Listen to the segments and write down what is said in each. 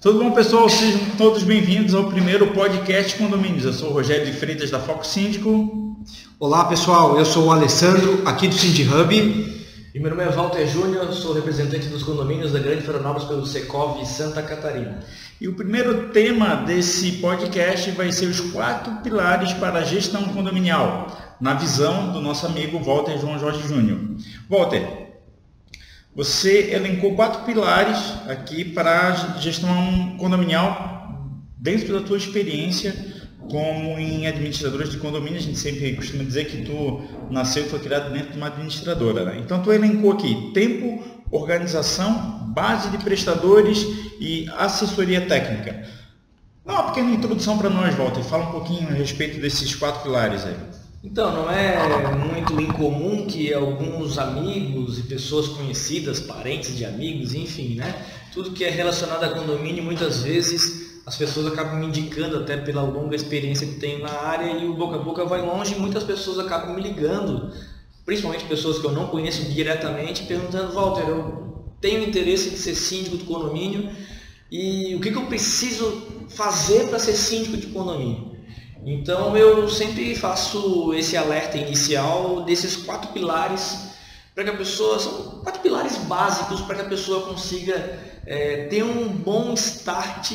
Tudo bom, pessoal? Sejam todos bem-vindos ao primeiro podcast Condomínios. Eu sou o Rogério de Freitas, da Foco Síndico. Olá, pessoal. Eu sou o Alessandro, aqui do Cindy Hub. E meu nome é Walter Júnior, sou representante dos condomínios da Grande Florianópolis pelo Secov Santa Catarina. E o primeiro tema desse podcast vai ser os quatro pilares para a gestão condominial, na visão do nosso amigo Walter João Jorge Júnior. Walter, você elencou quatro pilares aqui para gestão condominial dentro da tua experiência como em administradora de condomínio. A gente sempre costuma dizer que tu nasceu e foi criado dentro de uma administradora. Né? Então tu elencou aqui tempo, organização, base de prestadores e assessoria técnica. Dá uma pequena introdução para nós, Walter. Fala um pouquinho a respeito desses quatro pilares aí. Então, não é muito incomum que alguns amigos e pessoas conhecidas, parentes de amigos, enfim, né? Tudo que é relacionado a condomínio, muitas vezes as pessoas acabam me indicando até pela longa experiência que tenho na área e o boca a boca vai longe e muitas pessoas acabam me ligando, principalmente pessoas que eu não conheço diretamente, perguntando, Walter, eu tenho interesse em ser síndico do condomínio e o que, que eu preciso fazer para ser síndico de condomínio? Então eu sempre faço esse alerta inicial desses quatro pilares para que a pessoa são quatro pilares básicos para que a pessoa consiga é, ter um bom start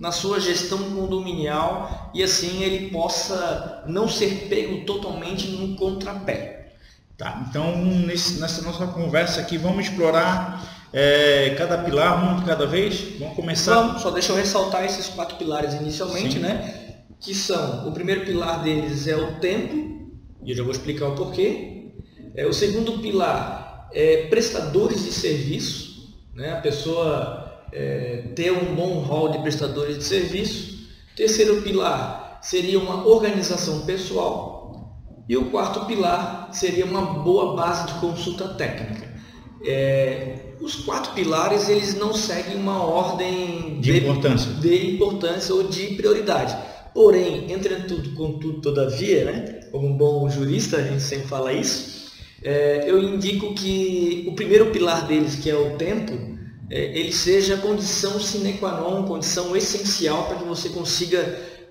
na sua gestão condominial e assim ele possa não ser pego totalmente no contrapé. Tá, então nesse, nessa nossa conversa aqui vamos explorar é, cada pilar, um de cada vez? Vamos começar? Vamos, só deixa eu ressaltar esses quatro pilares inicialmente, Sim. né? Que são, o primeiro pilar deles é o tempo, e eu já vou explicar o porquê. É, o segundo pilar é prestadores de serviço, né? a pessoa é, ter um bom rol de prestadores de serviço. Terceiro pilar seria uma organização pessoal. E o quarto pilar seria uma boa base de consulta técnica. É, os quatro pilares eles não seguem uma ordem de, de importância. de importância ou de prioridade Porém, entretanto, contudo, todavia, né, como um bom jurista, a gente sempre fala isso, é, eu indico que o primeiro pilar deles, que é o tempo, é, ele seja condição sine qua non, condição essencial para que você consiga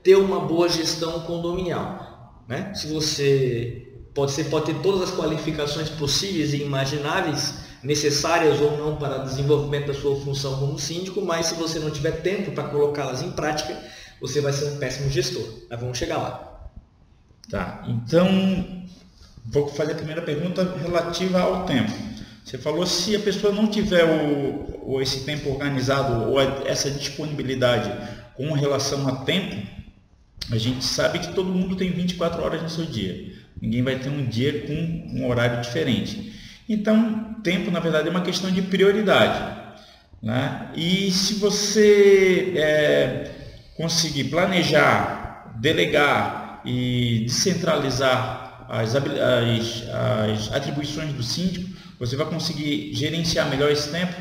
ter uma boa gestão condominial. Né? Se você pode, você pode ter todas as qualificações possíveis e imagináveis, necessárias ou não para desenvolvimento da sua função como síndico, mas se você não tiver tempo para colocá-las em prática, você vai ser um péssimo gestor. Mas vamos chegar lá. Tá, então vou fazer a primeira pergunta relativa ao tempo. Você falou se a pessoa não tiver o, o esse tempo organizado ou essa disponibilidade com relação a tempo, a gente sabe que todo mundo tem 24 horas no seu dia. Ninguém vai ter um dia com um horário diferente. Então, tempo, na verdade, é uma questão de prioridade. Né? E se você é, conseguir planejar, delegar e descentralizar as, as, as atribuições do síndico, você vai conseguir gerenciar melhor esse tempo.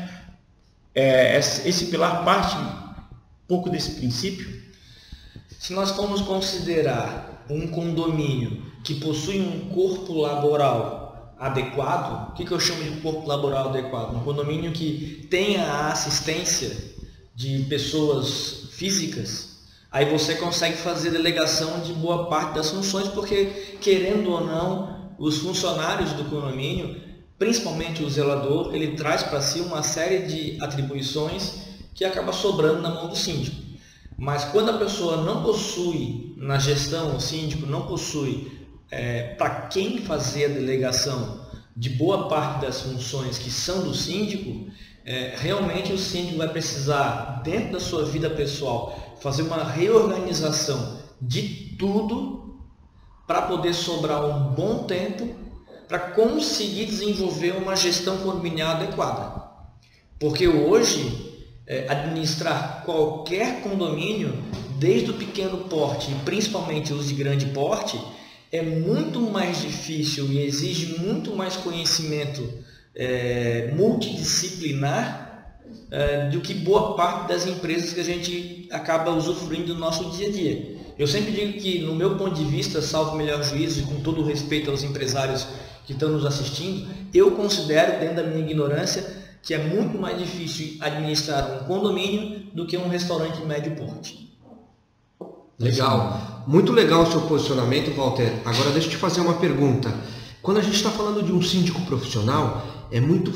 É, esse pilar parte um pouco desse princípio. Se nós formos considerar um condomínio que possui um corpo laboral adequado, o que, que eu chamo de corpo laboral adequado? Um condomínio que tenha a assistência de pessoas físicas, aí você consegue fazer delegação de boa parte das funções, porque querendo ou não, os funcionários do condomínio, principalmente o zelador, ele traz para si uma série de atribuições que acaba sobrando na mão do síndico. Mas quando a pessoa não possui na gestão, o síndico não possui é, para quem fazer a delegação de boa parte das funções que são do síndico, é, realmente o síndico vai precisar, dentro da sua vida pessoal, fazer uma reorganização de tudo para poder sobrar um bom tempo para conseguir desenvolver uma gestão condominial adequada. Porque hoje, é, administrar qualquer condomínio, desde o pequeno porte e principalmente os de grande porte, é muito mais difícil e exige muito mais conhecimento é, multidisciplinar é, do que boa parte das empresas que a gente acaba usufruindo no nosso dia a dia. Eu sempre digo que, no meu ponto de vista, salvo melhor juízo e com todo o respeito aos empresários que estão nos assistindo, eu considero, dentro da minha ignorância, que é muito mais difícil administrar um condomínio do que um restaurante médio porte. Legal. Muito legal o seu posicionamento, Walter. Agora deixa eu te fazer uma pergunta. Quando a gente está falando de um síndico profissional, é muito,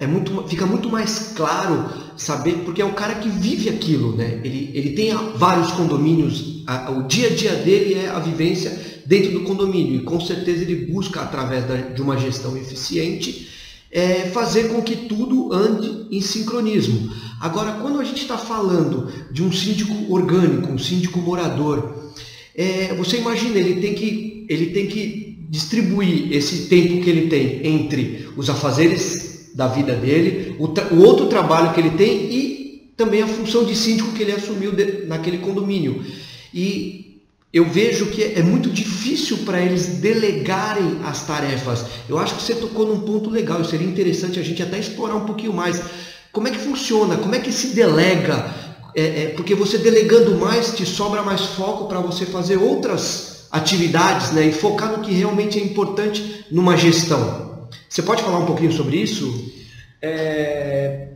é muito, fica muito mais claro saber, porque é o cara que vive aquilo, né? Ele, ele tem vários condomínios, a, o dia a dia dele é a vivência dentro do condomínio e com certeza ele busca, através da, de uma gestão eficiente, é, fazer com que tudo ande em sincronismo. Agora, quando a gente está falando de um síndico orgânico, um síndico morador, é, você imagina, ele tem que, ele tem que distribuir esse tempo que ele tem entre os afazeres da vida dele, o, o outro trabalho que ele tem e também a função de síndico que ele assumiu de, naquele condomínio. E eu vejo que é muito difícil para eles delegarem as tarefas. Eu acho que você tocou num ponto legal seria interessante a gente até explorar um pouquinho mais. Como é que funciona? Como é que se delega? É, é, porque você delegando mais, te sobra mais foco para você fazer outras atividades né, e focar no que realmente é importante numa gestão. Você pode falar um pouquinho sobre isso? É,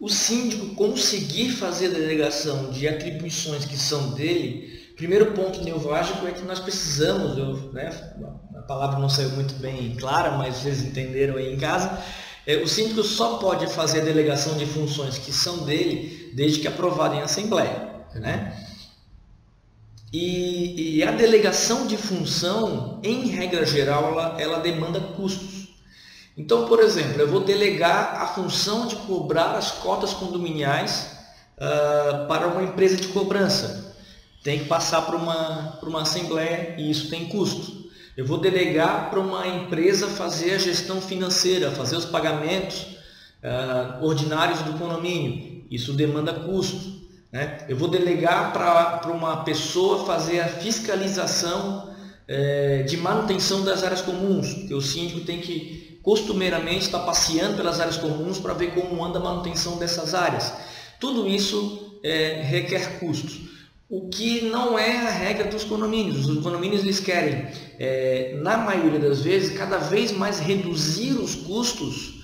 o síndico conseguir fazer a delegação de atribuições que são dele primeiro ponto neurológico é que nós precisamos, eu, né, a palavra não saiu muito bem clara, mas vocês entenderam aí em casa, é, o síndico só pode fazer a delegação de funções que são dele desde que aprovado em assembleia. Né? E, e, a delegação de função, em regra geral, ela, ela demanda custos. Então, por exemplo, eu vou delegar a função de cobrar as cotas condominiais uh, para uma empresa de cobrança tem que passar por uma, uma assembleia e isso tem custo. Eu vou delegar para uma empresa fazer a gestão financeira, fazer os pagamentos uh, ordinários do condomínio. Isso demanda custo. Né? Eu vou delegar para uma pessoa fazer a fiscalização eh, de manutenção das áreas comuns, o síndico tem que costumeiramente estar passeando pelas áreas comuns para ver como anda a manutenção dessas áreas. Tudo isso eh, requer custos o que não é a regra dos condomínios. Os condomínios eles querem, é, na maioria das vezes, cada vez mais reduzir os custos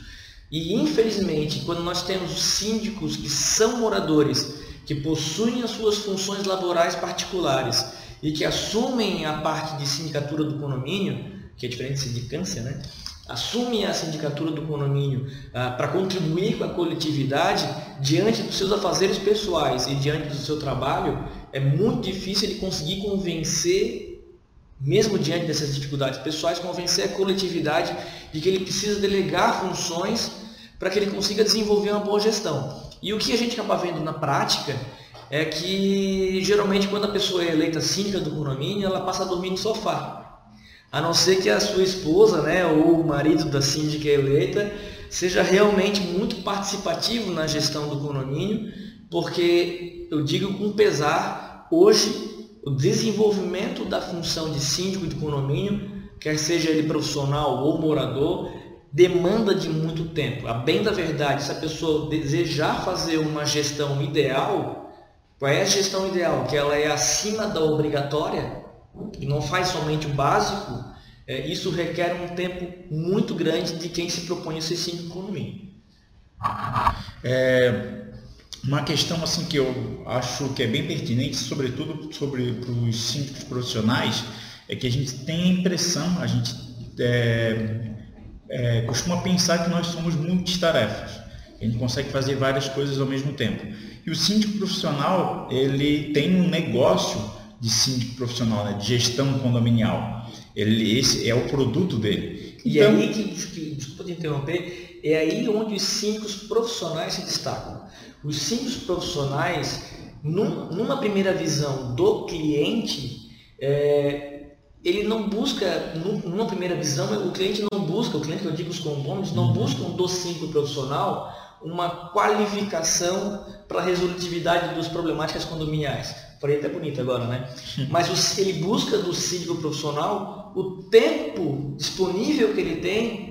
e, infelizmente, quando nós temos síndicos que são moradores, que possuem as suas funções laborais particulares e que assumem a parte de sindicatura do condomínio, que é diferente de sindicância, né? assume a sindicatura do condomínio ah, para contribuir com a coletividade diante dos seus afazeres pessoais e diante do seu trabalho, é muito difícil ele conseguir convencer, mesmo diante dessas dificuldades pessoais, convencer a coletividade de que ele precisa delegar funções para que ele consiga desenvolver uma boa gestão. E o que a gente acaba vendo na prática é que geralmente quando a pessoa é eleita síndica do condomínio, ela passa a dormir no sofá. A não ser que a sua esposa, né, ou o marido da síndica eleita, seja realmente muito participativo na gestão do condomínio, porque eu digo com pesar, hoje o desenvolvimento da função de síndico de condomínio, quer seja ele profissional ou morador, demanda de muito tempo. A bem da verdade, se a pessoa desejar fazer uma gestão ideal, qual é a gestão ideal? Que ela é acima da obrigatória, e não faz somente o básico, é, isso requer um tempo muito grande de quem se propõe a ser síndico condomínio. É, uma questão assim que eu acho que é bem pertinente, sobretudo sobre os síndicos profissionais, é que a gente tem a impressão, a gente é, é, costuma pensar que nós somos multitarefas. A gente consegue fazer várias coisas ao mesmo tempo. E o síndico profissional, ele tem um negócio de síndico profissional, né, de gestão condominial. Ele, esse é o produto dele. E então, aí que, desculpa te interromper, é aí onde os síndicos profissionais se destacam. Os síndicos profissionais, num, numa primeira visão do cliente, é, ele não busca, numa primeira visão, o cliente não busca, o cliente que eu digo os condôminos, não uhum. buscam do síndico profissional uma qualificação para a resolutividade das problemáticas condominiais. Falei até bonito agora, né? Mas ele busca do síndico profissional o tempo disponível que ele tem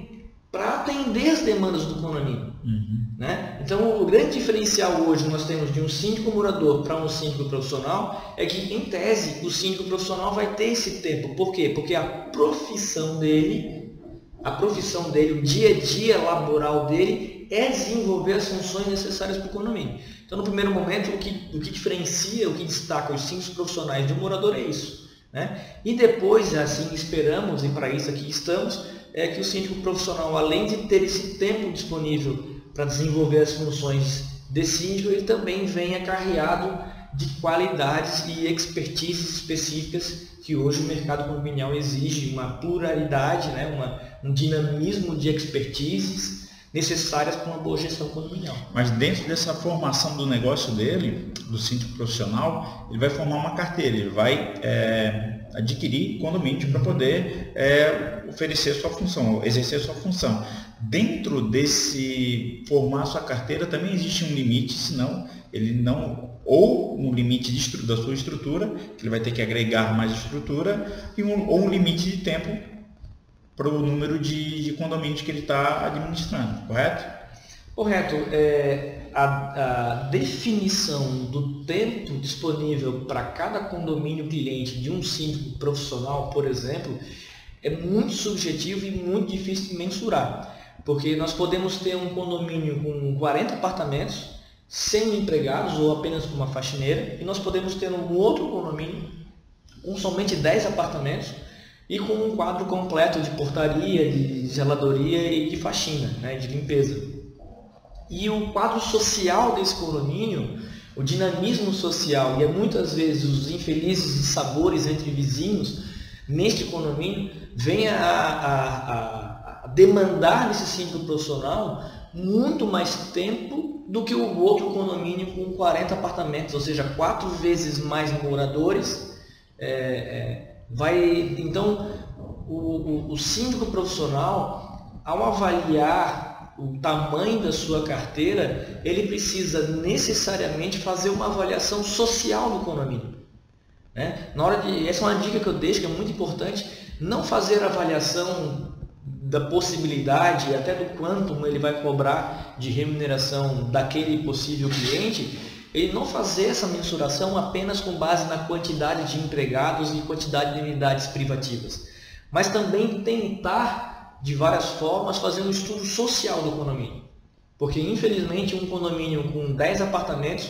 para atender as demandas do condomínio. Uhum. Né? Então, o grande diferencial hoje nós temos de um síndico morador para um síndico profissional é que, em tese, o síndico profissional vai ter esse tempo. Por quê? Porque a profissão dele, a profissão dele, o dia a dia laboral dele é desenvolver as funções necessárias para o condomínio. Então, no primeiro momento, o que, o que diferencia, o que destaca os síndicos profissionais de um morador é isso. Né? E depois, assim esperamos, e para isso aqui estamos, é que o síndico profissional, além de ter esse tempo disponível para desenvolver as funções de síndico, ele também vem acarreado de qualidades e expertises específicas que hoje o mercado condominial exige, uma pluralidade, né? uma, um dinamismo de expertises necessárias para uma boa gestão condominial. Mas dentro dessa formação do negócio dele, do síndico profissional, ele vai formar uma carteira, ele vai é, adquirir condomínio para poder é, oferecer sua função, exercer sua função. Dentro desse formar sua carteira também existe um limite, senão ele não ou um limite de, da sua estrutura, que ele vai ter que agregar mais estrutura, e um, ou um limite de tempo para o número de, de condomínios que ele está administrando, correto? Correto. É, a, a, definição do tempo disponível para cada condomínio cliente de um síndico profissional, por exemplo, é muito subjetivo e muito difícil de mensurar. Porque nós podemos ter um condomínio com 40 apartamentos, sem empregados ou apenas com uma faxineira, e nós podemos ter um outro condomínio com somente 10 apartamentos e com um quadro completo de portaria, de zeladoria e de faxina, né, de limpeza. E o quadro social desse condomínio, o dinamismo social e é muitas vezes os infelizes sabores entre vizinhos neste condomínio vem a, a, a demandar nesse síndico profissional muito mais tempo do que o outro condomínio com 40 apartamentos, ou seja, quatro vezes mais moradores. É, é, vai, então, o, o, o síndico profissional, ao avaliar o tamanho da sua carteira, ele precisa necessariamente fazer uma avaliação social do condomínio. Né? Na hora de, essa é uma dica que eu deixo que é muito importante, não fazer avaliação da possibilidade até do quanto ele vai cobrar de remuneração daquele possível cliente, ele não fazer essa mensuração apenas com base na quantidade de empregados e quantidade de unidades privativas, mas também tentar de várias formas fazer um estudo social do condomínio. Porque infelizmente um condomínio com 10 apartamentos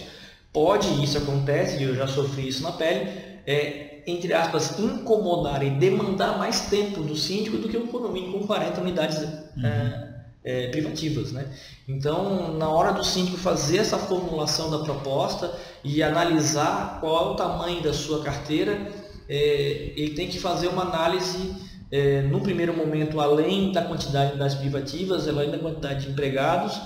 pode, e isso acontece, e eu já sofri isso na pele, é, entre aspas, incomodar e demandar mais tempo do síndico do que um condomínio com 40 unidades uhum. é, é, privativas. Né? Então, na hora do síndico fazer essa formulação da proposta e analisar qual é o tamanho da sua carteira, é, ele tem que fazer uma análise, é, no primeiro momento, além da quantidade de unidades privativas, além da quantidade de empregados,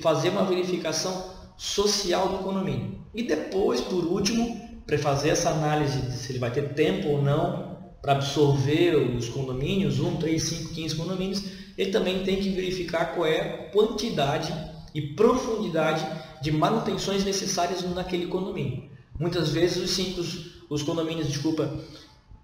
fazer uma verificação social do condomínio. E depois, por último, para fazer essa análise de se ele vai ter tempo ou não para absorver os condomínios, 1, 3, 5, 15 condomínios, ele também tem que verificar qual é a quantidade e profundidade de manutenções necessárias naquele condomínio. Muitas vezes os síndicos, os condomínios, desculpa,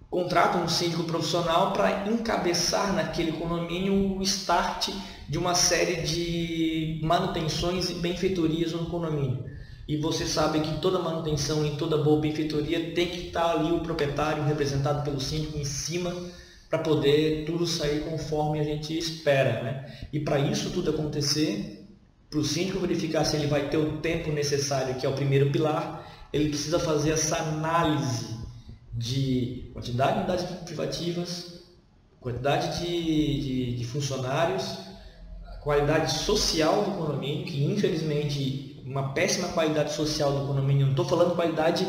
contratam um síndico profissional para encabeçar naquele condomínio o start de uma série de manutenções e benfeitorias no condomínio e você sabe que toda manutenção e toda boa benfeitoria tem que estar ali o proprietário representado pelo síndico em cima para poder tudo sair conforme a gente espera. Né? E para isso tudo acontecer, para o síndico verificar se ele vai ter o tempo necessário, que é o primeiro pilar, ele precisa fazer essa análise de quantidade de unidades privativas, quantidade de, de, de funcionários, qualidade social do condomínio, que infelizmente uma péssima qualidade social do condomínio. Não estou falando qualidade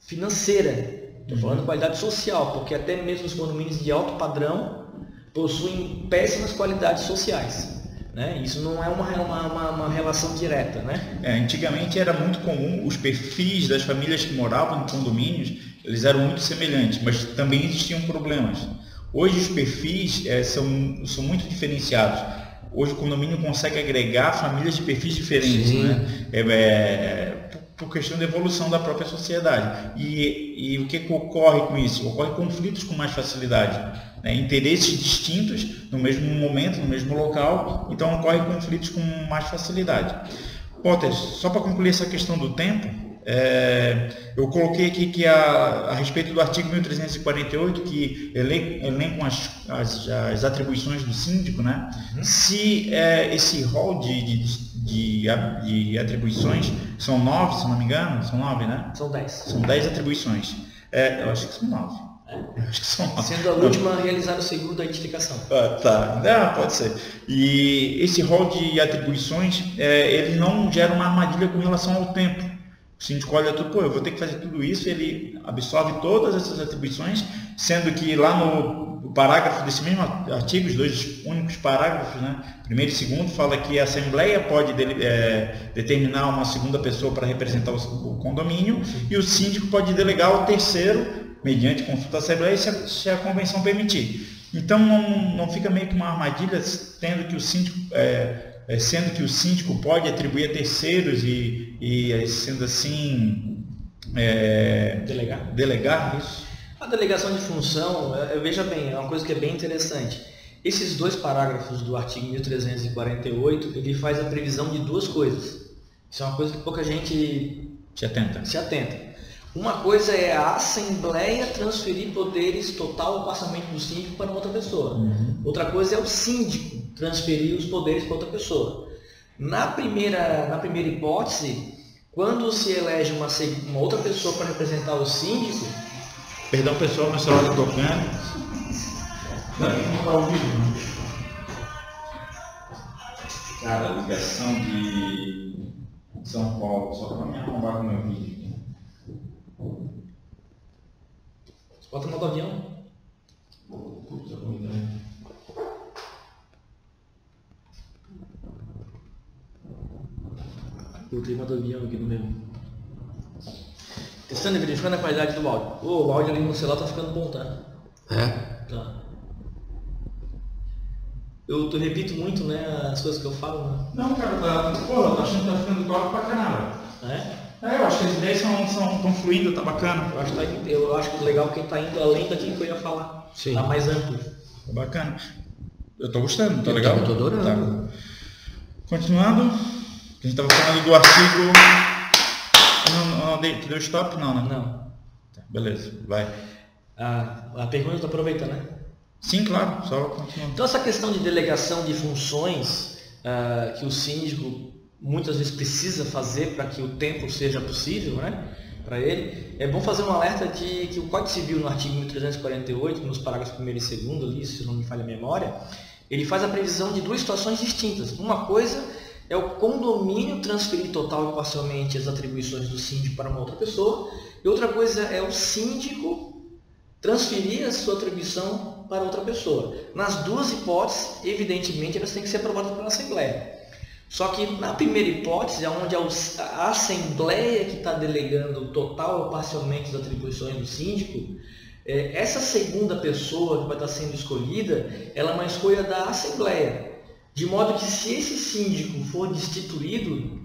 financeira, estou falando uhum. qualidade social, porque até mesmo os condomínios de alto padrão possuem péssimas qualidades sociais. Né? Isso não é uma, uma, uma, relação direta. Né? É, antigamente era muito comum os perfis das famílias que moravam em condomínios, eles eram muito semelhantes, mas também existiam problemas. Hoje os perfis é, são, são muito diferenciados hoje o condomínio consegue agregar famílias de perfis diferentes, Sim. né? É, é, por questão da evolução da própria sociedade. E, e o que, que, ocorre com isso? Ocorre conflitos com mais facilidade. Né? Interesses distintos no mesmo momento, no mesmo local, então ocorre conflitos com mais facilidade. Potter, só para concluir essa questão do tempo, é, eu coloquei aqui que a, a, respeito do artigo 1348, que elencam as, as, as atribuições do síndico, né? Uhum. se é, esse rol de, de, de, de atribuições, são nove, se não me engano, são nove, né? São dez. São dez atribuições. É, eu acho que são nove. É. Eu acho que são nove. Sendo a última realizar o seguro da identificação. Ah, tá, ah, pode ser. E esse rol de atribuições, é, ele não gera uma armadilha com relação ao tempo. O síndico olha tudo, pô, eu vou ter que fazer tudo isso, ele absorve todas essas atribuições, sendo que lá no parágrafo desse mesmo artigo, os dois únicos parágrafos, né, primeiro e segundo, fala que a Assembleia pode de, é, determinar uma segunda pessoa para representar o, o condomínio e o síndico pode delegar ao terceiro, mediante consulta da Assembleia, se a, se a convenção permitir. Então não, não fica meio que uma armadilha, tendo que o síndico. É, sendo que o síndico pode atribuir a terceiros e, e sendo assim é, Delegar. delegar isso. A delegação de função, veja bem, é uma coisa que é bem interessante. Esses dois parágrafos do artigo 1348, ele faz a previsão de duas coisas. Isso é uma coisa que pouca gente Se atenta. se atenta. Uma coisa é a Assembleia transferir poderes total ou parcialmente do síndico para outra pessoa. Outra coisa é o síndico transferir os poderes para outra pessoa. Na primeira, na primeira hipótese, quando se elege uma, uma outra pessoa para representar o síndico, Perdão pessoal, meu celular está tocando. Cara, ligação de São Paulo, só para me arrombar com o meu vídeo. Você bota no modo avião, Puta, boa ideia. botei modo avião aqui no meu. Testando e verificando a qualidade do áudio. Ô, o áudio ali no celular tá ficando bom, tá? É? Tá. Eu, eu repito muito, né, as coisas que eu falo, né? Não, cara, tá, porra, eu tô achando que tá ficando top pra caramba. É? É, eu acho que as ideias são, são, tão fluindo, tá bacana. Eu acho, que tá eu acho legal que tá indo além daquilo que eu ia falar. Sim. Tá mais amplo. Tá bacana. Eu tô gostando, tá Eu legal? tô- eu tô adorando. Tá. Continuando, a gente tava falando do artigo. Não, não, dei- tu deu stop? Não, né? Não. Tá, beleza, vai. A, a pergunta tu aproveita, né? Sim, claro, só continuando. Então essa questão de delegação de funções ah, que o síndico muitas vezes precisa fazer para que o tempo seja possível, né? Para ele, é bom fazer um alerta de que o Código Civil no artigo 1348, nos parágrafos 1 e 2 ali, se não me falha a memória, ele faz a previsão de duas situações distintas. Uma coisa é o condomínio transferir total e parcialmente as atribuições do síndico para uma outra pessoa, e outra coisa é o síndico transferir a sua atribuição para outra pessoa. Nas duas hipóteses, evidentemente, elas têm que ser aprovadas pela Assembleia. Só que na primeira hipótese, onde a Assembleia que está delegando total ou parcialmente as atribuições do síndico, é, essa segunda pessoa que vai estar sendo escolhida, ela é uma escolha da Assembleia. De modo que se esse síndico for destituído,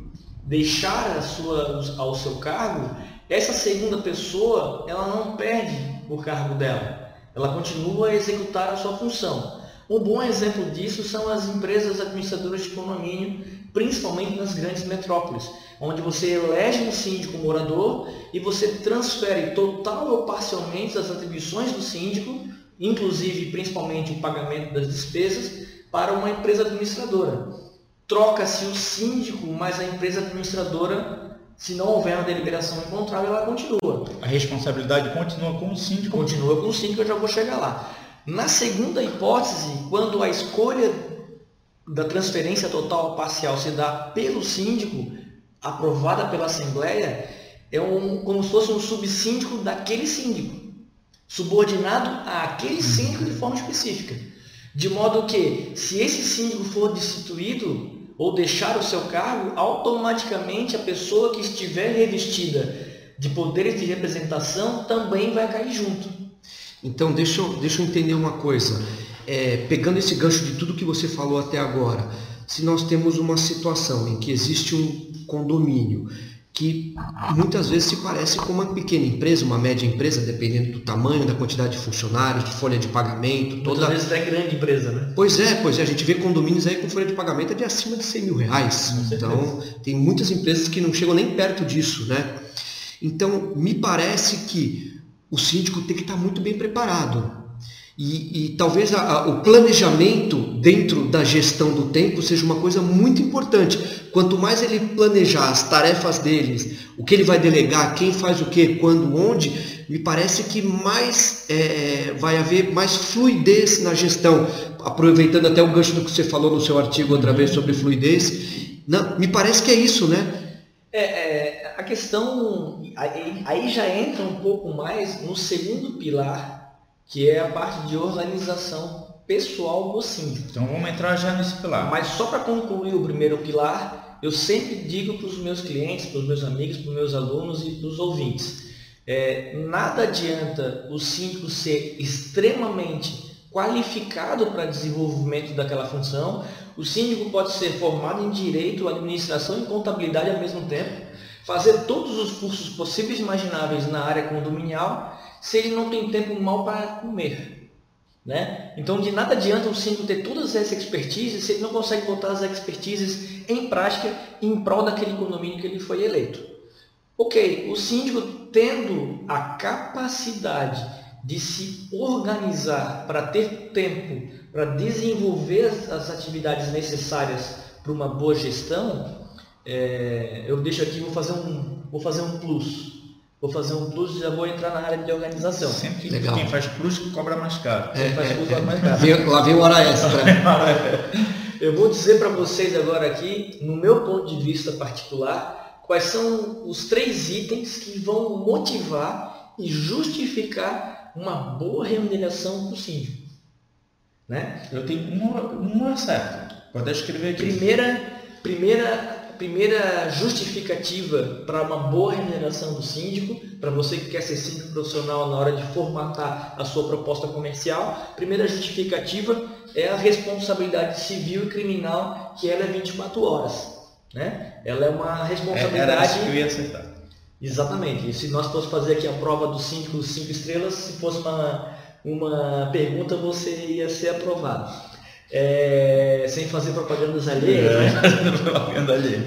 deixar a sua, ao seu cargo, essa segunda pessoa ela não perde o cargo dela. Ela continua a executar a sua função. Um bom exemplo disso são as empresas administradoras de condomínio, principalmente nas grandes metrópoles, onde você elege um síndico morador e você transfere total ou parcialmente as atribuições do síndico, inclusive principalmente o pagamento das despesas, para uma empresa administradora. Troca-se o síndico, mas a empresa administradora, se não houver uma deliberação em contrário, ela continua. A responsabilidade continua com o síndico. Continua com o síndico, eu já vou chegar lá. Na segunda hipótese, quando a escolha da transferência total ou parcial se dá pelo síndico, aprovada pela Assembleia, é um, como se fosse um subsíndico daquele síndico, subordinado àquele síndico de forma específica. De modo que, se esse síndico for destituído ou deixar o seu cargo, automaticamente a pessoa que estiver revestida de poderes de representação também vai cair junto. Então, deixa eu, deixa eu entender uma coisa. É, pegando esse gancho de tudo que você falou até agora, se nós temos uma situação em que existe um condomínio que muitas vezes se parece com uma pequena empresa, uma média empresa, dependendo do tamanho, da quantidade de funcionários, de folha de pagamento, Toda toda. vez é grande empresa, né? Pois é, pois é, a gente vê condomínios aí com folha de pagamento de acima de 100 mil reais. Então, tem muitas empresas que não chegam nem perto disso, né? Então, me parece que o síndico tem que estar muito bem preparado. E, e talvez a, a, o planejamento dentro da gestão do tempo seja uma coisa muito importante. Quanto mais ele planejar as tarefas deles, o que ele vai delegar, quem faz o que, quando, onde, me parece que mais é, vai haver mais fluidez na gestão. Aproveitando até o gancho do que você falou no seu artigo outra vez sobre fluidez, não, me parece que é isso, né? É, é a questão aí, aí já entra um pouco mais no segundo pilar que é a parte de organização pessoal do síndico. Então vamos entrar já nesse pilar. Mas só para concluir o primeiro pilar, eu sempre digo para os meus clientes, para os meus amigos, para os meus alunos e para os ouvintes, é, nada adianta o síndico ser extremamente qualificado para desenvolvimento daquela função. O síndico pode ser formado em direito, administração e contabilidade ao mesmo tempo, fazer todos os cursos possíveis e imagináveis na área condominial se ele não tem tempo mal para comer. Né? Então, de nada adianta o síndico ter todas essas expertises se ele não consegue botar as expertises em prática em prol daquele condomínio que ele foi eleito. Ok, o síndico tendo a capacidade de se organizar para ter tempo para desenvolver as atividades necessárias para uma boa gestão, é, eu deixo aqui, vou fazer um, vou fazer um plus. Vou fazer um plus e já vou entrar na área de organização. Sempre Legal. quem faz plus cobra mais caro. Quem faz plus cobra mais caro. lá vem o hora extra. Eu vou dizer para vocês agora aqui, no meu ponto de vista particular, quais são os três itens que vão motivar e justificar uma boa remuneração síndico. Né? Eu tenho uma, uma certa. Pode escrever aqui. Primeira, primeira primeira justificativa para uma boa remuneração do síndico, para você que quer ser síndico profissional na hora de formatar a sua proposta comercial, primeira justificativa é a responsabilidade civil e criminal, que ela é 24 horas. Né? Ela é uma responsabilidade. É, que eu ia acertar. Exatamente. E se nós fosse fazer aqui a prova dos síndico 5 estrelas, se fosse uma, uma pergunta, você ia ser aprovado. É, sem fazer propagandas alheias, é, né? propaganda alheia.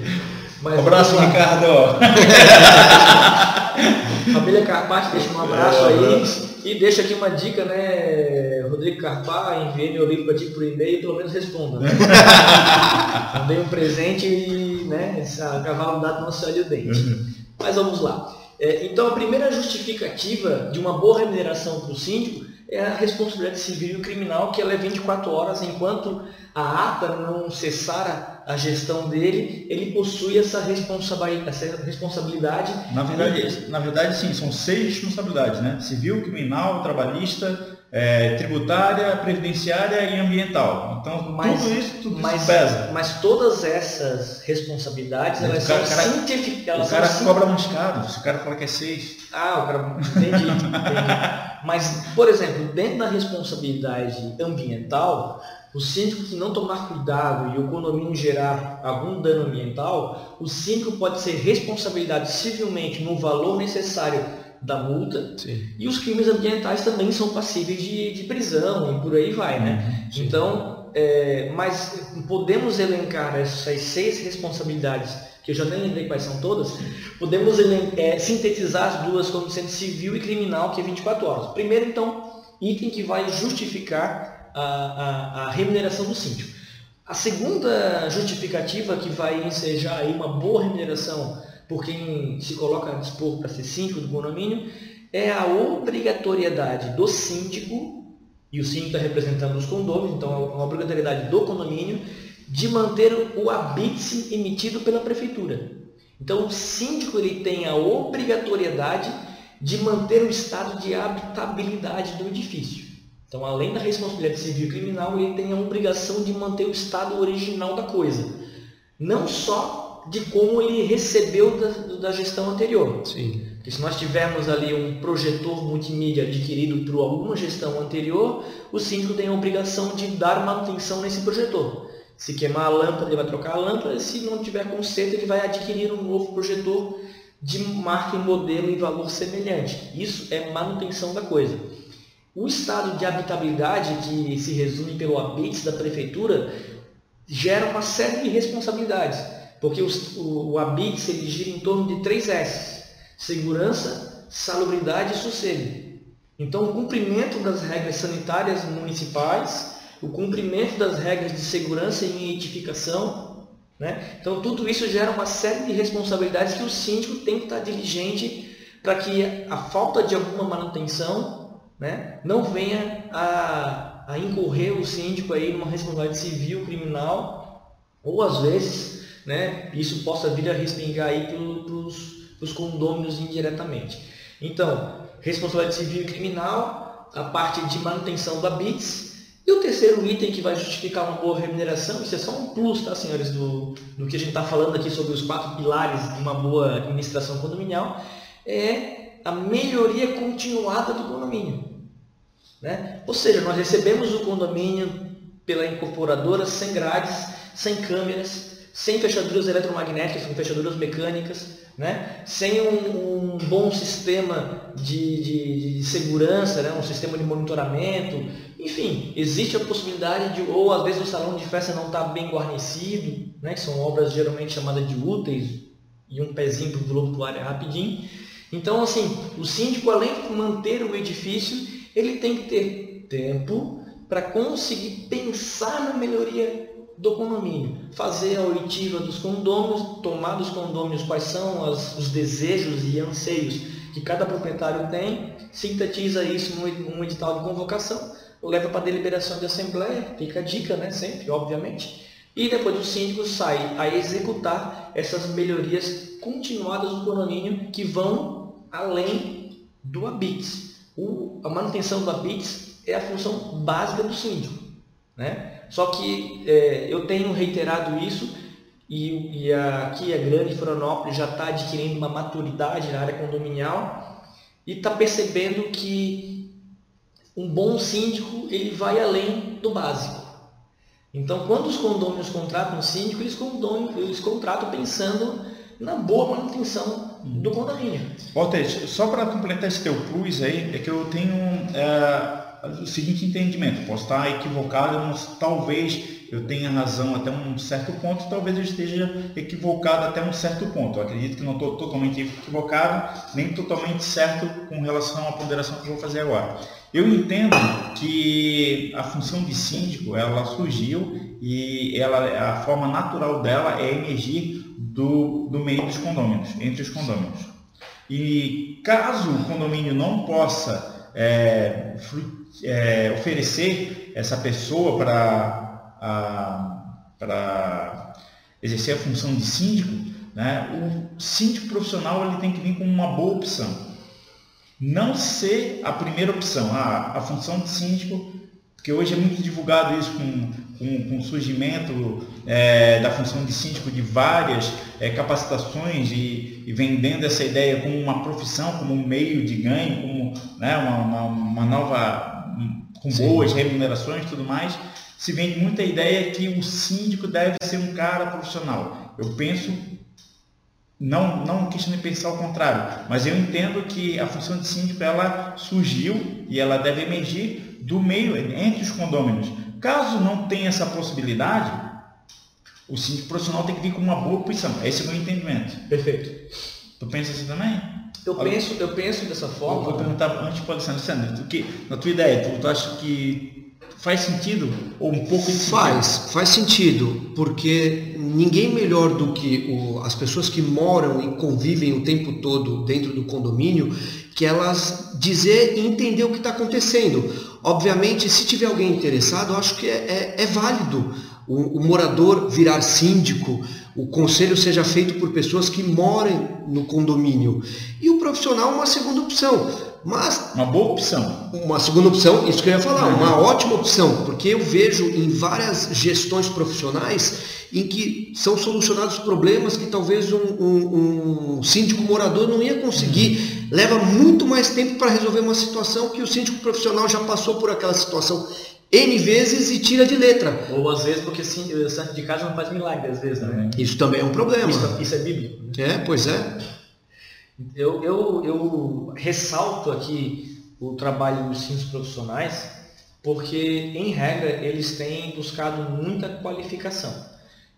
Mas, um abraço, Ricardo! Família Carpati, deixa um abraço é, aí. E deixa aqui uma dica, né? Rodrigo Carpá, enviei meu livro para ti por e-mail, pelo menos responda. Né? Dei um presente e, né? Esse cavalo dado não sai o dente. Uhum. Mas vamos lá. É, então, a primeira justificativa de uma boa remuneração para o síndico é a responsabilidade civil e criminal, que ela é 24 horas, enquanto a ata não cessar a gestão dele, ele possui essa responsabilidade. Essa responsabilidade na, verdade, na verdade, sim, são seis responsabilidades, né? Civil, criminal, trabalhista, é, tributária, previdenciária e ambiental. Então, mas, tudo isso, tudo mas, isso pesa. Mas todas essas responsabilidades, elas cara, são cara, cientificadas. O cara cobra mais caro, se o cara fala que é seis. Ah, o cara... Entendi, entendi. Mas, por exemplo, dentro da responsabilidade ambiental, o síndico que não tomar cuidado e o condomínio gerar algum dano ambiental, o síndico pode ser responsabilidade civilmente no valor necessário da multa. Sim. E os crimes ambientais também são passíveis de, de prisão e por aí vai, né? Uhum. Sim. Então, é, mas podemos elencar essas seis responsabilidades, que eu já nem lembrei quais são todas, podemos é, sintetizar as duas como sendo civil e criminal, que é 24 horas. Primeiro, então, item que vai justificar a, a, a remuneração do síndico. A segunda justificativa que vai ensejar aí uma boa remuneração por quem se coloca a dispor para ser síndico do condomínio, é a obrigatoriedade do síndico, e o síndico está representando os condôminos, então é uma obrigatoriedade do condomínio, de manter o habite emitido pela prefeitura. Então o síndico ele tem a obrigatoriedade de manter o estado de habitabilidade do edifício. Então, além da responsabilidade civil e criminal, ele tem a obrigação de manter o estado original da coisa. Não só de como ele recebeu da, da gestão anterior. Sim. Porque se nós tivermos ali um projetor multimídia adquirido por alguma gestão anterior, o síndico tem a obrigação de dar manutenção nesse projetor. Se queimar a lâmpada, ele vai trocar a lâmpada, se não tiver conserto, ele vai adquirir um novo projetor de marca e modelo em valor semelhante. Isso é manutenção da coisa. O estado de habitabilidade, que se resume pelo habite da prefeitura, gera uma série de responsabilidades porque os, o, o ABITS gira em torno de três S: segurança, salubridade e sossego. Então, o cumprimento das regras sanitárias municipais, o cumprimento das regras de segurança e edificação, né? Então, tudo isso gera uma série de responsabilidades que o síndico tem que estar diligente para que a falta de alguma manutenção né, não venha a, a incorrer o síndico aí numa responsabilidade civil, criminal, ou às vezes né, isso possa vir a respingar aí para os condôminos indiretamente. Então, responsabilidade civil e criminal, a parte de manutenção da BITS, e o terceiro item que vai justificar uma boa remuneração, isso é só um plus, tá, senhores, do, do que a gente está falando aqui sobre os quatro pilares de uma boa administração condominial, é a melhoria continuada do condomínio. Né? Ou seja, nós recebemos o condomínio pela incorporadora sem grades, sem câmeras, sem fechaduras eletromagnéticas, sem fechaduras mecânicas, né? sem um, um bom sistema de, de, de, segurança, né? um sistema de monitoramento. Enfim, existe a possibilidade de, ou às vezes o salão de festa não está bem guarnecido, né? que são obras geralmente chamadas de úteis, e um pezinho para o área rapidinho. Então, assim, o síndico, além de manter o edifício, ele tem que ter tempo para conseguir pensar na melhoria do condomínio, fazer a oitiva dos condôminos, tomar dos condôminos quais são as, os desejos e anseios que cada proprietário tem, sintetiza isso num, edital de convocação, leva para deliberação de assembleia, fica a dica, né, sempre, obviamente, e depois o síndico sai a executar essas melhorias continuadas do condomínio que vão além do ABITS. O, a manutenção do ABITS é a função básica do síndico. Né? Só que é, eu tenho reiterado isso e, e aqui a Grande Florianópolis já está adquirindo uma maturidade na área condominial e está percebendo que um bom síndico ele vai além do básico. Então, quando os condôminos contratam um síndico, eles, eles contratam pensando na boa manutenção do condomínio. Walter, só para completar esse teu plus aí, é que eu tenho é, o seguinte entendimento, posso estar equivocado, mas talvez eu tenha razão até um certo ponto, talvez eu esteja equivocado até um certo ponto. Eu acredito que não estou totalmente equivocado, nem totalmente certo com relação à ponderação que eu vou fazer agora. Eu entendo que a função de síndico, ela surgiu e ela, a forma natural dela é emergir do, do meio dos condôminos, entre os condôminos. E caso o condomínio não possa é, é, oferecer essa pessoa para exercer a função de síndico, né, o síndico profissional ele tem que vir com uma boa opção não ser a primeira opção. Ah, a função de síndico, que hoje é muito divulgado isso com, com, com o surgimento é, da função de síndico de várias é, capacitações e, e, vendendo essa ideia como uma profissão, como um meio de ganho, como né, uma, uma, uma nova, com boas Sim. remunerações e tudo mais, se vende muita ideia que o síndico deve ser um cara profissional. Eu penso não, não questão de pensar ao contrário, mas eu entendo que a função de síndico ela surgiu e ela deve emergir do meio, entre os condôminos. Caso não tenha essa possibilidade, o síndico profissional tem que vir com uma boa posição. Esse é o meu entendimento. Perfeito. Tu pensa assim também? Eu penso, eu penso dessa forma. Eu vou perguntar antes pode ser, Alexandre, tu, que, na tua ideia, tu, tu acha que Faz sentido? Ou um pouco de sentido? Faz, faz sentido, porque ninguém melhor do que o, as pessoas que moram e convivem o tempo todo dentro do condomínio, que elas dizer e entender o que está acontecendo. Obviamente, se tiver alguém interessado, eu acho que é, é, é válido o, o morador virar síndico, o conselho seja feito por pessoas que morem no condomínio. E o profissional, uma segunda opção mas. Uma boa opção. Uma segunda opção, isso que eu ia falar, uhum. uma ótima opção, porque eu vejo em várias gestões profissionais em que são solucionados problemas que talvez um, um, um síndico morador não ia conseguir. Uhum. Leva muito mais tempo para resolver uma situação que o síndico profissional já passou por aquela situação N vezes e tira de letra. Ou às vezes porque o santo de casa não faz milagre, às vezes, né? Isso também é um problema. Isso, isso é bíblico. É, pois é. Eu, eu, eu ressalto aqui o trabalho dos síndicos profissionais, porque, em regra, eles têm buscado muita qualificação.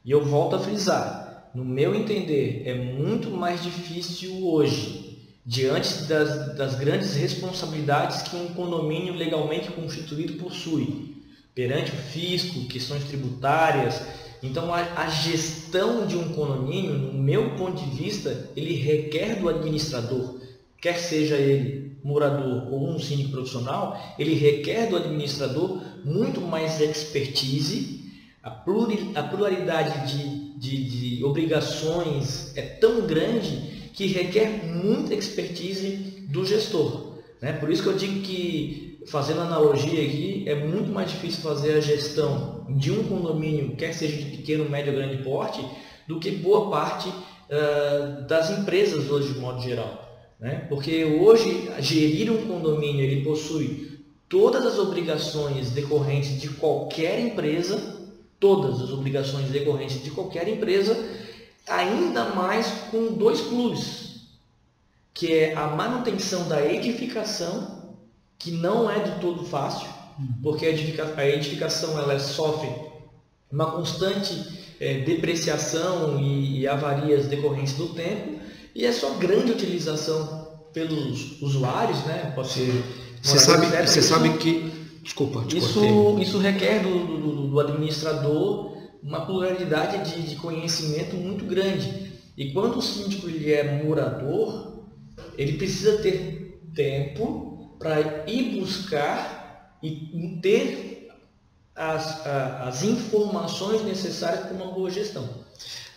E eu volto a frisar, no meu entender, é muito mais difícil hoje diante das, das grandes responsabilidades que um condomínio legalmente constituído possui, perante o fisco, questões tributárias. Então, a, a gestão de um condomínio, no meu ponto de vista, ele requer do administrador, quer seja ele morador ou um síndico profissional, ele requer do administrador muito mais expertise, a, pluralidade de, de, de obrigações é tão grande que requer muita expertise do gestor. Né? Por isso que eu digo que, fazendo analogia aqui, é muito mais difícil fazer a gestão de um condomínio, quer seja de pequeno, médio ou grande porte, do que boa parte uh, das empresas hoje, de modo geral. Né? Porque hoje, gerir um condomínio, ele possui todas as obrigações decorrentes de qualquer empresa, todas as obrigações decorrentes de qualquer empresa, ainda mais com dois clubes, que é a manutenção da edificação, que não é de todo fácil, uhum. porque a edificação ela sofre uma constante é, depreciação e, e avarias decorrentes do tempo, e a sua grande utilização pelos usuários, né? Pode ser. Você sabe, você sabe que. Desculpa, isso, isso requer do, do, do administrador uma pluralidade de, de conhecimento muito grande. E quando o síndico ele é morador, ele precisa ter tempo para ir buscar e ter as, as informações necessárias para uma boa gestão.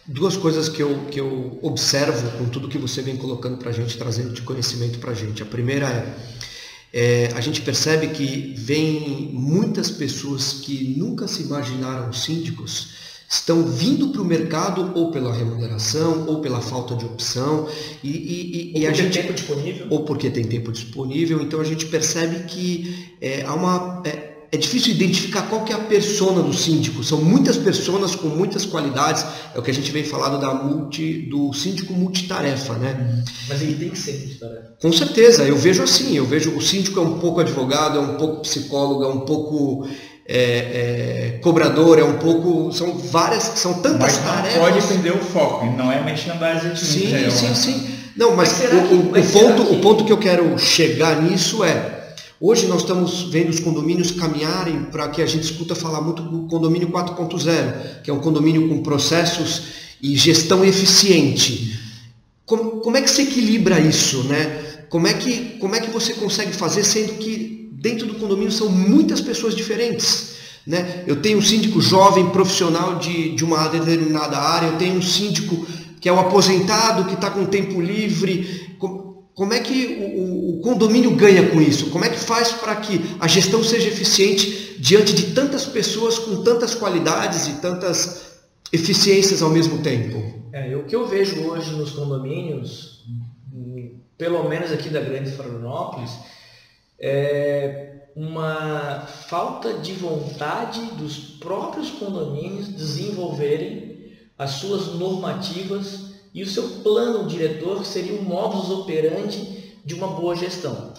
Duas coisas que eu, que eu observo com tudo que você vem colocando para a gente, trazendo de conhecimento para a gente. A primeira é, é, a gente percebe que vem muitas pessoas que nunca se imaginaram síndicos estão vindo para o mercado ou pela remuneração ou pela falta de opção e, e, e, e a gente tempo disponível. Ou porque tem tempo disponível. Então a gente percebe que é, há uma é, é difícil identificar qual que é a persona do síndico. São muitas pessoas com muitas qualidades. É o que a gente vem falando da multi, do síndico multitarefa, né? Mas ele tem que ser multitarefa. Com certeza, eu vejo assim. Eu vejo o síndico é um pouco advogado, é um pouco psicólogo, é um pouco é, é, cobrador, é um pouco. São várias, são tantas mas tarefas. Pode perder o foco, não é merchandising. Sim, né? sim, sim. Não, mas, mas o, o, o ponto, que... o ponto que eu quero chegar nisso é Hoje nós estamos vendo os condomínios caminharem para que a gente escuta falar muito do condomínio 4.0, que é um condomínio com processos e gestão eficiente. Como, como é que se equilibra isso, né? Como é, que, como é que você consegue fazer sendo que dentro do condomínio são muitas pessoas diferentes? Né? Eu tenho um síndico jovem, profissional de, de uma determinada área, eu tenho um síndico que é o aposentado, que está com tempo livre. Como é que o, o, condomínio ganha com isso? Como é que faz para que a gestão seja eficiente diante de tantas pessoas com tantas qualidades e tantas eficiências ao mesmo tempo? É, o que eu vejo hoje nos condomínios, pelo menos aqui da Grande Florianópolis, é uma falta de vontade dos próprios condomínios desenvolverem as suas normativas e o seu plano diretor seria o modus operandi de uma boa gestão.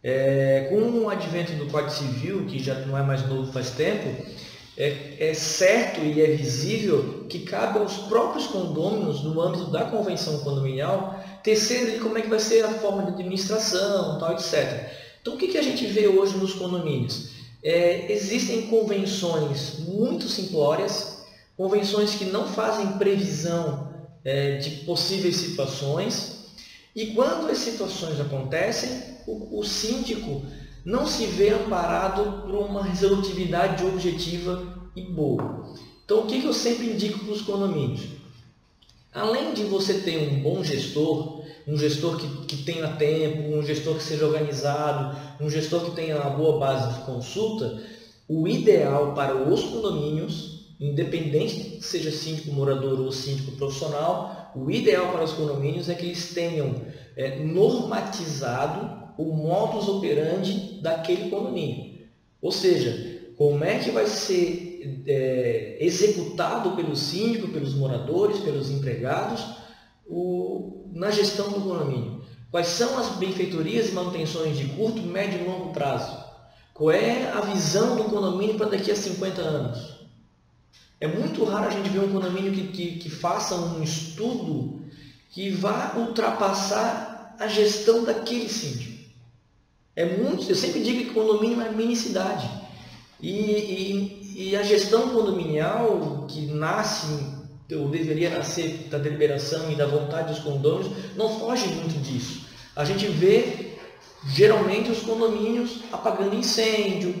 É, com o advento do Código Civil, que já não é mais novo faz tempo, é, é, certo e é visível que cabe aos próprios condôminos, no âmbito da convenção condominial, tecer como é que vai ser a forma de administração, tal, etc. Então, o que, que a gente vê hoje nos condomínios? É, existem convenções muito simplórias, convenções que não fazem previsão é, de possíveis situações. E quando as situações acontecem, o, o síndico não se vê amparado por uma resolutividade objetiva e boa. Então, o que, eu sempre indico para os condomínios? Além de você ter um bom gestor, um gestor que, que tenha tempo, um gestor que seja organizado, um gestor que tenha uma boa base de consulta, o ideal para os condomínios independente seja síndico morador ou síndico profissional, o ideal para os condomínios é que eles tenham é, normatizado o modus operandi daquele condomínio. Ou seja, como é que vai ser é, executado pelo síndico, pelos moradores, pelos empregados, o, na gestão do condomínio. Quais são as benfeitorias e manutenções de curto, médio e longo prazo? Qual é a visão do condomínio para daqui a 50 anos? É muito raro a gente ver um condomínio que, que, que faça um estudo que vá ultrapassar a gestão daquele síndico. É muito, eu sempre digo que condomínio é minicidade. E, e, e a gestão condominial que nasce ou deveria nascer da deliberação e da vontade dos condôminos, não foge muito disso. A gente vê geralmente os condomínios apagando incêndio,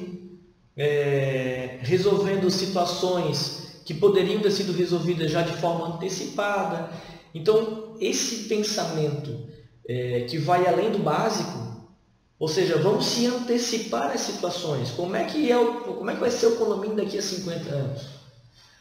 é, resolvendo situações que poderiam ter sido resolvidas já de forma antecipada. Então, esse pensamento é, que vai além do básico, ou seja, vamos se antecipar às situações. Como é que, é o, como é que vai ser o condomínio daqui a 50 anos?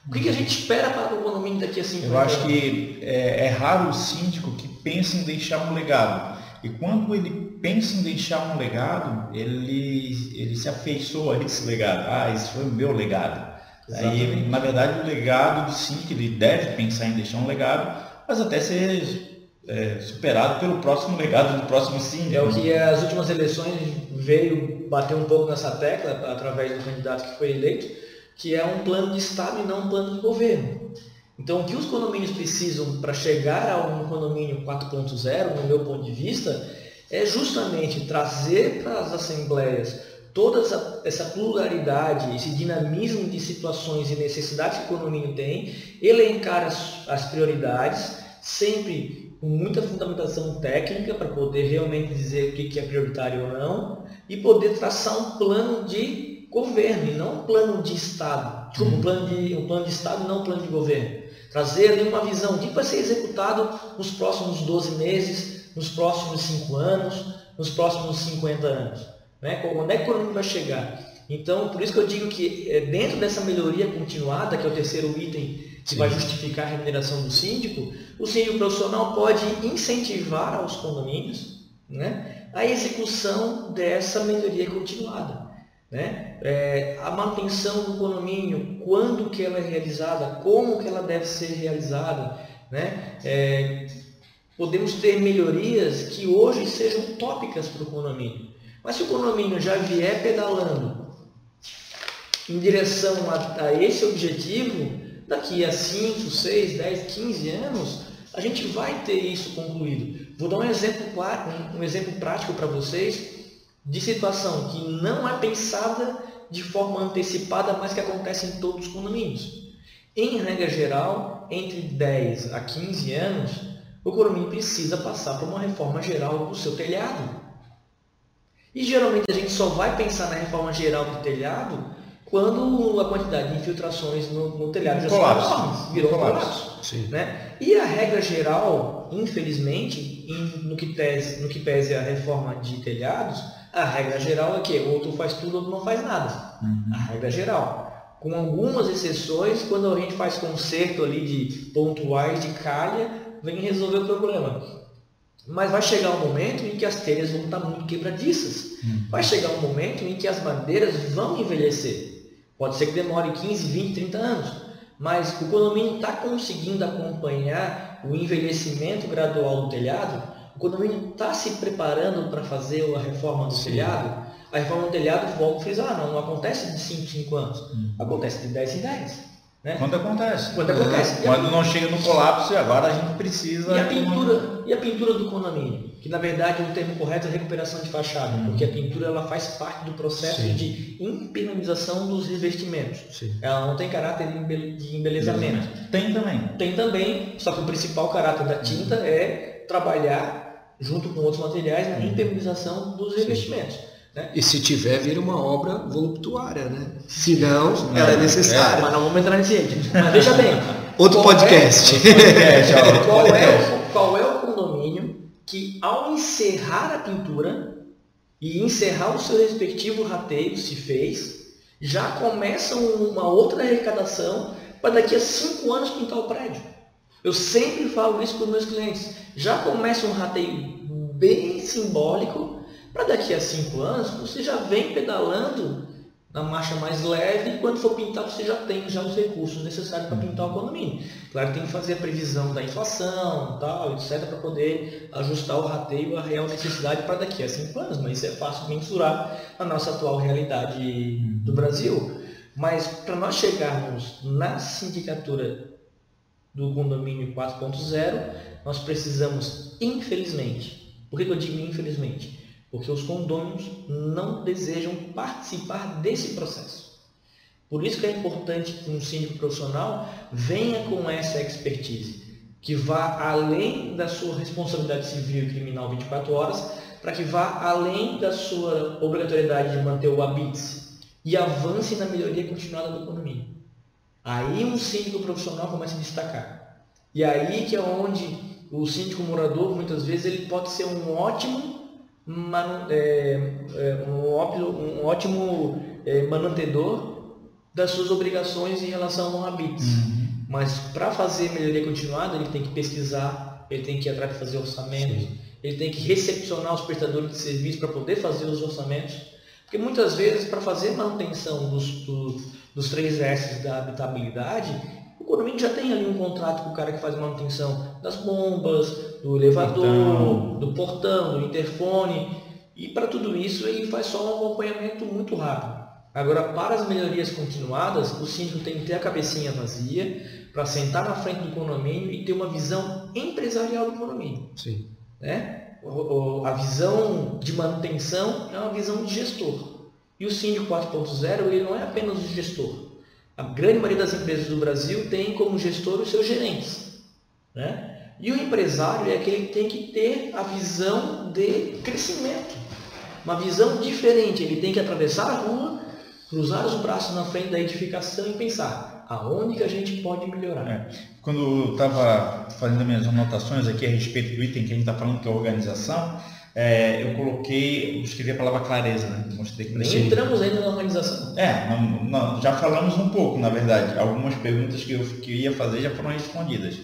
O que, que a gente espera para o condomínio daqui a 50 anos? Eu acho que é, é raro o síndico que pensa em deixar um legado. E quando ele pensa em deixar um legado, ele, ele se afeiçoa a esse legado. Ah, esse foi o meu legado. Aí, na verdade, o legado do síndico, ele deve pensar em deixar um legado, mas até ser é, superado pelo próximo legado do próximo síndico. É o que as últimas eleições veio bater um pouco nessa tecla, através do candidato que foi eleito, que é um plano de Estado e não um plano de governo. Então, o que os condomínios precisam para chegar a um condomínio 4.0, no meu ponto de vista, é justamente trazer para as assembleias toda essa, essa, pluralidade, esse dinamismo de situações e necessidades que o condomínio tem, elencar as, as prioridades, sempre com muita fundamentação técnica para poder realmente dizer o que é prioritário ou não e poder traçar um plano de governo e não um plano de Estado. Desculpa, um plano de, um plano de Estado e não um plano de governo. Trazer ali uma visão o que vai ser executado nos próximos 12 meses, nos próximos 5 anos, nos próximos 50 anos. Né? Onde é que o economia vai chegar? Então, por isso que eu digo que é, dentro dessa melhoria continuada, que é o terceiro item que Sim. vai justificar a remuneração do síndico, o síndico profissional pode incentivar aos condomínios né, a execução dessa melhoria continuada. Né? É, a manutenção do condomínio, quando que ela é realizada, como que ela deve ser realizada. Né? É, podemos ter melhorias que hoje sejam tópicas para o condomínio. Mas se o condomínio já vier pedalando em direção a, a esse objetivo, daqui a 5, 6, 10, 15 anos, a gente vai ter isso concluído. Vou dar um exemplo, um, exemplo prático para vocês de situação que não é pensada de forma antecipada, mas que acontece em todos os condomínios. Em regra geral, entre 10 a 15 anos, o condomínio precisa passar por uma reforma geral do seu telhado. E geralmente a gente só vai pensar na reforma geral do telhado quando a quantidade de infiltrações no, no telhado já colapso. enormes, virou colapso. colapso né? E a regra geral, infelizmente, em, no, que pese, no que pese a reforma de telhados, a regra geral é que ou tu faz tudo ou tu não faz nada. Uhum. A regra geral. Com algumas exceções, quando a gente faz conserto ali de pontuais de calha, vem resolver o problema. Mas vai chegar um momento em que as telhas vão estar muito quebradiças. Uhum. Vai chegar um momento em que as madeiras vão envelhecer. Pode ser que demore 15, 20, 30 anos, mas o condomínio está conseguindo acompanhar o envelhecimento gradual do telhado, o condomínio está se preparando para fazer a reforma do Sim. telhado, a reforma do telhado, vamos frisar, não, não acontece de 5 em 5 anos, hum. acontece de 10 em 10. Né? Quando acontece. Quando acontece. Quando não chega no colapso, agora a gente precisa. E a pintura, e a pintura do condomínio? Que na verdade o termo correto é recuperação de fachada, uhum. porque a pintura ela faz parte do processo Sim. de impermeabilização dos revestimentos. Sim. Ela não tem caráter de embelezamento. Tem também. Tem também, só que o principal caráter da tinta uhum. é trabalhar junto com outros materiais na uhum. impermeabilização dos revestimentos. Né? E se tiver, vira uma obra voluptuária, né? Se não, ela é necessária. É, mas não vamos entrar nesse ente. Mas veja bem. Outro podcast. É, qual, é, qual é o condomínio que, ao encerrar a pintura e encerrar o seu respectivo rateio, se fez, já começa uma outra arrecadação para daqui a cinco anos pintar o prédio. Eu sempre falo isso para os meus clientes. Já começa um rateio bem simbólico para daqui a cinco anos, você já vem pedalando na marcha mais leve e quando for pintar você já tem já os recursos necessários para pintar o condomínio. Claro, tem que fazer a previsão da inflação, tal, etc, para poder ajustar o rateio à real necessidade para daqui a cinco anos, mas isso é fácil mensurar a nossa atual realidade do Brasil. Mas para nós chegarmos na sindicatura do condomínio 4.0, nós precisamos, infelizmente, Por que eu digo infelizmente? Porque os condôminos não desejam participar desse processo. Por isso que é importante que um síndico profissional venha com essa expertise, que vá além da sua responsabilidade civil e criminal 24 horas, para que vá além da sua obrigatoriedade de manter o habite e avance na melhoria continuada do condomínio. Aí um síndico profissional começa a destacar. E aí que é onde o síndico morador, muitas vezes, ele pode ser um ótimo, manu, é, é, um ótimo, um ótimo é, manutedor das suas obrigações em relação ao habites. Uhum. Mas para fazer melhoria continuada, ele tem que pesquisar, ele tem que ir atrás de fazer orçamentos, Sim. ele tem que recepcionar os prestadores de serviço para poder fazer os orçamentos. Porque muitas vezes, para fazer manutenção dos, do, dos três S da habitabilidade, o condomínio já tem ali um contrato com o cara que faz manutenção das bombas, do elevador, do portão, do interfone. E para tudo isso ele faz só um acompanhamento muito rápido. Agora, para as melhorias continuadas, o síndico tem que ter a cabecinha vazia para sentar na frente do condomínio e ter uma visão empresarial do condomínio. Sim. Né? A visão de manutenção é uma visão de gestor. E o síndico 4.0 ele não é apenas o gestor. A grande maioria das empresas do Brasil tem como gestor os seus gerentes. Né? E o empresário é aquele que tem que ter a visão de crescimento. Uma visão diferente. Ele tem que atravessar a rua, cruzar os braços na frente da edificação e pensar aonde que a gente pode melhorar. É. Quando eu estava fazendo minhas anotações aqui a respeito do item que a gente está falando, que é a organização, é, eu coloquei, eu escrevi a palavra clareza, né? Mostrei Nem você... entramos ainda na organização. É, não, não, já falamos um pouco, na verdade. Algumas perguntas que eu, que eu ia fazer já foram respondidas.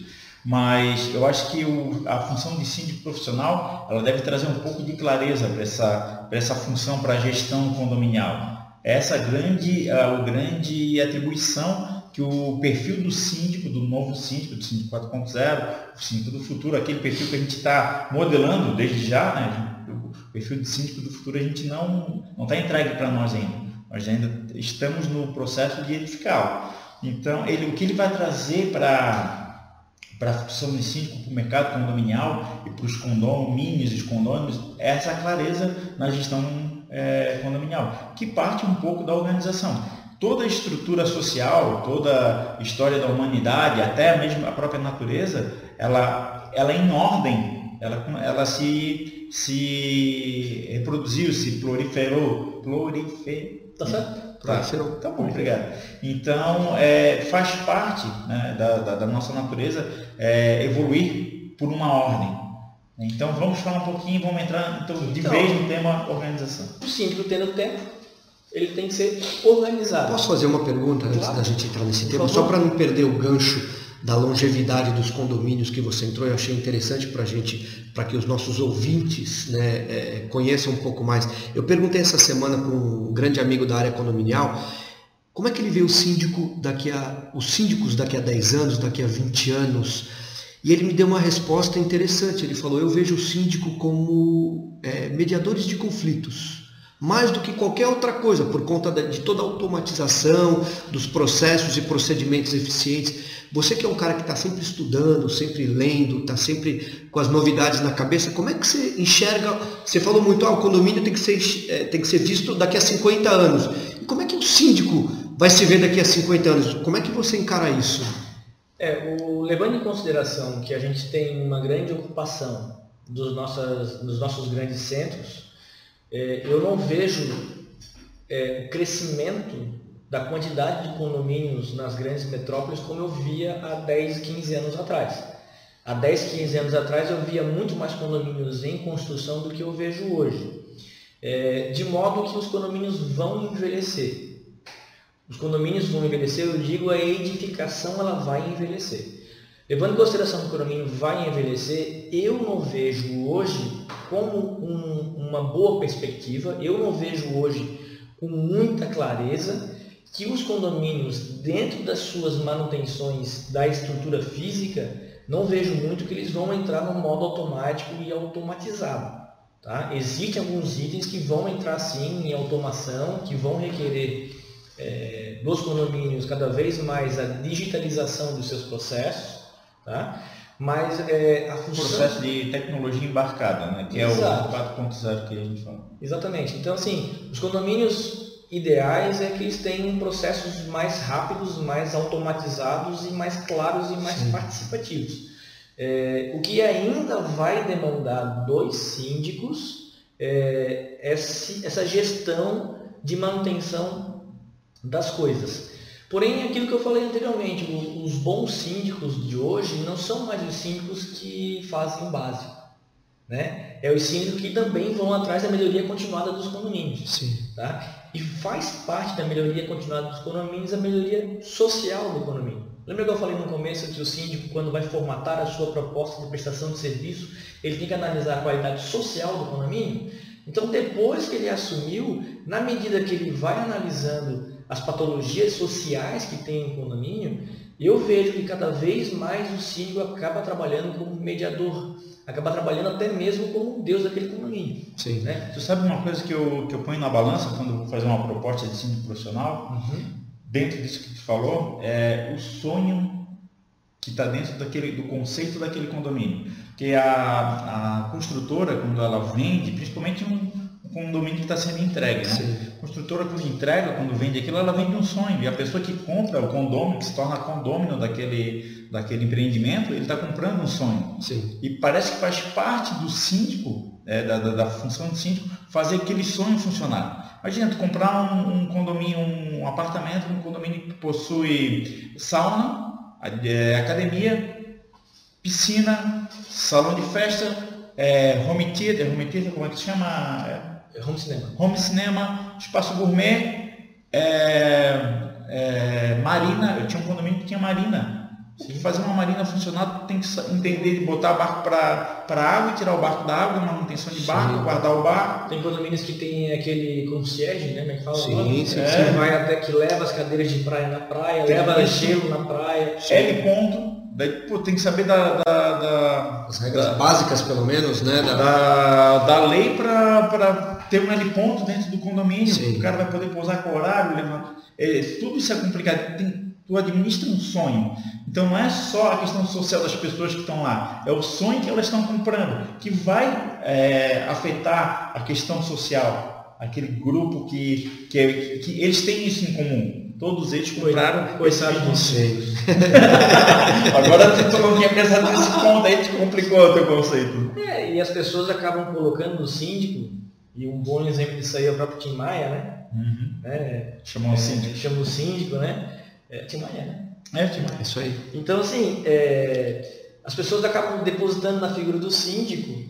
Mas eu acho que o, a função de síndico profissional, ela deve trazer um pouco de clareza para essa, essa função, para a gestão condominial. Essa grande, a, a grande atribuição que o perfil do síndico, do novo síndico, do síndico 4.0, o síndico do futuro, aquele perfil que a gente está modelando desde já, né? o perfil do síndico do futuro a gente não está entregue para nós ainda. Nós ainda estamos no processo de edificá-lo. Então, ele, o que ele vai trazer para para a função do síndico, para o mercado condominial e para os condomínios e os condôminos, é essa clareza na gestão é, condominial, que parte um pouco da organização toda a estrutura social, toda a história da humanidade, até mesmo a própria natureza, ela, ela é em ordem, ela, ela se, se reproduziu, se proliferou, proliferou. Tá certo? Tá, tá bom, obrigado. Então, é, faz parte né, da, da, da, nossa natureza é, evoluir por uma ordem. Então, vamos falar um pouquinho, vamos entrar então, de então, vez no tema organização. O simples tendo tempo ele tem que ser organizado. Posso fazer uma pergunta antes claro. da gente entrar nesse tema? Só para não perder o gancho da longevidade dos condomínios que você entrou, eu achei interessante para a gente, para que os nossos ouvintes né, é, conheçam um pouco mais. Eu perguntei essa semana para um grande amigo da área condominial como é que ele vê o síndico daqui a, os síndicos daqui a 10 anos, daqui a 20 anos. E ele me deu uma resposta interessante. Ele falou: Eu vejo o síndico como é, mediadores de conflitos mais do que qualquer outra coisa, por conta de toda a automatização dos processos e procedimentos eficientes. Você que é um cara que está sempre estudando, sempre lendo, está sempre com as novidades na cabeça, como é que você enxerga? Você falou muito, ah, o condomínio tem que ser, é, tem que ser visto daqui a 50 anos. E como é que o síndico vai se ver daqui a 50 anos? Como é que você encara isso? É, o, levando em consideração que a gente tem uma grande ocupação dos, nossas, dos nossos grandes centros, é, eu não vejo é, o crescimento da quantidade de condomínios nas grandes metrópoles como eu via há 10, 15 anos atrás. Há 10, 15 anos atrás eu via muito mais condomínios em construção do que eu vejo hoje. É, de modo que os condomínios vão envelhecer. Os condomínios vão envelhecer, eu digo a edificação ela vai envelhecer. Levando em consideração que o condomínio vai envelhecer, eu não vejo hoje como um, uma boa perspectiva, eu não vejo hoje com muita clareza que os condomínios, dentro das suas manutenções da estrutura física, não vejo muito que eles vão entrar no modo automático e automatizado. Tá? Existem alguns itens que vão entrar sim em automação, que vão requerer é, dos condomínios cada vez mais a digitalização dos seus processos, Tá? Mas é, a O função... processo de tecnologia embarcada, né? que é o Exato. 4.0 que a gente fala. Exatamente. Então, assim, os condomínios ideais é que eles tenham processos mais rápidos, mais automatizados e mais claros e mais participativos. É, o que ainda vai demandar dos síndicos é essa gestão de manutenção das coisas. Porém, aquilo que eu falei anteriormente, os bons síndicos de hoje não são mais os síndicos que fazem básico. Né? É os síndicos que também vão atrás da melhoria continuada dos condomínios. Sim. Tá? E faz parte da melhoria continuada dos condomínios a melhoria social do condomínio. Lembra que eu falei no começo que o síndico, quando vai formatar a sua proposta de prestação de serviço, ele tem que analisar a qualidade social do condomínio? Então, depois que ele assumiu, na medida que ele vai analisando as patologias sociais que tem o condomínio, eu vejo que cada vez mais o síndico acaba trabalhando como mediador, acaba trabalhando até mesmo como um deus daquele condomínio. Sim. Né? Você sabe uma coisa que eu, que eu ponho na balança quando eu vou fazer uma proposta de síndico profissional? Dentro disso que tu falou, é o sonho que está dentro daquele, do conceito daquele condomínio. Porque a, a construtora, quando ela vende, principalmente um condomínio que está sendo entregue, né? Sim. A construtora, quando entrega, quando vende aquilo, ela vende um sonho. E a pessoa que compra o condômino, que se torna condômino daquele, daquele empreendimento, ele está comprando um sonho. Sim. E parece que faz parte do síndico, é, da, da, da função do síndico, fazer aquele sonho funcionar. Imagina, tu comprar um, um condomínio, um apartamento, um condomínio que possui sauna, é, academia, piscina, salão de festa, é, home theater, home theater, como é que se chama? É, É home cinema. home cinema, espaço gourmet, é, é, marina. Eu tinha um condomínio que tinha marina. Se fazer uma marina funcionar, tu tem que entender de botar barco para água e tirar o barco da água, manutenção de barco, Sim. guardar o barco. Tem condomínios que tem aquele concierge, né? Como é que fala? Sim, sim, que sim. vai até que leva as cadeiras de praia na praia, Tem leva isso. gelo na praia. L ponto. Daí, pô, tem que saber da, da, da, As regras básicas, pelo menos, né? Da... da, da lei para ter um L ponto dentro do condomínio. Sim. O cara vai poder pousar com horário, levantar. É, tudo isso é complicado. Tem, tu administra um sonho. Então não é só a questão social das pessoas que estão lá, é o sonho que elas estão comprando, que vai é, afetar a questão social. Aquele grupo que, que, é- que eles têm isso em comum. Todos eles compraram esse do Sim. Agora tu não tinha pensado nesse ponto, aí te complicou o teu conceito. É, e as pessoas acabam colocando no síndico, e um bom exemplo disso aí é o próprio Tim Maia, né? É, Chamou o é, síndico. ele chama o síndico, né? É, Tim Maia, né? É, Tim Maia. Isso aí. Então, assim, é, as pessoas acabam depositando na figura do síndico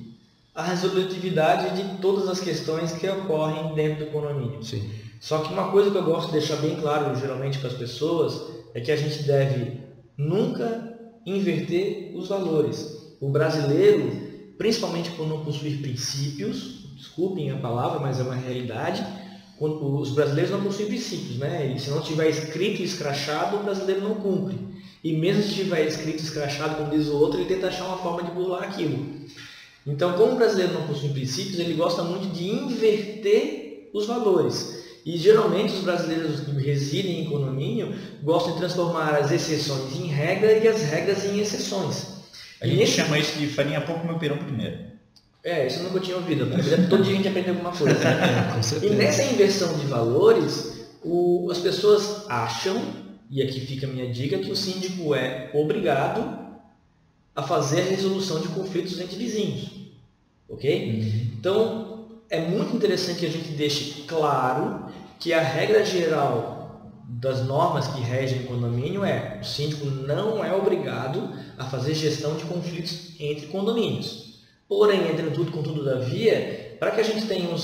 a resolutividade de todas as questões que ocorrem dentro do condomínio. Sim. Só que uma coisa que eu gosto de deixar bem claro, geralmente, para as pessoas, é que a gente deve nunca inverter os valores. O brasileiro, principalmente por não possuir princípios, desculpem a palavra, mas é uma realidade, quando- os brasileiros não possuem princípios, né? E se não tiver escrito e escrachado, o brasileiro não cumpre. E mesmo se tiver escrito e escrachado, como diz o outro, ele tenta achar uma forma de burlar aquilo. Então, como o brasileiro não possui princípios, ele gosta muito de inverter os valores. E geralmente os brasileiros que residem em condomínio gostam de transformar as exceções em regra e as regras em exceções. A E gente nesse- chama isso de farinha pouco meu perão primeiro. É, isso eu nunca tinha ouvido. Na verdade, todo dia a gente aprende alguma coisa. É, com E nessa inversão de valores, o- as pessoas acham, e aqui fica a minha dica, que o síndico é obrigado a fazer a resolução de conflitos entre vizinhos. Ok? Então, é muito interessante que a gente deixe claro que a regra geral das normas que regem o condomínio é o síndico não é obrigado a fazer gestão de conflitos entre condomínios. Porém, entretudo, contudo, todavia, para que a gente tenha um,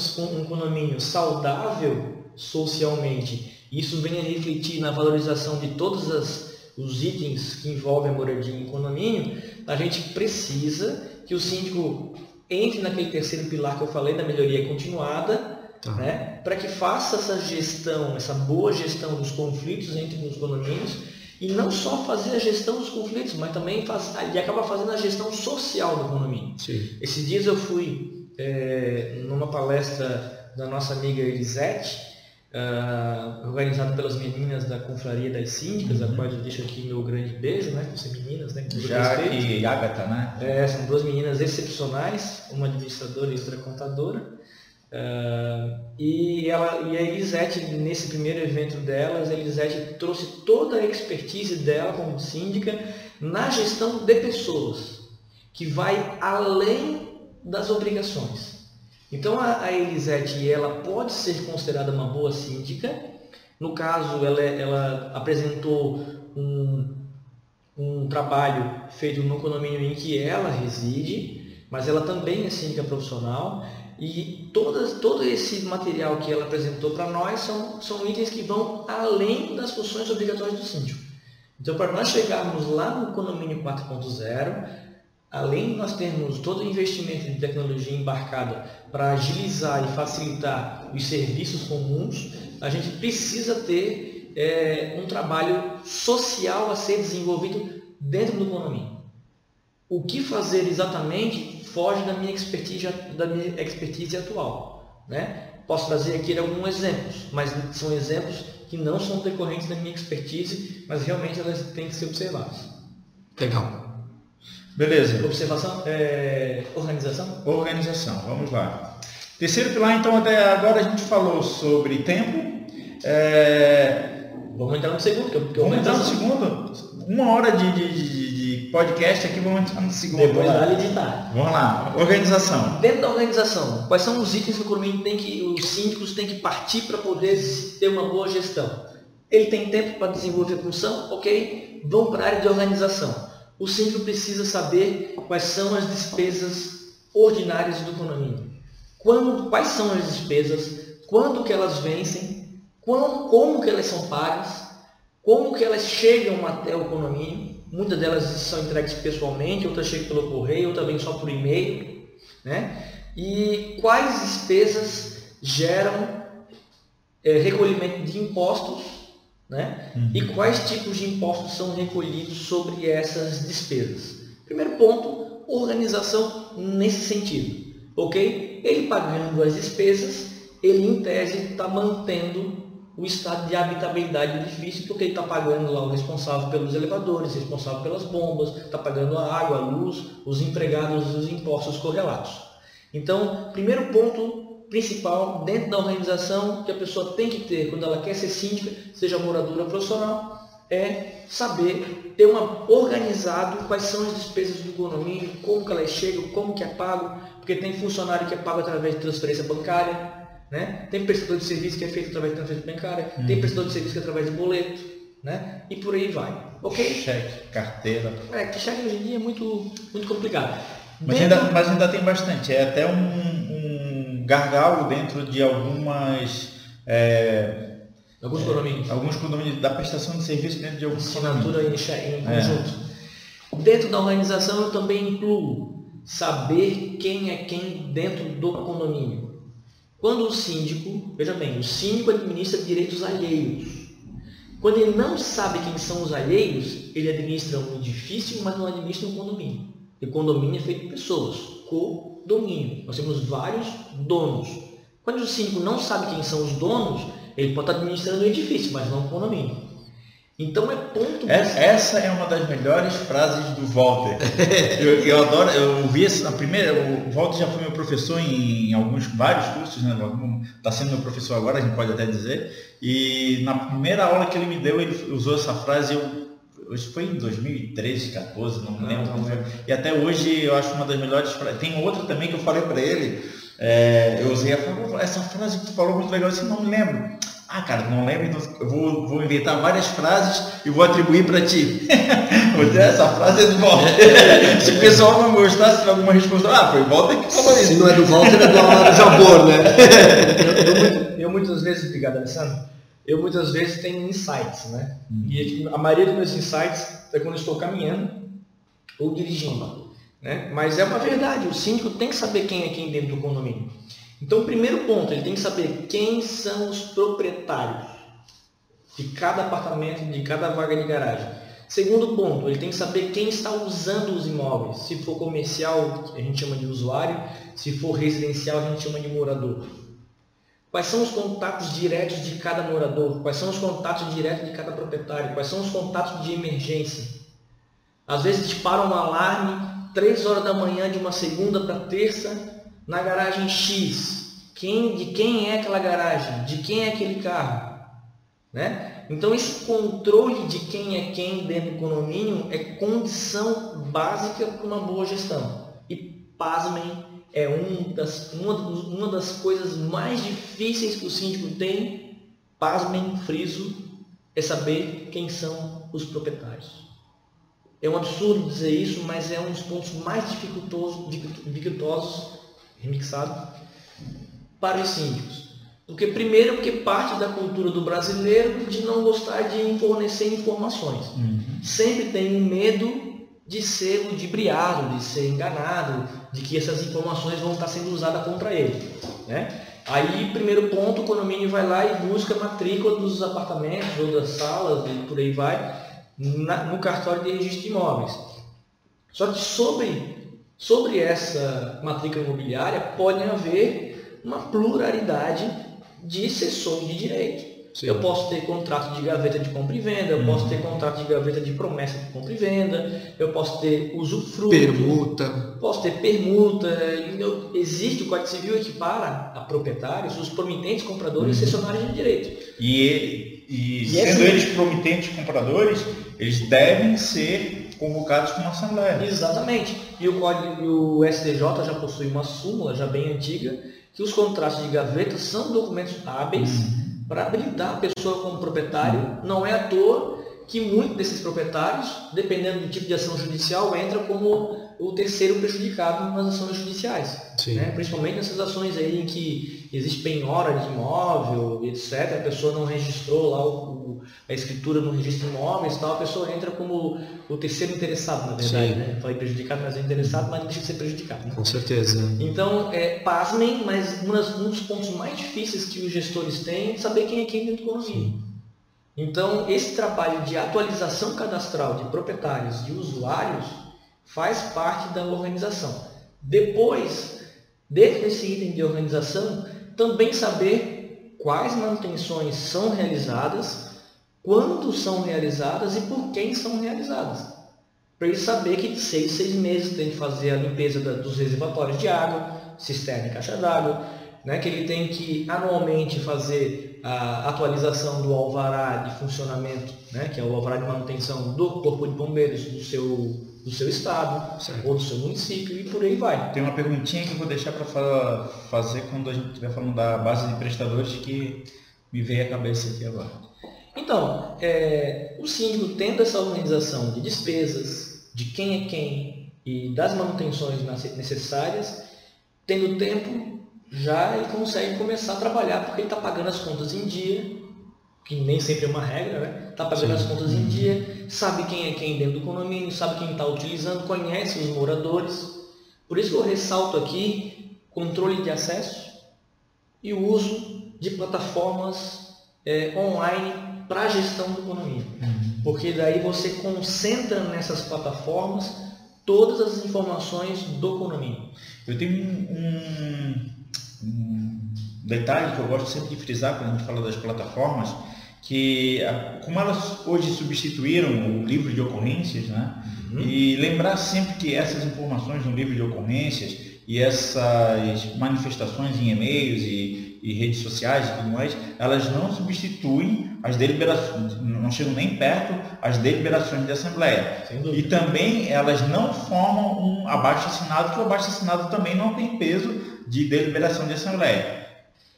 um condomínio saudável socialmente, e isso venha refletir na valorização de todos as- os itens que envolvem a moradia em condomínio, a gente precisa que o síndico entre naquele terceiro pilar que eu falei da melhoria continuada, Tá. né, para que faça essa gestão, essa boa gestão dos conflitos entre os condomínios e não só fazer a gestão dos conflitos, mas também faz, ele acaba fazendo a gestão social do condomínio. Sim. Esses dias eu fui é, numa palestra da nossa amiga Elisete uh, organizado pelas meninas da Confraria das Síndicas, uhum. a qual eu deixo aqui meu grande beijo, né? Por ser meninas, né? Já e Agatha, né? É, são duas meninas excepcionais, uma administradora e outra contadora. Uh, e, ela, e a Elisete, nesse primeiro evento delas, a Elisete trouxe toda a expertise dela como síndica na gestão de pessoas, que vai além das obrigações. Então a, a Elisete ela pode ser considerada uma boa síndica. No caso, ela, ela apresentou um, um trabalho feito no condomínio em que ela reside, mas ela também é síndica profissional e todo esse material que ela apresentou para nós são, são itens que vão além das funções obrigatórias do síndico. Então, para nós chegarmos lá no condomínio 4.0, além de nós termos todo o investimento de tecnologia embarcada para agilizar e facilitar os serviços comuns, a gente precisa ter é, um trabalho social a ser desenvolvido dentro do condomínio. O que fazer exatamente foge da minha expertise, da minha expertise atual. Né? Posso trazer aqui alguns exemplos, mas são exemplos que não são decorrentes da minha expertise, mas realmente elas têm que ser observadas. Legal. Beleza. Observação, é... organização? Organização, vamos lá. Terceiro pilar, então, até agora a gente falou sobre tempo. É... Vamos entrar no segundo. Que vamos entrar no segundo. Uma hora de, de, de podcast aqui, vamos entrar no segundo. Depois dá editar. Vamos lá, organização. Dentro da organização, quais são os itens que o condomínio tem que, os síndicos têm que partir para poder ter uma boa gestão? Ele tem tempo para desenvolver função? Ok, vamos para a área de organização. O síndico precisa saber quais são as despesas ordinárias do condomínio. Quando, quais são as despesas, quando que elas vencem, como, como que elas são pagas, como que elas chegam até o condomínio, Muitas delas são entregues pessoalmente, outras chegam pelo correio, outras vêm só por e-mail. Né? E quais despesas geram é, recolhimento de impostos né? Uhum. e quais tipos de impostos são recolhidos sobre essas despesas. Primeiro ponto, organização nesse sentido. Ok? Ele pagando as despesas, ele em tese está mantendo o estado de habitabilidade do edifício, porque ele está pagando lá o responsável pelos elevadores, responsável pelas bombas, está pagando a água, a luz, os empregados os impostos correlatos. Então, primeiro ponto principal dentro da organização que a pessoa tem que ter quando ela quer ser síndica, seja moradora profissional, é saber ter uma organizado quais são as despesas do condomínio, como que elas chegam, como que é pago, porque tem funcionário que é pago através de transferência bancária, né? Tem prestador de serviço que é feito através de transferência bancária, tem prestador de serviço que é através de boleto, né? E por aí vai. Ok? Cheque, carteira. É, que cheque hoje em dia é muito, muito complicado. Mas, dentro... ainda, mas ainda tem bastante. É até um, um gargalo dentro de algumas. É, alguns condomínios. alguns condomínios da prestação de serviço dentro de alguns Assinatura em, em conjunto. É. Dentro da organização eu também incluo saber quem é quem dentro do condomínio. Quando o síndico, veja bem, o síndico administra direitos alheios. Quando ele não sabe quem são os alheios, ele administra um edifício, mas não administra um condomínio. E condomínio é feito de pessoas, codomínio. Nós temos vários donos. Quando o síndico não sabe quem são os donos, ele pode estar administrando o edifício, mas não o condomínio. Então é ponto. Essa, essa é uma das melhores frases do Walter. eu, eu adoro, eu vi a primeira. O Walter já foi meu professor em, em alguns vários cursos, né? Está sendo meu professor agora, a gente pode até dizer. E na primeira aula que ele me deu, ele usou essa frase. Eu, isso foi em 2013, 14, não me lembro. Não, não e até hoje eu acho uma das melhores frases. Tem outra também que eu falei para ele. É, eu usei a, essa frase que tu falou muito legal, assim, não me lembro. Ah, cara, não lembro, então eu vou, vou inventar várias frases e vou atribuir para ti. essa frase é do Walter. Se o pessoal não gostar, se tiver alguma resposta, ah, foi o Walter que falou isso. Se não é do Walter, é do Amaro Jabor, né? eu, eu, eu, muitas vezes, obrigado, Alessandro, eu muitas vezes tenho insights, né? Hum. E a maioria dos meus insights é quando eu estou caminhando ou dirigindo. Né? Mas é uma verdade, o síndico tem que saber quem é quem dentro do condomínio. Então, primeiro ponto, ele tem que saber quem são os proprietários de cada apartamento, de cada vaga de garagem. Segundo ponto, ele tem que saber quem está usando os imóveis. Se for comercial, a gente chama de usuário. Se for residencial, a gente chama de morador. Quais são os contatos diretos de cada morador? Quais são os contatos diretos de cada proprietário? Quais são os contatos de emergência? Às vezes dispara um alarme 3 horas da manhã de uma segunda para terça na garagem X. Quem, de quem é aquela garagem? De quem é aquele carro? Né? Então esse controle de quem é quem dentro do condomínio é condição básica para uma boa gestão. E pasmem, é um das, uma, uma das coisas mais difíceis que o síndico tem, pasmem, friso, é saber quem são os proprietários. É um absurdo dizer isso, mas é um dos pontos mais dificultosos, dificultosos remixado, para os síndicos. Porque primeiro porque parte da cultura do brasileiro de não gostar de fornecer informações. Uhum. Sempre tem um medo de ser ludibriado, de ser enganado, de que essas informações vão estar sendo usadas contra ele. Né? Aí, primeiro ponto, o condomínio vai lá e busca a matrícula dos apartamentos ou das salas e por aí vai na, no cartório de registro de imóveis. Só que sobre, sobre essa matrícula imobiliária pode haver uma pluralidade de sessões de direito. Sim. Eu posso ter contrato de gaveta de compra e venda, eu posso ter contrato de gaveta de promessa de compra e venda, eu posso ter usufruto. Permuta. Posso ter permuta. existe o Código Civil equipara a proprietários, os promitentes compradores uhum. e cessionários de direito. E, ele, e, e sendo assim, eles promitentes compradores, eles devem ser convocados com uma assembleia. Exatamente. E o, código, o STJ já possui uma súmula, já bem antiga, que os contratos de gaveta são documentos hábeis. Uhum para habilitar a pessoa como proprietário. Não é à toa que muitos desses proprietários, dependendo do tipo de ação judicial, entra como o terceiro prejudicado nas ações judiciais. Né? Principalmente nessas ações aí em que existe penhora de imóvel, etc. A pessoa não registrou lá o, a escritura no registro de imóveis tal, a pessoa entra como o terceiro interessado, na verdade. Né? Falei prejudicado, mas é interessado, mas não deixa de ser prejudicado. Né? Com certeza. Então, é, pasmem, mas um dos pontos mais difíceis que os gestores têm é saber quem é quem dentro do condomínio. Então, esse trabalho de atualização cadastral de proprietários e usuários faz parte da organização. Depois, dentro desse item de organização, também saber quais manutenções são realizadas, quando são realizadas e por quem são realizadas. Para ele saber que de seis, seis meses tem que fazer a limpeza dos reservatórios de água, cisterna e caixa d'água, né, que ele tem que anualmente fazer a atualização do alvará de funcionamento, né, que é o alvará de manutenção do Corpo de Bombeiros do seu do seu estado certo. ou do seu município e por aí vai. Tem uma perguntinha que eu vou deixar para fazer quando a gente estiver falando da base de prestadores que me veio à cabeça aqui agora. Então, é, o síndico tendo essa organização de despesas, de quem é quem e das manutenções necessárias, tendo tempo, já ele consegue começar a trabalhar porque ele está pagando as contas em dia, que nem sempre é uma regra, né? Está pagando Sim. as contas em dia, sabe quem é quem dentro do condomínio, sabe quem está utilizando, conhece os moradores. Por isso que eu ressalto aqui controle de acesso e o uso de plataformas é, online para a gestão do condomínio. Uhum. Porque daí você concentra nessas plataformas todas as informações do condomínio. Eu tenho um, um, detalhe que eu gosto sempre de frisar quando a gente fala das plataformas, que como elas hoje substituíram o livro de ocorrências, né? Uhum. E lembrar sempre que essas informações no livro de ocorrências e essas manifestações em e-mails e, e, redes sociais e tudo mais, elas não substituem as deliberações, não chegam nem perto as deliberações de assembleia. E também elas não formam um abaixo assinado, que o abaixo assinado também não tem peso de deliberação de assembleia.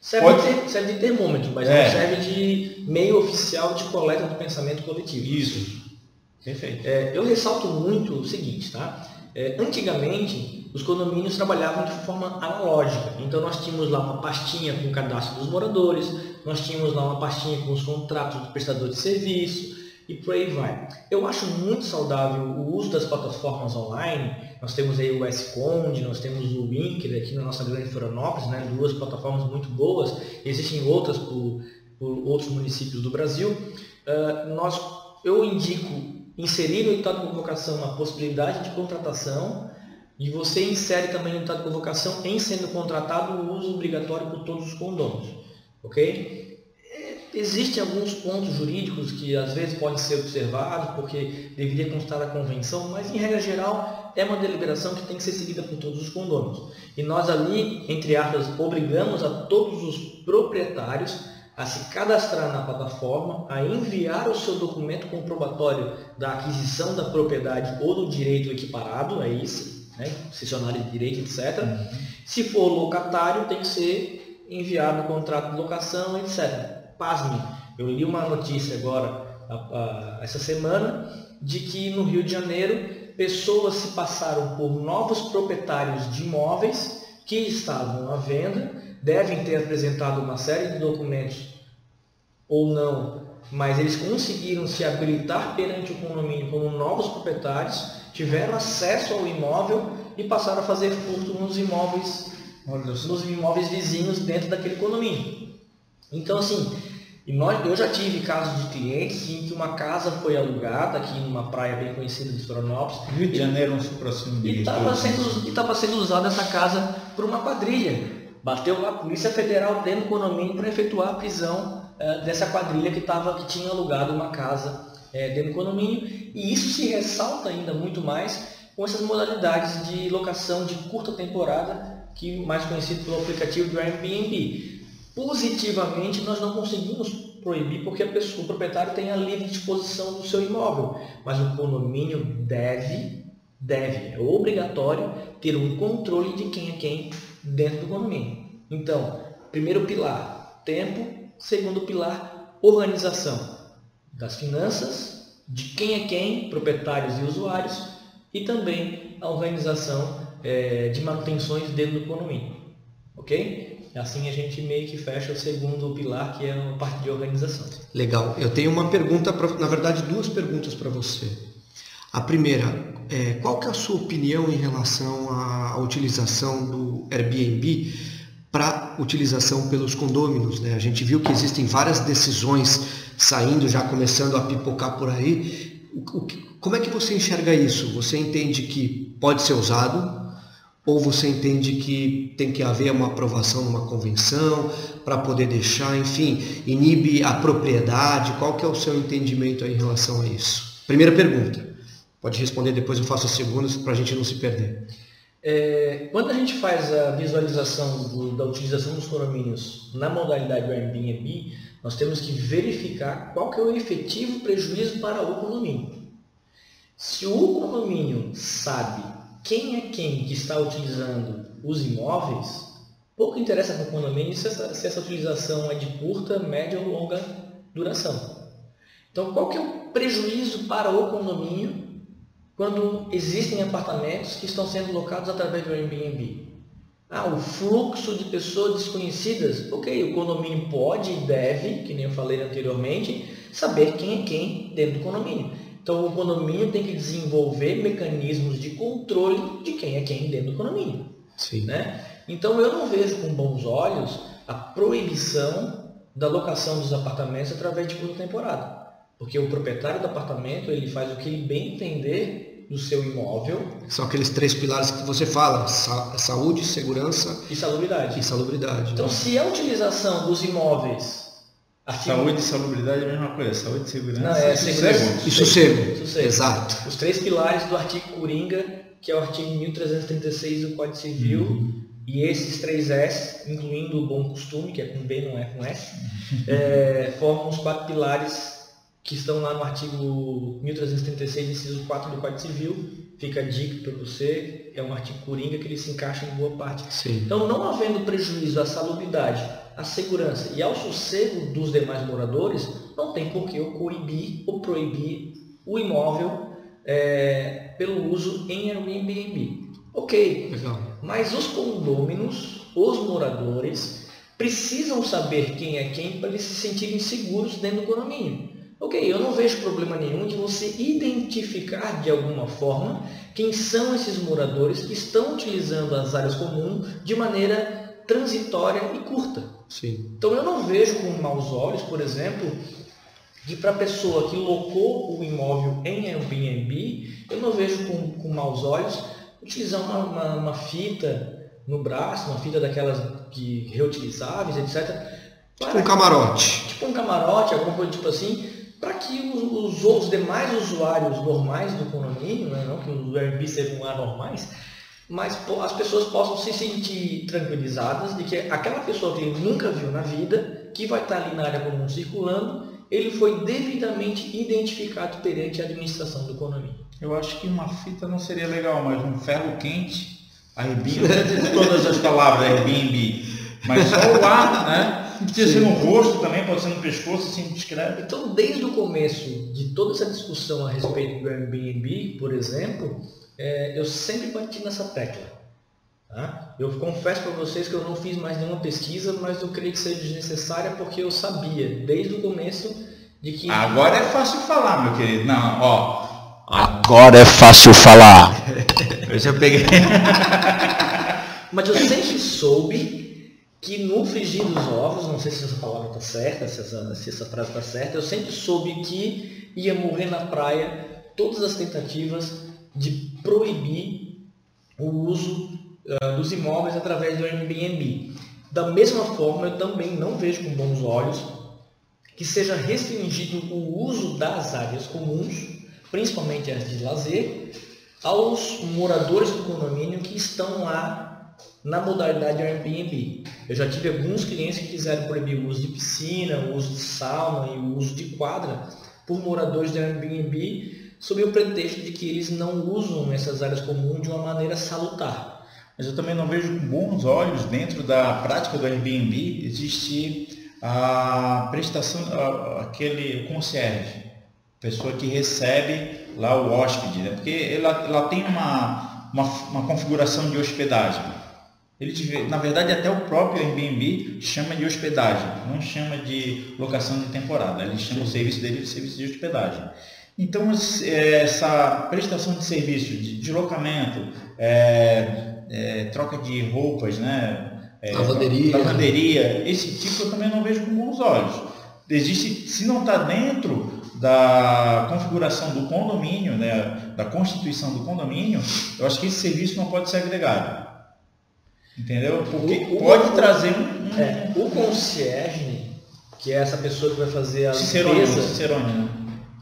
Serve, Pode... de, serve de termômetro, mas é. não serve de meio oficial de coleta do pensamento coletivo. Isso. Perfeito. É, eu ressalto muito o seguinte, tá? É, antigamente, os condomínios trabalhavam de forma analógica. Então, nós tínhamos lá uma pastinha com o cadastro dos moradores, nós tínhamos lá uma pastinha com os contratos do prestador de serviço, e por aí vai. Eu acho muito saudável o uso das plataformas online. Nós temos aí o S-Conde, nós temos o Winker aqui na nossa grande Florianópolis, né? duas plataformas muito boas. Existem outras por, por outros municípios do Brasil. Uh, nós, eu indico inserir no estado de convocação a possibilidade de contratação e você insere também no estado de convocação, em sendo contratado, o uso obrigatório por todos os condôminos. ok? Existem alguns pontos jurídicos que às vezes podem ser observados porque deveria constar a convenção, mas em regra geral é uma deliberação que tem que ser seguida por todos os condôminos. E nós ali, entre aspas, obrigamos a todos os proprietários a se cadastrar na plataforma, a enviar o seu documento comprobatório da aquisição da propriedade ou do direito equiparado, é isso, né? de direito, etc. Uhum. Se for locatário, tem que ser enviado o contrato de locação, etc pasme, eu li uma notícia agora, a, a, essa semana, de que no Rio de Janeiro pessoas se passaram por novos proprietários de imóveis que estavam à venda, devem ter apresentado uma série de documentos ou não, mas eles conseguiram se habilitar perante o condomínio como novos proprietários, tiveram acesso ao imóvel e passaram a fazer furto nos imóveis, nos imóveis vizinhos dentro daquele condomínio. Então, assim, e eu já tive casos de clientes em que uma casa foi alugada aqui numa praia bem conhecida de Florianópolis. Rio de Janeiro, um supra-sumo de E estava sendo, sendo usada essa casa por uma quadrilha. Bateu lá a Polícia Federal dentro do condomínio para efetuar a prisão eh, dessa quadrilha que, tava, que tinha alugado uma casa eh, dentro do condomínio. E isso se ressalta ainda muito mais com essas modalidades de locação de curta temporada, que mais conhecido pelo aplicativo do Airbnb Positivamente, nós não conseguimos proibir porque pessoa, o proprietário tem a livre disposição do seu imóvel, mas o condomínio deve, deve, é obrigatório ter um controle de quem é quem dentro do condomínio. Então, primeiro pilar, tempo, segundo pilar, organização das finanças, de quem é quem, proprietários e usuários, e também a organização é, de manutenções dentro do condomínio. Ok? Assim a gente meio que fecha o segundo pilar, que é a parte de organização. Legal. Eu tenho uma pergunta, pra, na verdade duas perguntas para você. A primeira, é, qual que é a sua opinião em relação à utilização do Airbnb para utilização pelos condôminos? Né? A gente viu que existem várias decisões saindo, já começando a pipocar por aí. O, o, como é que você enxerga isso? Você entende que pode ser usado, ou você entende que tem que haver uma aprovação numa convenção para poder deixar, enfim, inibe a propriedade? Qual que é o seu entendimento em relação a isso? Primeira pergunta. Pode responder depois, eu faço a segunda para a gente não se perder. É, quando a gente faz a visualização do, da utilização dos condomínios na modalidade Airbnb, nós temos que verificar qual que é o efetivo prejuízo para o condomínio. Se o condomínio sabe quem é quem que está utilizando os imóveis, pouco interessa para o condomínio se essa, se essa utilização é de curta, média ou longa duração. Então, qual que é o prejuízo para o condomínio quando existem apartamentos que estão sendo locados através do Airbnb? Ah, o fluxo de pessoas desconhecidas. Ok, o condomínio pode e deve, que nem eu falei anteriormente, saber quem é quem dentro do condomínio. Então, o condomínio tem que desenvolver mecanismos de controle de quem é quem dentro do condomínio. Sim. Né? Então, eu não vejo com bons olhos a proibição da locação dos apartamentos através de curta temporada. Porque o proprietário do apartamento ele faz o que ele bem entender do seu imóvel. São aqueles três pilares que você fala: saúde, segurança e salubridade. E salubridade. Então, né? se a utilização dos imóveis Artigo... Saúde e salubridade é a mesma coisa. Saúde, segurança Não, é, e segurança. E sossego. sossego. Exato. Os três pilares do artigo Coringa, que é o artigo 1336 do Código Civil, uhum. e esses três S, incluindo o bom costume, que é com B, não é com S, uhum. é, formam os quatro pilares que estão lá no artigo 1336, inciso 4 do Código Civil. Fica a dica para você, é um artigo coringa que ele se encaixa em boa parte. Sim. Então, não havendo prejuízo à salubridade, à segurança e ao sossego dos demais moradores, não tem por que eu coibir ou proibir o imóvel é, pelo uso em Airbnb. Ok, Legal. mas os condôminos, os moradores, precisam saber quem é quem para eles se sentirem seguros dentro do condomínio. Ok, eu não vejo problema nenhum de você identificar de alguma forma quem são esses moradores que estão utilizando as áreas comuns de maneira transitória e curta. Sim. Então eu não vejo com maus olhos, por exemplo, que para a pessoa que locou o imóvel em Airbnb, eu não vejo com, com maus olhos utilizar uma, uma, uma fita no braço, uma fita daquelas que reutilizáveis, etc Tipo um camarote. Tipo um camarote, alguma coisa tipo assim, para que os, os, demais usuários normais do condomínio, né, não que os Airbnb sejam anormais, mas as pessoas possam se sentir tranquilizadas de que aquela pessoa que ele nunca viu na vida, que vai estar ali na área comum circulando, ele foi devidamente identificado perante a administração do condomínio. Eu acho que uma fita não seria legal, mas um ferro quente, Airbnb, todas as palavras Airbnb, mas só o ar, né? Pode ser no rosto também, pode ser no pescoço, assim, descreve. Então, desde o começo de toda essa discussão a respeito do Airbnb, por exemplo, é, eu sempre bati nessa tecla. Tá? Eu confesso para vocês que eu não fiz mais nenhuma pesquisa, mas eu creio que seja desnecessária porque eu sabia desde o começo de que. Agora é fácil falar, meu querido. Não, ó. Agora é fácil falar. Eu peguei. mas eu sempre soube que no frigir dos ovos, não sei se essa palavra está certa, se essa, se essa frase está certa, eu sempre soube que ia morrer na praia todas as tentativas de proibir o uso uh, dos imóveis através do Airbnb. Da mesma forma, eu também não vejo com bons olhos que seja restringido o uso das áreas comuns, principalmente as de lazer, aos moradores do condomínio que estão lá na modalidade Airbnb. Eu já tive alguns clientes que quiseram proibir o uso de piscina, o uso de sauna e o uso de quadra por moradores de Airbnb sob o pretexto de que eles não usam essas áreas comuns de uma maneira salutar. Mas eu também não vejo com bons olhos dentro da prática do Airbnb existir a prestação, aquele concierge, pessoa que recebe lá o hóspede, né? porque ela, ela tem uma, uma, uma configuração de hospedagem. Ele, na verdade, até o próprio Airbnb chama de hospedagem, não chama de locação de temporada. Ele chama Sim. o serviço dele de serviço de hospedagem. Então, é, essa prestação de serviço, de deslocamento, é, é, troca de roupas, né? É, lavanderia. lavanderia, esse tipo eu também não vejo com bons olhos. Existe, se não está dentro da configuração do condomínio, né, da constituição do condomínio, eu acho que esse serviço não pode ser agregado. Entendeu? Porque o, pode o, trazer um, é, O concierge, que é essa pessoa que vai fazer a Cicerone, limpeza... Cicerone, né?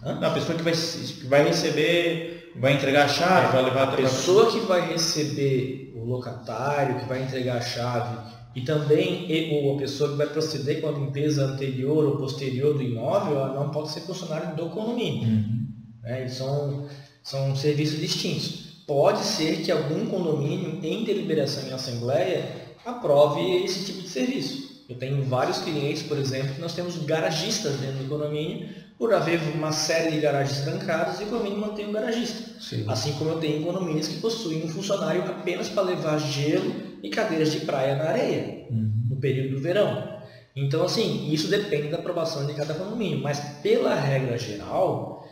Hã? A pessoa que vai, que vai receber, vai entregar a chave, é, vai levar a pessoa que vai receber o locatário, que vai entregar a chave e também ou a pessoa que vai proceder com a limpeza anterior ou posterior do imóvel, ela não pode ser funcionário do condomínio. Uhum. Né? São, são serviços distintos. Pode ser que algum condomínio, em deliberação em assembleia, aprove esse tipo de serviço. Eu tenho vários clientes, por exemplo, que nós temos garagistas dentro do condomínio, por haver uma série de garagens trancadas e o condomínio mantém um garagista. Sim. Assim como eu tenho condomínios que possuem um funcionário apenas para levar gelo e cadeiras de praia na areia, uhum. no período do verão. Então, assim, isso depende da aprovação de cada condomínio, mas pela regra geral,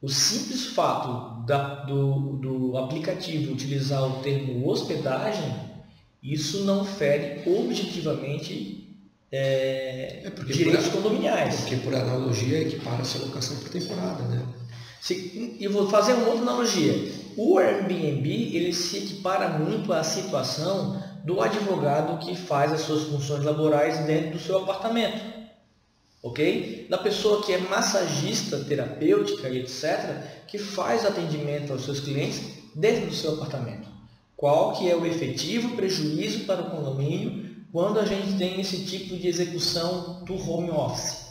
o simples fato da, do, do aplicativo utilizar o termo hospedagem, isso não fere objetivamente é, é direitos por, condominiais. Porque, por analogia, equipara-se a locação por temporada, né? Se, eu vou fazer uma outra analogia. O Airbnb ele se equipara muito à situação do advogado que faz as suas funções laborais dentro do seu apartamento. Ok? Da pessoa que é massagista, terapêutica e etc., que faz atendimento aos seus clientes dentro do seu apartamento. Qual que é o efetivo prejuízo para o condomínio quando a gente tem esse tipo de execução do home office.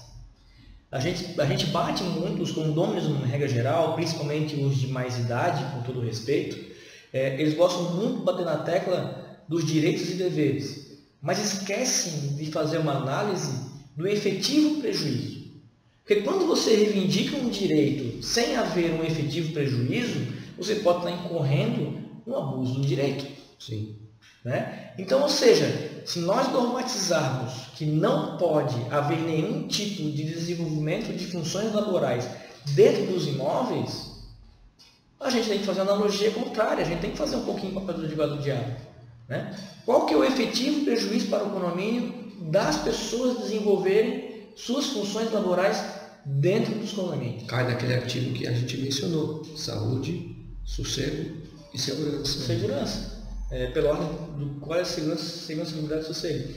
A gente, a gente bate muito, os condôminos, numa regra geral, principalmente os de mais idade, com todo respeito, é, eles gostam muito de bater na tecla dos direitos e deveres, mas esquecem de fazer uma análise do efetivo prejuízo. Porque quando você reivindica um direito sem haver um efetivo prejuízo, você pode estar incorrendo no abuso do direito. Sim. Né? Então, ou seja, se nós normatizarmos que não pode haver nenhum tipo de desenvolvimento de funções laborais dentro dos imóveis, a gente tem que fazer uma analogia contrária, a gente tem que fazer um pouquinho o papel do advogado do diabo. Né? Qual que é o efetivo prejuízo para o condomínio das pessoas desenvolverem suas funções laborais dentro dos condomínios? Cai naquele artigo que a gente mencionou, saúde, sossego e segurança. Segurança é, pela ordem do qual é a segurança, segurança, seguridade e sossego.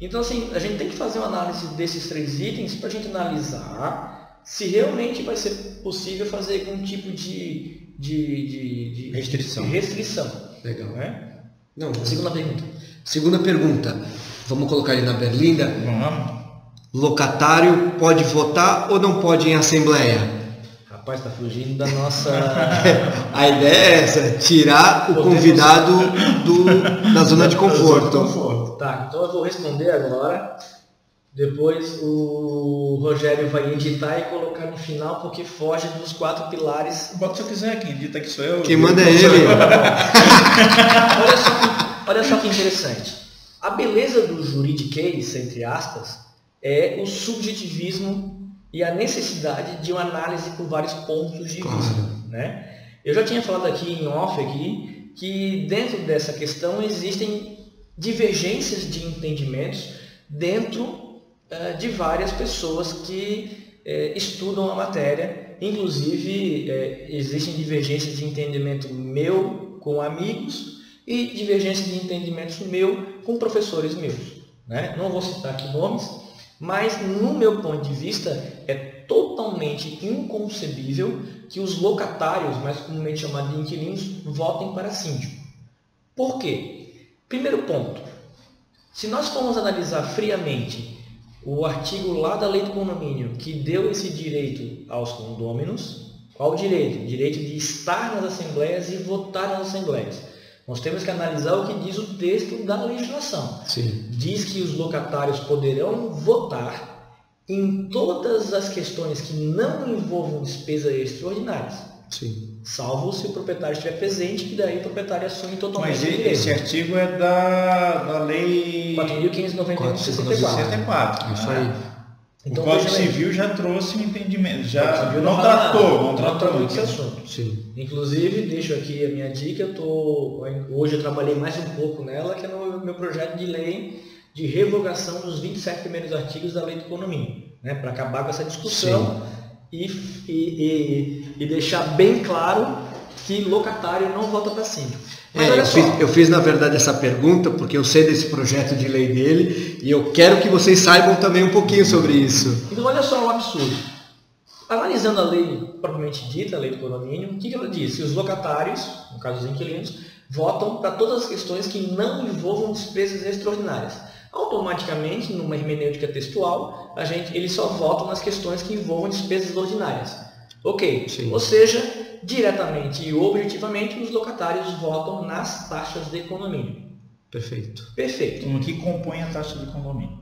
Então, assim, a gente tem que fazer uma análise desses três itens para a gente analisar se realmente vai ser possível fazer algum tipo de, de, de, de Restrição. restrição. Legal. Né? Não, Segunda pergunta. segunda pergunta. Vamos colocar ele na berlinda. Vamos. Locatário pode votar ou não pode em assembleia? Rapaz, tá fugindo da nossa. A ideia é essa, tirar o Podemos- convidado do, da zona de conforto. Conforto. tá, então eu vou responder agora. Depois o Rogério vai editar e colocar no final porque foge dos quatro pilares. Bota se eu quiser, quem edita aqui sou eu. Quem manda é ele. Olha só, que, olha só que interessante. A beleza do juridiquês, entre aspas, é o subjetivismo e a necessidade de uma análise por vários pontos de Claro. vista. Né? Eu já tinha falado aqui em off aqui que dentro dessa questão existem divergências de entendimentos dentro eh, de várias pessoas que eh, estudam a matéria. Inclusive, eh, existem divergências de entendimento meu com amigos e divergências de entendimento meu com professores meus. Né? Não vou citar aqui nomes, mas no meu ponto de vista é totalmente inconcebível que os locatários, mais comumente chamados de inquilinos, votem para síndico. Por quê? Primeiro ponto, se nós formos analisar friamente o artigo lá da lei do condomínio que deu esse direito aos condôminos, qual o direito? O direito de estar nas assembleias e votar nas assembleias. Nós temos que analisar o que diz o texto da legislação Sim. diz que os locatários poderão votar em todas as questões que não envolvam despesas extraordinárias, Sim. salvo se o proprietário estiver presente, que daí o proprietário assume totalmente Mas o direito. esse artigo é da, da lei 4.591 64. 64. Isso aí. Então, o Código Civil já trouxe um entendimento, já não, tratou, não tratou esse assunto. Sim. Inclusive, deixo aqui a minha dica, eu tô, hoje eu trabalhei mais um pouco nela, que é no meu projeto de lei de revogação dos 27 primeiros artigos da lei do condomínio, né, para acabar com essa discussão e, e, e, e deixar bem claro que locatário não vota para síndico. É, eu, fiz, eu fiz, na verdade, essa pergunta porque eu sei desse projeto de lei dele e eu quero que vocês saibam também um pouquinho sobre isso. Então olha só o absurdo. Analisando a lei propriamente dita, a lei do condomínio, o que, que ela diz? Que os locatários, no caso os inquilinos, votam para todas as questões que não envolvam despesas extraordinárias. Automaticamente, numa hermenêutica textual, a gente, eles só votam nas questões que envolvam despesas ordinárias. Ok. Sim. Ou seja, diretamente e objetivamente, os locatários votam nas taxas de condomínio. Perfeito. Perfeito. No que compõe a taxa de condomínio.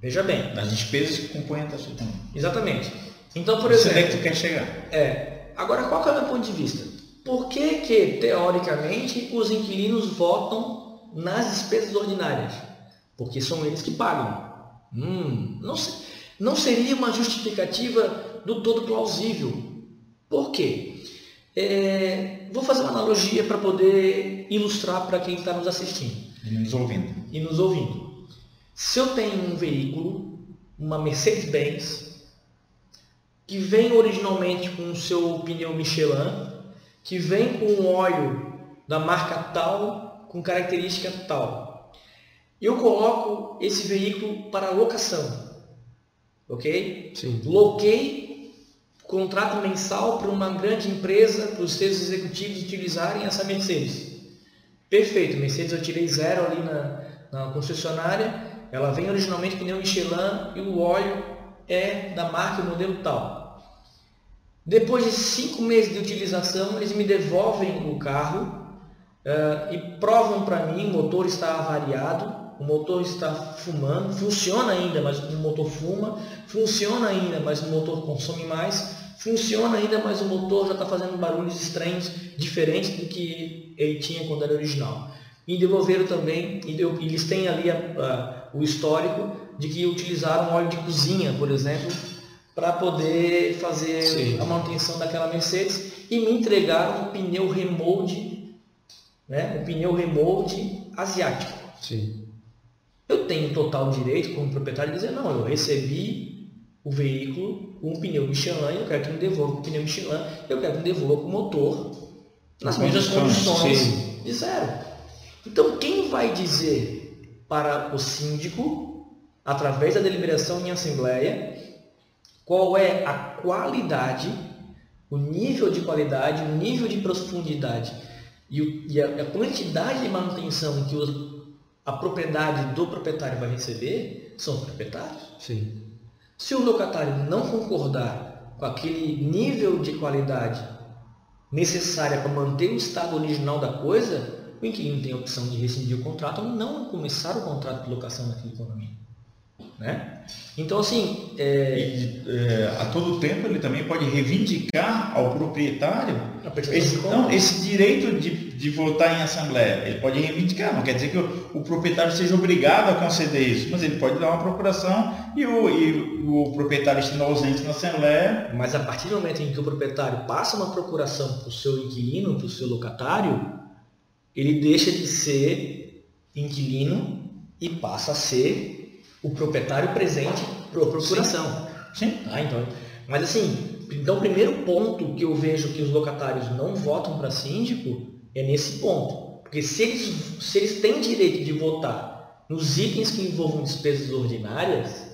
Veja bem. As despesas que compõem a taxa de condomínio. Exatamente. Então, por Você exemplo... é que tu quer chegar. É. Agora, qual que é o meu ponto de vista? Por que, que, teoricamente, os inquilinos votam nas despesas ordinárias? Porque são eles que pagam. Hum, não, não seria uma justificativa do todo plausível. Por quê? É, vou fazer uma analogia para poder ilustrar para quem está nos assistindo E nos ouvindo. e nos ouvindo. Se eu tenho um veículo, uma Mercedes-Benz, que vem originalmente com o seu pneu Michelin, que vem com um óleo da marca tal, com característica tal. Eu coloco esse veículo para locação, ok? Sim. Loquei contrato mensal para uma grande empresa, para os seus executivos utilizarem essa Mercedes. Perfeito, Mercedes eu tirei zero ali na, na concessionária, ela vem originalmente pneu Michelin e o óleo é da marca e modelo tal. Depois de cinco meses de utilização, eles me devolvem o carro eh, e provam para mim o motor está avariado, o motor está fumando, funciona ainda, mas o motor fuma, funciona ainda, mas o motor consome mais, funciona ainda, mas o motor já está fazendo barulhos estranhos, diferentes do que ele tinha quando era original. E devolveram também, deu- eles têm ali a- a- o histórico de que utilizaram óleo de cozinha, por exemplo, para poder fazer Sim. a manutenção daquela Mercedes e me entregaram um pneu remold, né, um pneu remold asiático. Sim. Eu tenho total direito, como proprietário, de dizer, não, eu recebi o veículo um pneu Michelin, eu quero que me devolva o pneu Michelin, eu quero que me devolva o motor nas mesmas Condições, sim. de zero. Então, quem vai dizer para o síndico através da deliberação em assembleia, qual é a qualidade, o nível de qualidade, o nível de profundidade e, o, e a, a, quantidade de manutenção que os, a propriedade do proprietário vai receber são os proprietários. Sim. Se o locatário não concordar com aquele nível de qualidade necessária para manter o estado original da coisa, o inquilino tem a opção de rescindir o contrato ou não começar o contrato de locação naquele condomínio. Né? Então, assim. É... E, é, a todo tempo ele também pode reivindicar ao proprietário esse, não, esse direito de, de votar em assembleia. Ele pode reivindicar, não quer dizer que o, o, proprietário seja obrigado a conceder isso, mas ele pode dar uma procuração e o, e o proprietário estando ausente na assembleia. Mas a partir do momento em que o proprietário passa uma procuração para o seu inquilino, para o seu locatário, ele deixa de ser inquilino e passa a ser o proprietário presente para a procuração. Sim. Sim. Ah, então, mas assim, então o primeiro ponto que eu vejo que os locatários não votam para síndico é nesse ponto. Porque se eles, se eles têm direito de votar nos itens que envolvam despesas ordinárias,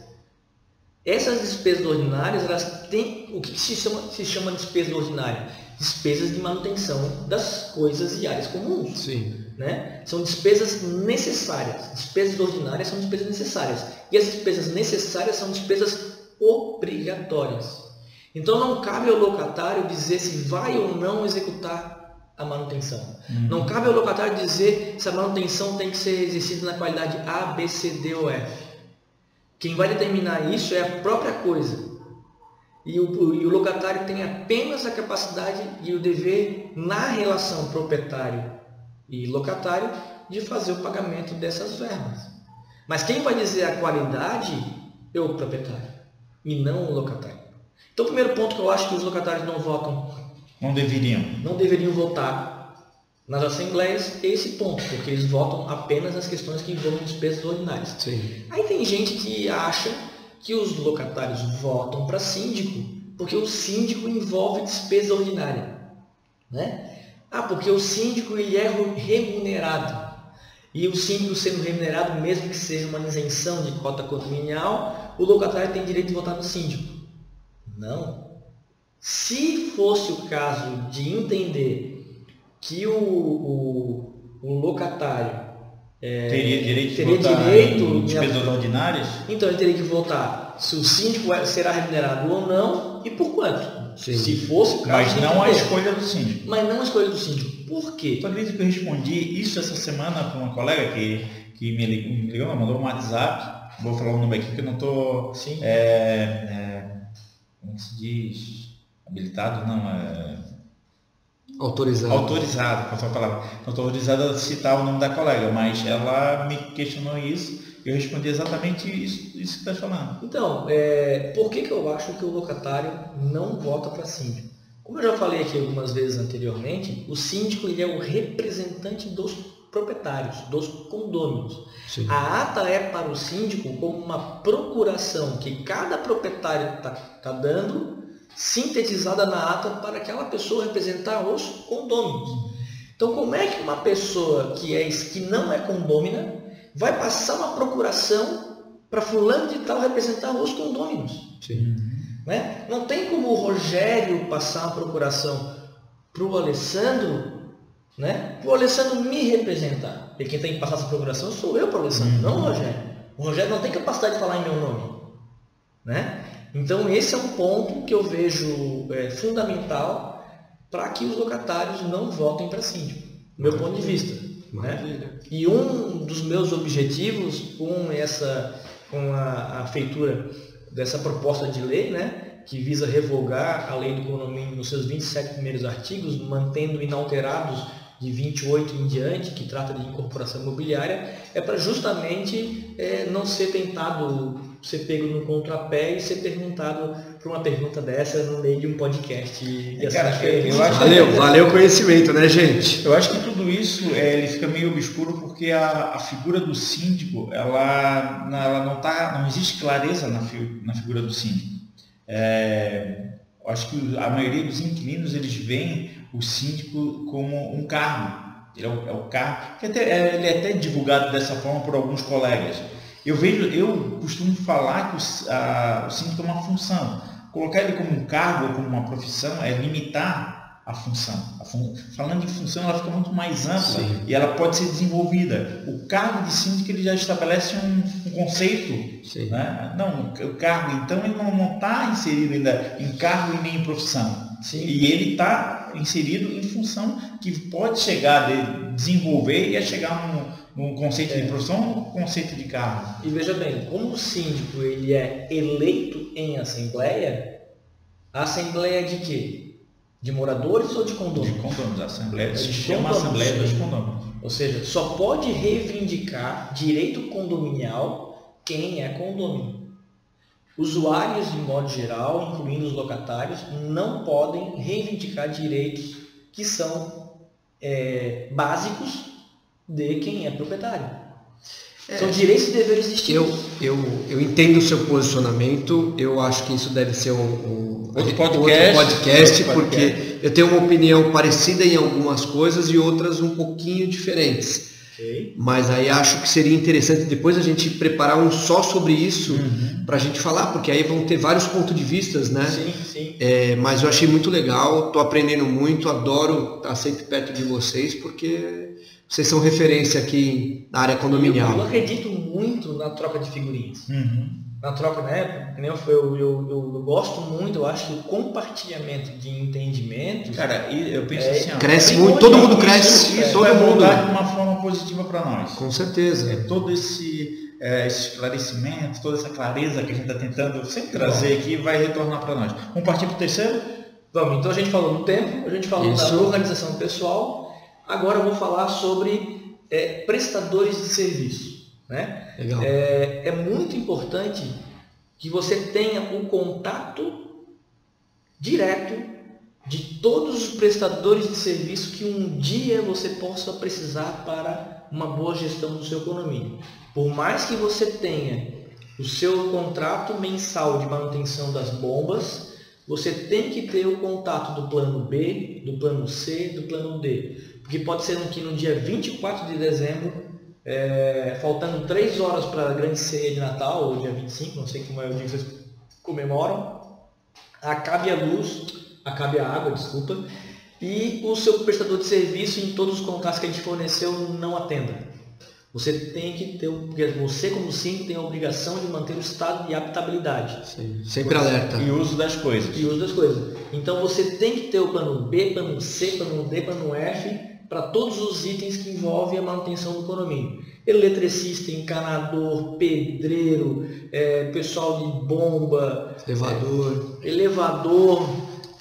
essas despesas ordinárias, elas têm o que se chama, se chama de despesa ordinária? despesas de manutenção das coisas e áreas comuns. Sim. Né? São despesas necessárias. Despesas ordinárias são despesas necessárias. E as despesas necessárias são despesas obrigatórias. Então não cabe ao locatário dizer se vai ou não executar a manutenção. Uhum. Não cabe ao locatário dizer se a manutenção tem que ser exercida na qualidade A, B, C, D ou F. Quem vai determinar isso é a própria coisa. E o, e o locatário tem apenas a capacidade e o dever, na relação proprietário e locatário, de fazer o pagamento dessas verbas. Mas quem vai dizer a qualidade é o proprietário e não o locatário. Então, o primeiro ponto que eu acho que os locatários não votam. Não deveriam. Não deveriam votar nas assembleias é esse ponto, porque eles votam apenas nas questões que envolvem despesas ordinárias. Sim. Aí tem gente que acha que os locatários votam para síndico porque o síndico envolve despesa ordinária. Né? Ah, porque o síndico ele é remunerado. E o síndico sendo remunerado, mesmo que seja uma isenção de cota condominial, o locatário tem direito de votar no síndico. Não. Se fosse o caso de entender que o, o, o locatário é, teria direito de teria votar direito em despesas ordinárias? Então ele teria que votar se o síndico é, será remunerado ou não e por quanto. Sim. Se fosse o caso. Mas não a escolha do síndico. Mas não a escolha do síndico. Por quê? Tu acredita que eu respondi isso essa semana para uma colega que, que me ligou, me ligou, mandou um WhatsApp. Vou falar o nome aqui que eu não estou. É, é, como se diz? Habilitado? Não, é Autorizado. Autorizado, com a palavra. Autorizado a citar o nome da colega, mas ela me questionou isso eu respondi exatamente isso, isso que está falando. Então, é, por que, que eu acho que o locatário não vota para síndico? Como eu já falei aqui algumas vezes anteriormente, o síndico ele é o representante dos proprietários, dos condôminos. Sim. A ata é para o síndico como uma procuração que cada proprietário está tá dando sintetizada na ata para aquela pessoa representar os condôminos. Então, como é que uma pessoa que, é, que não é condômina vai passar uma procuração para fulano de tal representar os condôminos? Sim. Né? Não tem como o Rogério passar uma procuração para o Alessandro, né? para o Alessandro me representar. E quem tem que passar essa procuração sou eu para o Alessandro, uhum. não o Rogério. O Rogério não tem capacidade de falar em meu nome. Né? Então, esse é um ponto que eu vejo é, fundamental para que os locatários não votem para síndico, do meu ponto de vista. Né? E um dos meus objetivos com essa, com a, a feitura dessa proposta de lei, né, que visa revogar a lei do condomínio nos seus 27 primeiros artigos, mantendo inalterados de 28 em diante, que trata de incorporação imobiliária, é para justamente é, não ser tentado ser pego no contrapé e ser perguntado por uma pergunta dessa no meio de um podcast. É, cara, eu, eu acho valeu, que... valeu o conhecimento, né, gente? Eu acho que tudo isso é, ele fica meio obscuro porque a, a figura do síndico, ela, ela não tá, não existe clareza na, fi, na figura do síndico. É, eu acho que a maioria dos inquilinos eles veem o síndico como um cargo. Ele é o, é o cargo, que até, é, ele é até divulgado dessa forma por alguns colegas Eu vejo, eu costumo falar que o, a, o síndico é uma função. Colocar ele como um cargo ou como uma profissão é limitar a função. A fun... Falando de função, ela fica muito mais ampla Sim. e ela pode ser desenvolvida. O cargo de síndico ele já estabelece um, um conceito. Né? Não, o cargo, então, ele não está inserido ainda em cargo e nem em profissão. Sim. E ele está inserido em função que pode chegar a desenvolver e a chegar num, num conceito é. de profissão ou conceito de cargo. E veja bem, como o síndico ele é eleito em assembleia, a assembleia de quê? De moradores ou de condôminos? De condôminos. A Assembleia se chama Assembleia dos Condôminos. Ou seja, só pode reivindicar direito condominial quem é condômino. Usuários, de modo geral, incluindo os locatários, não podem reivindicar direitos que são é, básicos de quem é proprietário. É, São direitos e deveres distintos. Eu, eu, eu entendo o seu posicionamento, eu acho que isso deve ser um, um outro, podcast, outro podcast, outro porque podcast. eu tenho uma opinião parecida em algumas coisas e outras um pouquinho diferentes. Okay. Mas aí acho que seria interessante depois a gente preparar um só sobre isso uhum. para a gente falar, porque aí vão ter vários pontos de vistas, né? Sim, sim. É, mas eu achei muito legal, estou aprendendo muito, adoro estar sempre perto de vocês, porque vocês são referência aqui na área condominial. Eu, eu acredito muito na troca de figurinhas. Uhum. Na troca, né? Eu, eu, eu, eu, gosto muito, eu acho que o compartilhamento de entendimento. Cara, eu penso é, assim, ó, cresce é muito, todo mundo cresce, isso, todo mundo. de uma forma positiva para nós. Com certeza. É todo esse, é, esse esclarecimento, toda essa clareza que a gente está tentando sempre trazer aqui vai retornar para nós. Vamos partir para o terceiro? Vamos, então a gente falou no tempo, a gente falou isso. da organização pessoal Agora eu vou falar sobre é, prestadores de serviço. Né? Legal. É, é muito importante que você tenha o um contato direto de todos os prestadores de serviço que um dia você possa precisar para uma boa gestão do seu condomínio. Por mais que você tenha o seu contrato mensal de manutenção das bombas, você tem que ter o contato do plano B, do plano C, do plano D. Porque pode ser que no dia 24 de dezembro, é, faltando 3 horas para a grande ceia de Natal, ou dia 25, não sei como é o dia que vocês comemoram, acabe a luz, acabe a água, desculpa, e o seu prestador de serviço em todos os contatos que a gente forneceu não atenda. Você tem que ter, porque você como síndico tem a obrigação de manter o estado de habitabilidade. Sim, sempre alerta. E uso das coisas. E uso das coisas. Então você tem que ter o plano B, plano C, plano D, plano F, para todos os itens que envolvem a manutenção do condomínio. Eletricista, encanador, pedreiro, é, pessoal de bomba, elevador, é, elevador,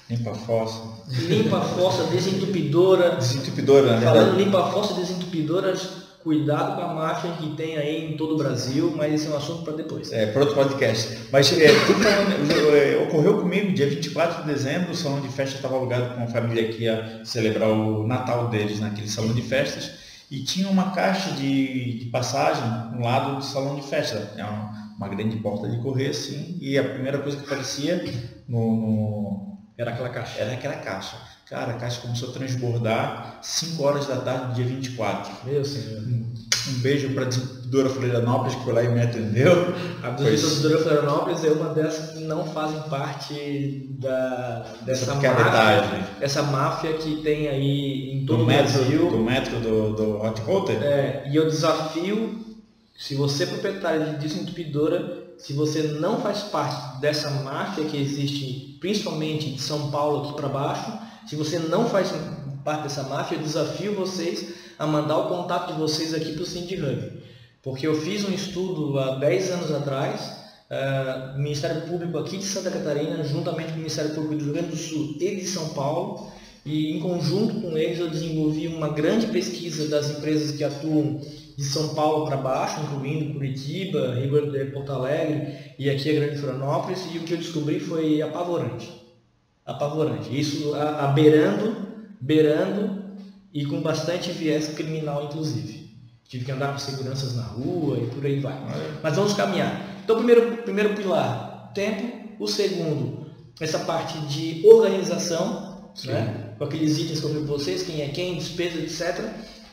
limpa fossa, limpa fossa, desentupidora, desentupidora, né? falando limpa fossa, desentupidora, Cuidado com a máfia que tem aí em todo o Brasil, mas esse é um assunto para depois. É, para outro podcast. Mas é, é, ocorreu comigo, dia 24 de dezembro, o salão de festa estava alugado com a família que ia celebrar o Natal deles naquele salão de festas, e tinha uma caixa de, de passagem no lado do salão de festa. É uma, uma, grande porta de correr, assim, e a primeira coisa que aparecia no, no... Era aquela caixa. Era aquela caixa. Cara, a caixa começou a transbordar 5 horas da tarde do dia 24. Meu senhor. Um, um beijo para a distribuidora Florianópolis que foi lá e me atendeu. A distribuidora Florianópolis é uma dessas que não fazem parte da, dessa máfia, essa máfia que tem aí em todo do o metro, Brasil. Do metro do, do Hot Rotter? É, e eu desafio, se você é proprietário de desentupidora, se você não faz parte dessa máfia que existe principalmente de São Paulo aqui para baixo, se você não faz parte dessa máfia, eu desafio vocês a mandar o contato de vocês aqui para o Cindy Hub. Porque eu fiz um estudo há 10 anos atrás, uh, Ministério Público aqui de Santa Catarina, juntamente com o Ministério Público do Rio Grande do Sul e de São Paulo, e em conjunto com eles eu desenvolvi uma grande pesquisa das empresas que atuam de São Paulo para baixo, incluindo Curitiba, Rio Grande Porto Alegre e aqui a Grande Florianópolis, e o que eu descobri foi apavorante apavorante. Isso a, a beirando, beirando e com bastante viés criminal, inclusive. Tive que andar com seguranças na rua e por aí vai. Mas vamos caminhar. Então, primeiro, primeiro pilar, tempo. O segundo, essa parte de organização, né? com aqueles itens que eu para vocês, quem é quem, despesa, etc.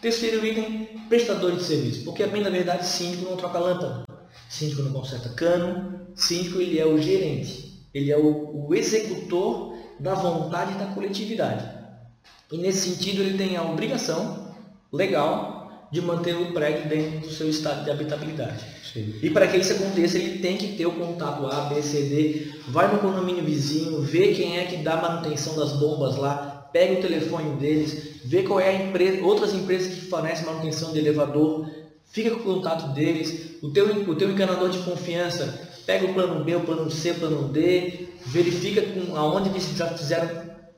Terceiro item, prestador de serviço. Porque, bem na verdade, síndico não troca lâmpada. Síndico não conserta cano, síndico ele é o gerente, ele é o, o executor da vontade da coletividade. E nesse sentido ele tem a obrigação legal de manter o prédio dentro do seu estado de habitabilidade. Sim. E para que isso aconteça, ele tem que ter o contato A, B, C, D, vai no condomínio vizinho, vê quem é que dá manutenção das bombas lá, pega o telefone deles, vê qual é a empresa, outras empresas que fornecem manutenção de elevador, fica com o contato deles, o teu, o teu encanador de confiança, pega o plano B, o plano C, o plano D, verifica com, aonde eles já fizeram,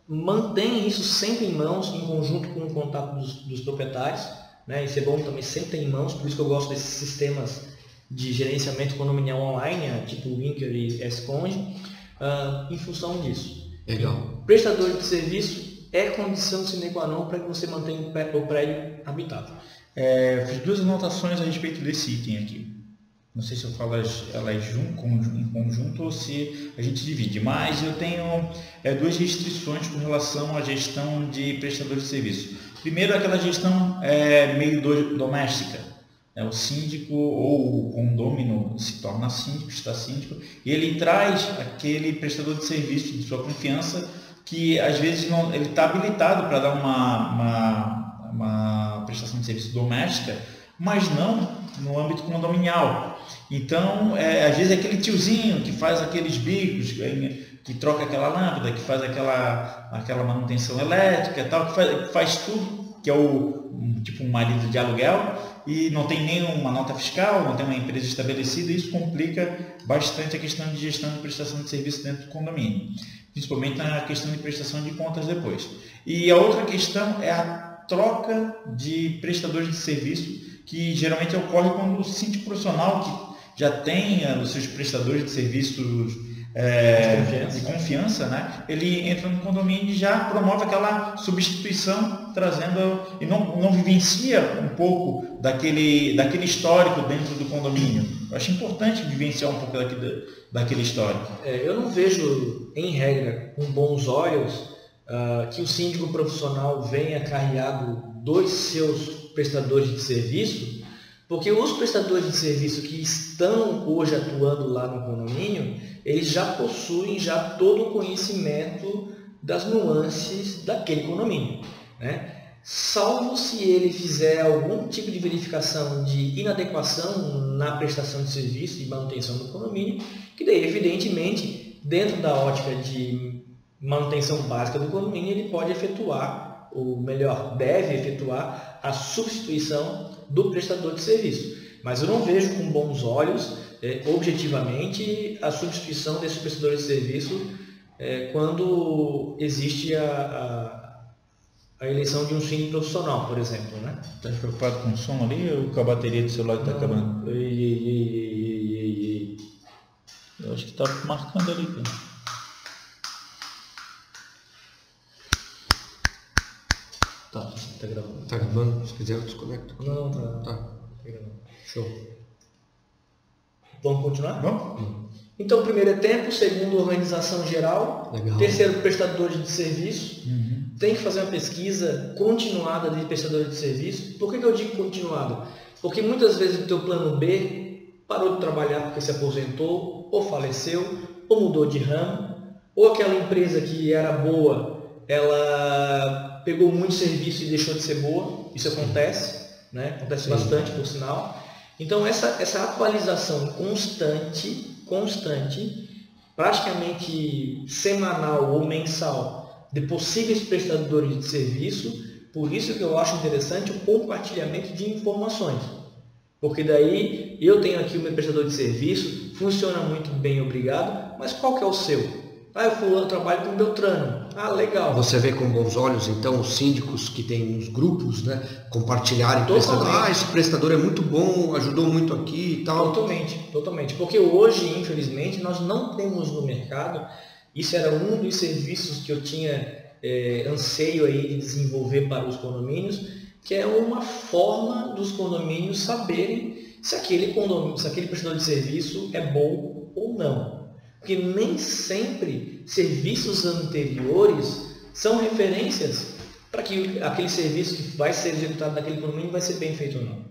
mantém isso sempre em mãos, em conjunto com o contato dos, dos proprietários, né? Isso é bom também sempre ter em mãos, por isso que eu gosto desses sistemas de gerenciamento condominial online, tipo o Winker e Esconde, uh, em função disso. Legal. Prestador de serviço é condição sine qua non para que você mantenha o prédio habitável. É, fiz duas anotações a respeito desse item aqui. Não sei se eu falo elas, elas em conjunto ou se a gente divide, mas eu tenho é, duas restrições com relação à gestão de prestadores de serviço. Primeiro, aquela gestão é, meio do, doméstica. É, o síndico ou o condômino se torna síndico, está síndico, e ele traz aquele prestador de serviço de sua confiança que às vezes não, ele está habilitado para dar uma, uma, uma prestação de serviço doméstica, mas não no âmbito condominial. Então, é, às vezes é aquele tiozinho que faz aqueles bicos, que troca aquela lâmpada, que faz aquela, aquela manutenção elétrica tal, que faz, faz tudo, que é o tipo um marido de aluguel, e não tem nenhuma nota fiscal, não tem uma empresa estabelecida, e isso complica bastante a questão de gestão de prestação de serviço dentro do condomínio, principalmente na questão de prestação de contas depois. E a outra questão é a troca de prestadores de serviço que geralmente ocorre quando o síndico profissional que já tem eh, os seus prestadores de serviços é, de, confiança. de, confiança. né? Ele entra no condomínio e já promove aquela substituição, trazendo e não, não vivencia um pouco daquele, daquele histórico dentro do condomínio. Eu acho importante vivenciar um pouco daquele, daquele histórico. É, eu não vejo, em regra, com bons olhos, uh, que o síndico profissional venha carreado dos seus prestadores de serviço, porque os prestadores de serviço que estão hoje atuando lá no condomínio, eles já possuem já todo o conhecimento das nuances daquele condomínio. Né? Salvo se ele fizer algum tipo de verificação de inadequação na prestação de serviço e manutenção do condomínio, que daí, evidentemente, dentro da ótica de manutenção básica do condomínio, ele pode efetuar, ou melhor, deve efetuar a substituição do prestador de serviço. Mas eu não vejo com bons olhos, é, objetivamente, a substituição desse prestador de serviço é, quando existe a, a, a, eleição de um síndico profissional, por exemplo. Né? Está preocupado com o som ali ou com a bateria do celular que está acabando? Ei, ei, ei, eu acho que está marcando ali. Cara. Tá, gravando. Tá gravando? Se quiser eu desconecto. Não, tá. Tá. tá gravando. Show. Vamos continuar? Vamos. Então, primeiro é tempo, segundo, organização geral, Legal. terceiro, prestadores de serviço. Uhum. Tem que fazer uma pesquisa continuada de prestadores de serviço. Por que, que eu digo continuada? Porque muitas vezes o teu plano B parou de trabalhar porque se aposentou, ou faleceu, ou mudou de ramo, ou aquela empresa que era boa, ela pegou muito serviço e deixou de ser boa. Isso acontece, né? acontece Sim. bastante, por sinal. Então, essa, essa atualização constante, constante, praticamente semanal ou mensal, de possíveis prestadores de serviço, por isso que eu acho interessante o compartilhamento de informações. Porque daí eu tenho aqui o meu prestador de serviço, funciona muito bem, obrigado, mas qual que é o seu? Ah, eu fulano trabalho com Beltrano. Ah, legal. Você vê com bons olhos, então, os síndicos que têm nos grupos, né, compartilharem prestador. Ah, esse prestador é muito bom, ajudou muito aqui e tal. Totalmente, totalmente. Porque hoje, infelizmente, nós não temos no mercado, isso era um dos serviços que eu tinha é, anseio aí de desenvolver para os condomínios, que é uma forma dos condomínios saberem se aquele condomínio, se aquele prestador de serviço é bom ou não. Porque nem sempre serviços anteriores são referências para que aquele serviço que vai ser executado naquele condomínio vai ser bem feito ou não.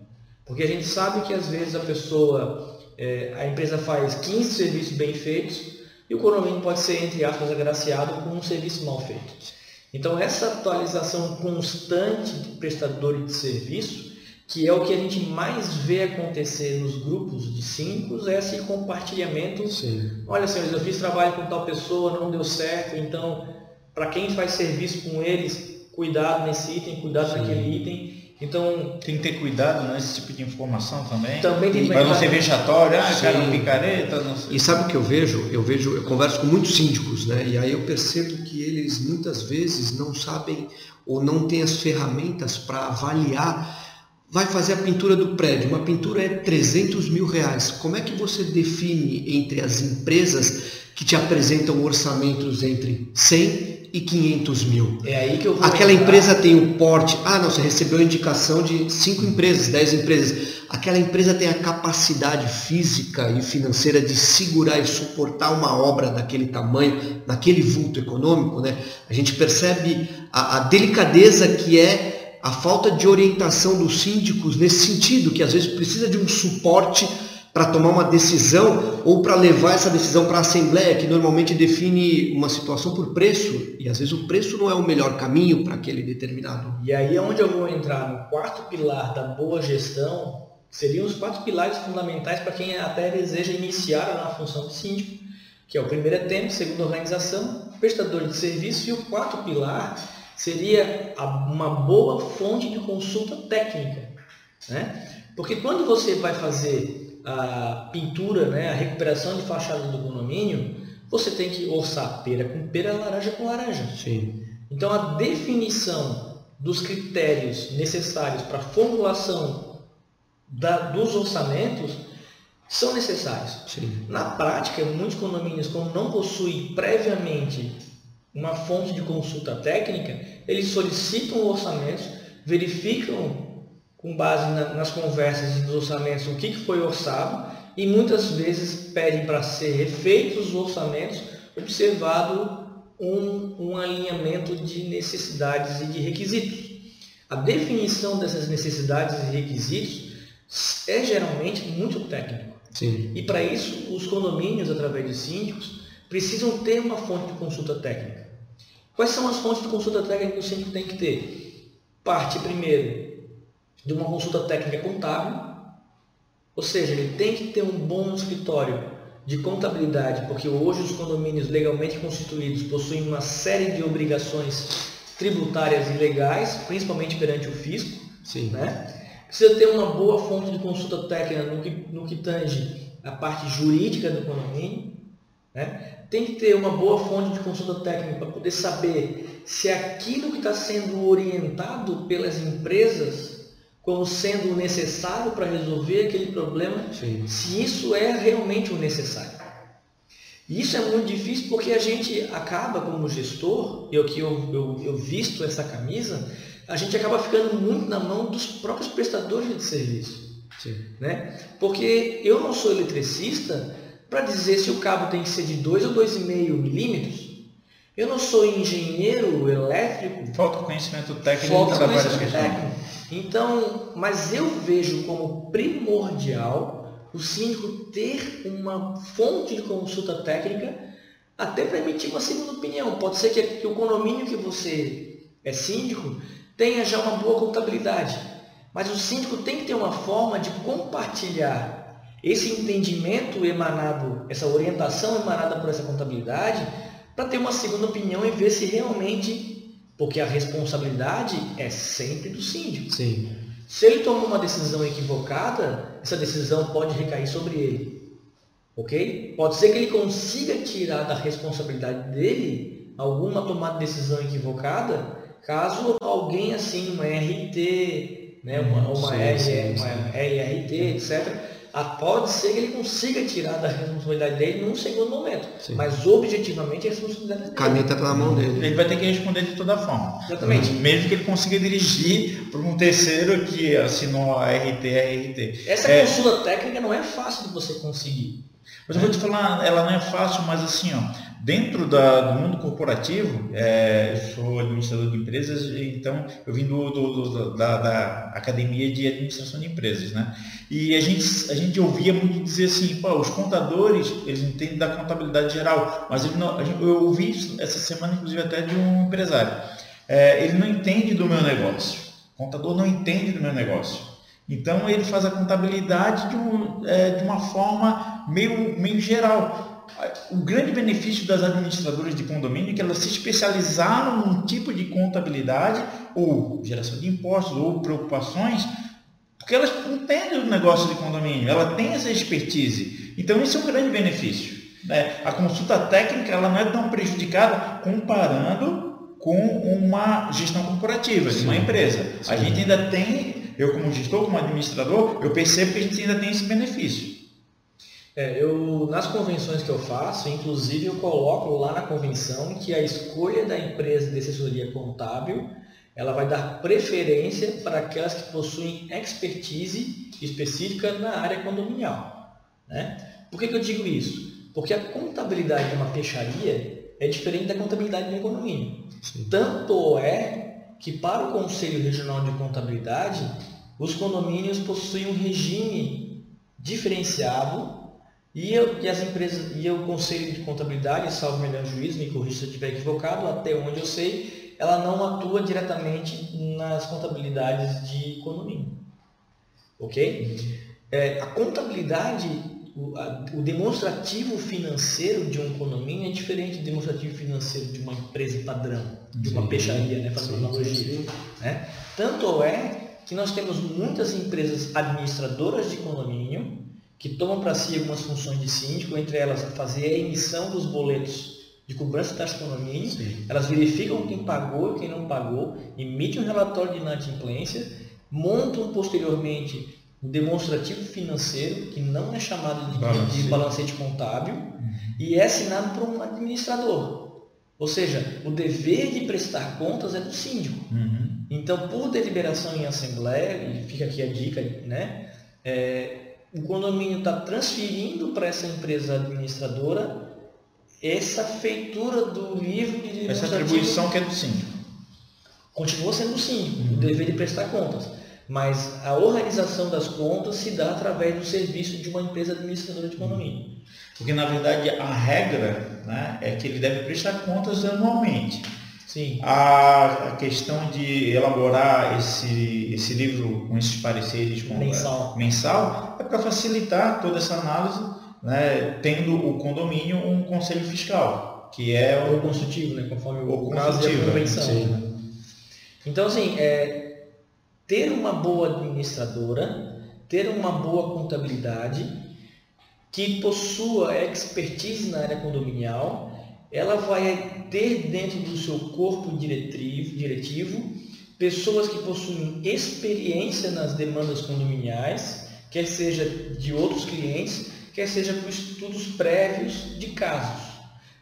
Porque a gente sabe que às vezes a pessoa é, a empresa faz 15 serviços bem feitos e o condomínio pode ser, entre aspas, agraciado com um serviço mal feito. Então, essa atualização constante do prestador de serviço, que é o que a gente mais vê acontecer nos grupos de síndicos, é esse compartilhamento. Sim. Olha, senhores, eu fiz trabalho com tal pessoa, não deu certo, então, para quem faz serviço com eles, cuidado nesse item, cuidado Sim. naquele item. Então, Tem que ter cuidado nesse tipo de informação também. também tem que Para não ser vexatório, ah, cara, Sim. um picareta, não sei. E sabe o que eu vejo? Eu vejo, eu converso com muitos síndicos, né? E aí eu percebo que eles muitas vezes não sabem ou não têm as ferramentas para avaliar. Vai fazer a pintura do prédio. Uma pintura é 300 mil reais. Como é que você define entre as empresas que te apresentam orçamentos entre 100 e 500 mil? É aí que eu vou Aquela entrar. empresa tem o porte. Ah, não, você recebeu a indicação de cinco empresas, dez empresas. Aquela empresa tem a capacidade física e financeira de segurar e suportar uma obra daquele tamanho, naquele vulto econômico, né? A gente percebe a, a delicadeza que é a falta de orientação dos síndicos nesse sentido, que às vezes precisa de um suporte para tomar uma decisão ou para levar essa decisão para a Assembleia, que normalmente define uma situação por preço, e às vezes o preço não é o melhor caminho para aquele determinado. E aí é onde eu vou entrar no quarto pilar da boa gestão, seriam os quatro pilares fundamentais para quem até deseja iniciar na função de síndico, que é o primeiro é tempo, segundo organização, prestador de serviço e o quarto pilar seria uma boa fonte de consulta técnica, né? Porque quando você vai fazer a pintura, né, a recuperação de fachada do condomínio, você tem que orçar pera com pera, laranja com laranja. Sim, Então, a definição dos critérios necessários para a formulação da- dos orçamentos são necessários. sim, Na prática, muitos condomínios, como não possuem previamente uma fonte de consulta técnica, eles solicitam orçamentos, verificam com base na- nas conversas e nos orçamentos o que, que foi orçado e muitas vezes pedem para ser refeitos os orçamentos, observado um, um alinhamento de necessidades e de requisitos. A definição dessas necessidades e requisitos é geralmente muito técnico. sim, E para isso, os condomínios, através de síndicos, precisam ter uma fonte de consulta técnica. Quais são as fontes de consulta técnica que o síndico tem que ter? Parte, primeiro, de uma consulta técnica contábil, ou seja, ele tem que ter um bom escritório de contabilidade, porque hoje os condomínios legalmente constituídos possuem uma série de obrigações tributárias e legais, principalmente perante o fisco, sim, né? Precisa ter uma boa fonte de consulta técnica no que, no que tange a parte jurídica do condomínio. Né? Tem que ter uma boa fonte de consulta técnica para poder saber se aquilo que está sendo orientado pelas empresas como sendo o necessário para resolver aquele problema, sim, se isso é realmente o necessário. E isso é muito difícil porque a gente acaba, como gestor, eu que eu, eu, eu visto essa camisa, a gente acaba ficando muito na mão dos próprios prestadores de serviço. sim, Né? Porque eu não sou eletricista para dizer se o cabo tem que ser de 2 ou 2,5 milímetros. Eu não sou engenheiro elétrico Falta conhecimento técnico Falta conhecimento questões. técnico. Então, mas eu vejo como primordial o síndico ter uma fonte de consulta técnica até para emitir uma segunda opinião. Pode ser que, que o condomínio que você é síndico tenha já uma boa contabilidade, mas o síndico tem que ter uma forma de compartilhar esse entendimento emanado, essa orientação emanada por essa contabilidade, para ter uma segunda opinião e ver se realmente, porque a responsabilidade é sempre do síndico. sim, Se ele toma uma decisão equivocada, essa decisão pode recair sobre ele. Ok? Pode ser que ele consiga tirar da responsabilidade dele alguma tomada de decisão equivocada, caso alguém assim, uma RT, né, uma, uma, Sim, R, sim, uma RRT, etc. Ah, Pode ser que ele consiga tirar da responsabilidade dele num segundo momento. Sim. Mas objetivamente a responsabilidade dele. na mão dele. Ele vai ter que responder de toda forma. Exatamente. Mesmo que ele consiga dirigir para um terceiro que assinou a RT, RT. Essa É. consulta técnica não é fácil de você conseguir. Mas eu vou te falar, ela não é fácil, mas assim, ó, Dentro da, do mundo corporativo, é, eu sou administrador de empresas, então eu vim do, do, do da, da, Academia de Administração de Empresas. Né? E a gente, a gente ouvia muito dizer assim, Pô, os contadores, eles entendem da contabilidade geral, mas não, eu ouvi isso essa semana, inclusive, até de um empresário. É, ele não entende do meu negócio. O contador não entende do meu negócio. Então ele faz a contabilidade de, um, é, de uma forma meio, meio geral o grande benefício das administradoras de condomínio é que elas se especializaram num tipo de contabilidade ou geração de impostos ou preocupações, porque elas entendem o negócio de condomínio, ela tem essa expertise. Então esse é um grande benefício. Né? A consulta técnica ela não é tão prejudicada comparando com uma gestão corporativa de uma empresa. Sim. A gente ainda tem, eu como gestor, como administrador, eu percebo que a gente ainda tem esse benefício. É, eu, nas convenções que eu faço, inclusive eu coloco lá na convenção que a escolha da empresa de assessoria contábil ela vai dar preferência para aquelas que possuem expertise específica na área condominial. Né? Por que, que eu digo isso? Porque a contabilidade de uma peixaria é diferente da contabilidade de um condomínio. Sim. Tanto é que para o Conselho Regional de Contabilidade, os condomínios possuem um regime diferenciado e, eu, e as empresas, e o Conselho de Contabilidade, salvo melhor juízo, me corrija se eu estiver equivocado, até onde eu sei, ela não atua diretamente nas contabilidades de condomínio. Ok? É, a contabilidade, o, a, o, demonstrativo financeiro de um condomínio é diferente do demonstrativo financeiro de uma empresa padrão, de uma sim, peixaria, né, fazendo analogia. Né? Tanto é que nós temos muitas empresas administradoras de condomínio que tomam para si algumas funções de síndico, entre elas fazer a emissão dos boletos de cobrança de condomínio, Sim. elas verificam quem pagou e quem não pagou, emitem um relatório de inadimplência, montam posteriormente um demonstrativo financeiro, que não é chamado de, balancete, de balancete contábil, uhum. e é assinado por um administrador. Ou seja, o dever de prestar contas é do síndico. Uhum. Então, por deliberação em assembleia, e fica aqui a dica, né? É, o condomínio está transferindo para essa empresa administradora essa feitura do livro de Essa atribuição que é do síndico. Continua sendo do síndico, uhum. o dever de prestar contas. Mas a organização das contas se dá através do serviço de uma empresa administradora de condomínio. Porque, na verdade, a regra né, é que ele deve prestar contas anualmente. Sim. A, a, questão de elaborar esse, esse livro com esses pareceres com, mensal. É, mensal é para facilitar toda essa análise, né, tendo o condomínio um conselho fiscal, que é o, o consultivo, né, conforme o, o caso e a convenção. Né? Então, assim, é, ter uma boa administradora, ter uma boa contabilidade, que possua expertise na área condominial, ela vai ter dentro do seu corpo diretivo, diretivo pessoas que possuem experiência nas demandas condominiais, quer seja de outros clientes, quer seja por estudos prévios de casos.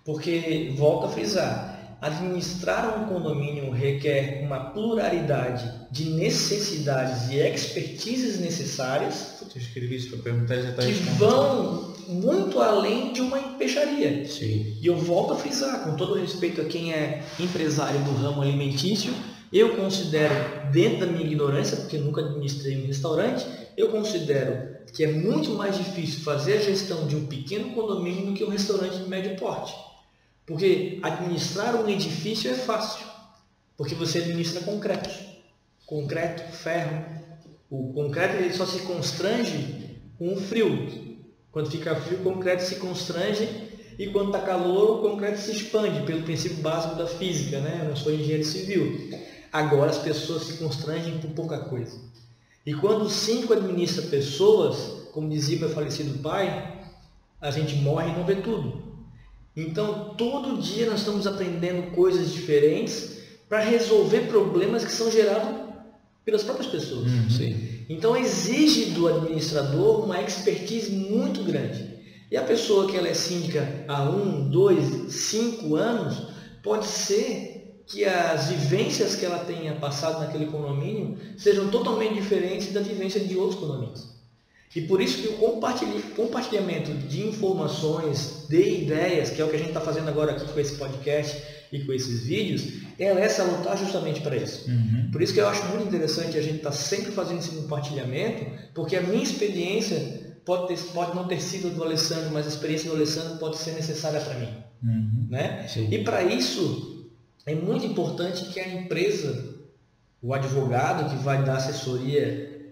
Porque, volto a frisar, administrar um condomínio requer uma pluralidade de necessidades e expertises necessárias eu escrevi isso para perguntar, já tá que vão muito além de uma peixaria. Sim. E eu volto a frisar, com todo respeito a quem é empresário do ramo alimentício, eu considero, dentro da minha ignorância, porque nunca administrei um restaurante, eu considero que é muito mais difícil fazer a gestão de um pequeno condomínio do que um restaurante de médio porte. Porque administrar um edifício é fácil, porque você administra concreto. Concreto, ferro. O concreto ele só se constrange com o frio. Quando fica frio, o concreto se constrange e quando está calor, o concreto se expande, pelo princípio básico da física, né? Eu não sou engenheiro civil. Agora as pessoas se constrangem por pouca coisa. E quando o administra pessoas, como dizia meu falecido pai, a gente morre e não vê tudo. Então, todo dia nós estamos aprendendo coisas diferentes para resolver problemas que são gerados pelas próprias pessoas. Uhum. Então exige do administrador uma expertise muito grande. E a pessoa que ela é síndica há um, dois, cinco anos, pode ser que as vivências que ela tenha passado naquele condomínio sejam totalmente diferentes da vivência de outros condomínios. E por isso que o compartilhamento de informações, de ideias, que é o que a gente está fazendo agora aqui com esse podcast e com esses vídeos, ela é salutar justamente para isso. Uhum. Por isso que eu acho muito interessante a gente estar tá sempre fazendo esse compartilhamento, porque a minha experiência pode, ter, pode não ter sido do Alessandro, mas a experiência do Alessandro pode ser necessária para mim. Uhum. Né? E para isso, é muito importante que a empresa, o advogado que vai dar assessoria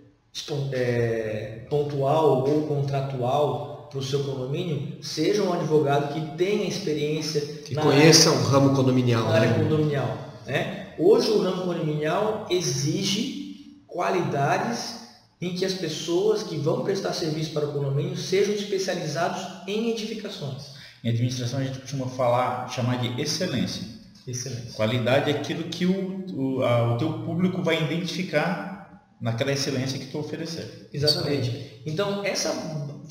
é, pontual ou contratual para o seu condomínio, seja um advogado que tenha experiência. Que conheça área, o ramo condominial. Na área né? condominial. Né? Hoje o ramo condominial exige qualidades em que as pessoas que vão prestar serviço para o condomínio sejam especializados em edificações. Em administração a gente costuma falar, chamar de excelência. Excelência. Qualidade é aquilo que o, o, a, o teu público vai identificar naquela excelência que tu oferecer. Exatamente. Então, essa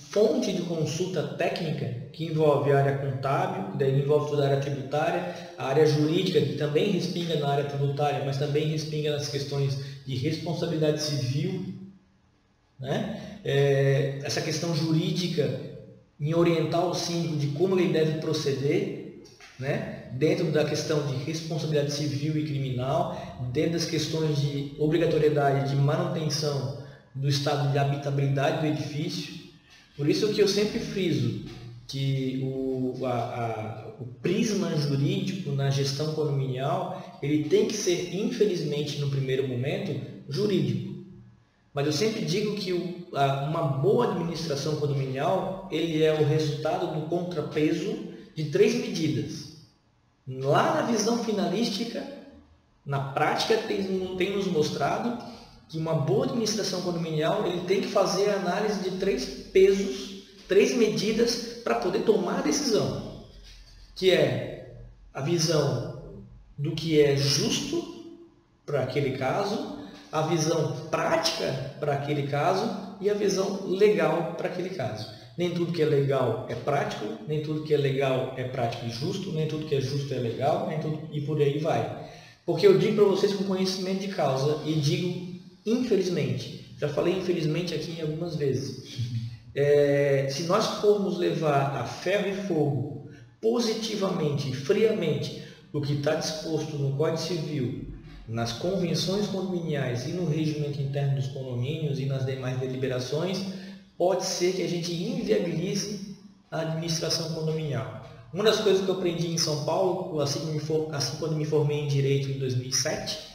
fonte de consulta técnica, que envolve a área contábil, daí envolve toda a área tributária, a área jurídica, que também respinga na área tributária, mas também respinga nas questões de responsabilidade civil, né? É, essa questão jurídica em orientar o síndico de como ele deve proceder, né? dentro da questão de responsabilidade civil e criminal, dentro das questões de obrigatoriedade de manutenção do estado de habitabilidade do edifício. Por isso que eu sempre friso que o, a, a, o prisma jurídico na gestão condominial ele tem que ser, infelizmente, no primeiro momento, jurídico. Mas eu sempre digo que o, a, uma boa administração condominial ele é o resultado do contrapeso de três medidas Lá na visão finalística, na prática, tem, tem nos mostrado que uma boa administração condominial ele tem que fazer a análise de três pesos, três medidas para poder tomar a decisão, que é a visão do que é justo para aquele caso, a visão prática para aquele caso e a visão legal para aquele caso. Nem tudo que é legal é prático, nem tudo que é legal é prático e justo, nem tudo que é justo é legal, nem tudo e por aí vai. Porque eu digo para vocês com conhecimento de causa e digo infelizmente, já falei infelizmente aqui algumas vezes, é, se nós formos levar a ferro e fogo positivamente e friamente o que está disposto no Código Civil, nas convenções condominiais e no regimento interno dos condomínios e nas demais deliberações, pode ser que a gente inviabilize a administração condominial. Uma das coisas que eu aprendi em São Paulo, assim, assim quando me formei em Direito em 2007,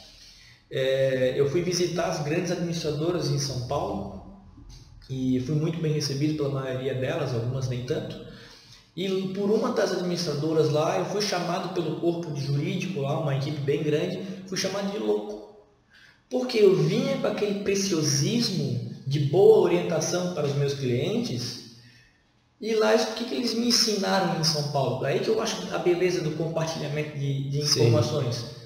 é, eu fui visitar as grandes administradoras em São Paulo e fui muito bem recebido pela maioria delas, algumas nem tanto. E por uma das administradoras lá, eu fui chamado pelo corpo de jurídico lá, uma equipe bem grande, fui chamado de louco. Porque eu vinha com aquele preciosismo de boa orientação para os meus clientes. E lá, o que, que eles me ensinaram em São Paulo? Aí que eu acho a beleza do compartilhamento de, de informações. Sim.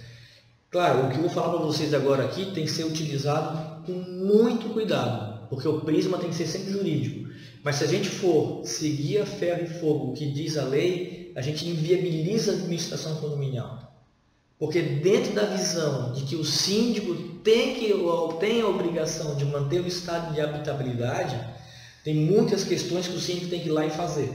Claro, o que eu vou falar para vocês agora aqui tem que ser utilizado com muito cuidado, porque o prisma tem que ser sempre jurídico. Mas se a gente for seguir a ferro e fogo o que diz a lei, a gente inviabiliza a administração condominial. Porque dentro da visão de que o síndico tem, que, tem a obrigação de manter o estado de habitabilidade, tem muitas questões que o síndico tem que ir lá e fazer.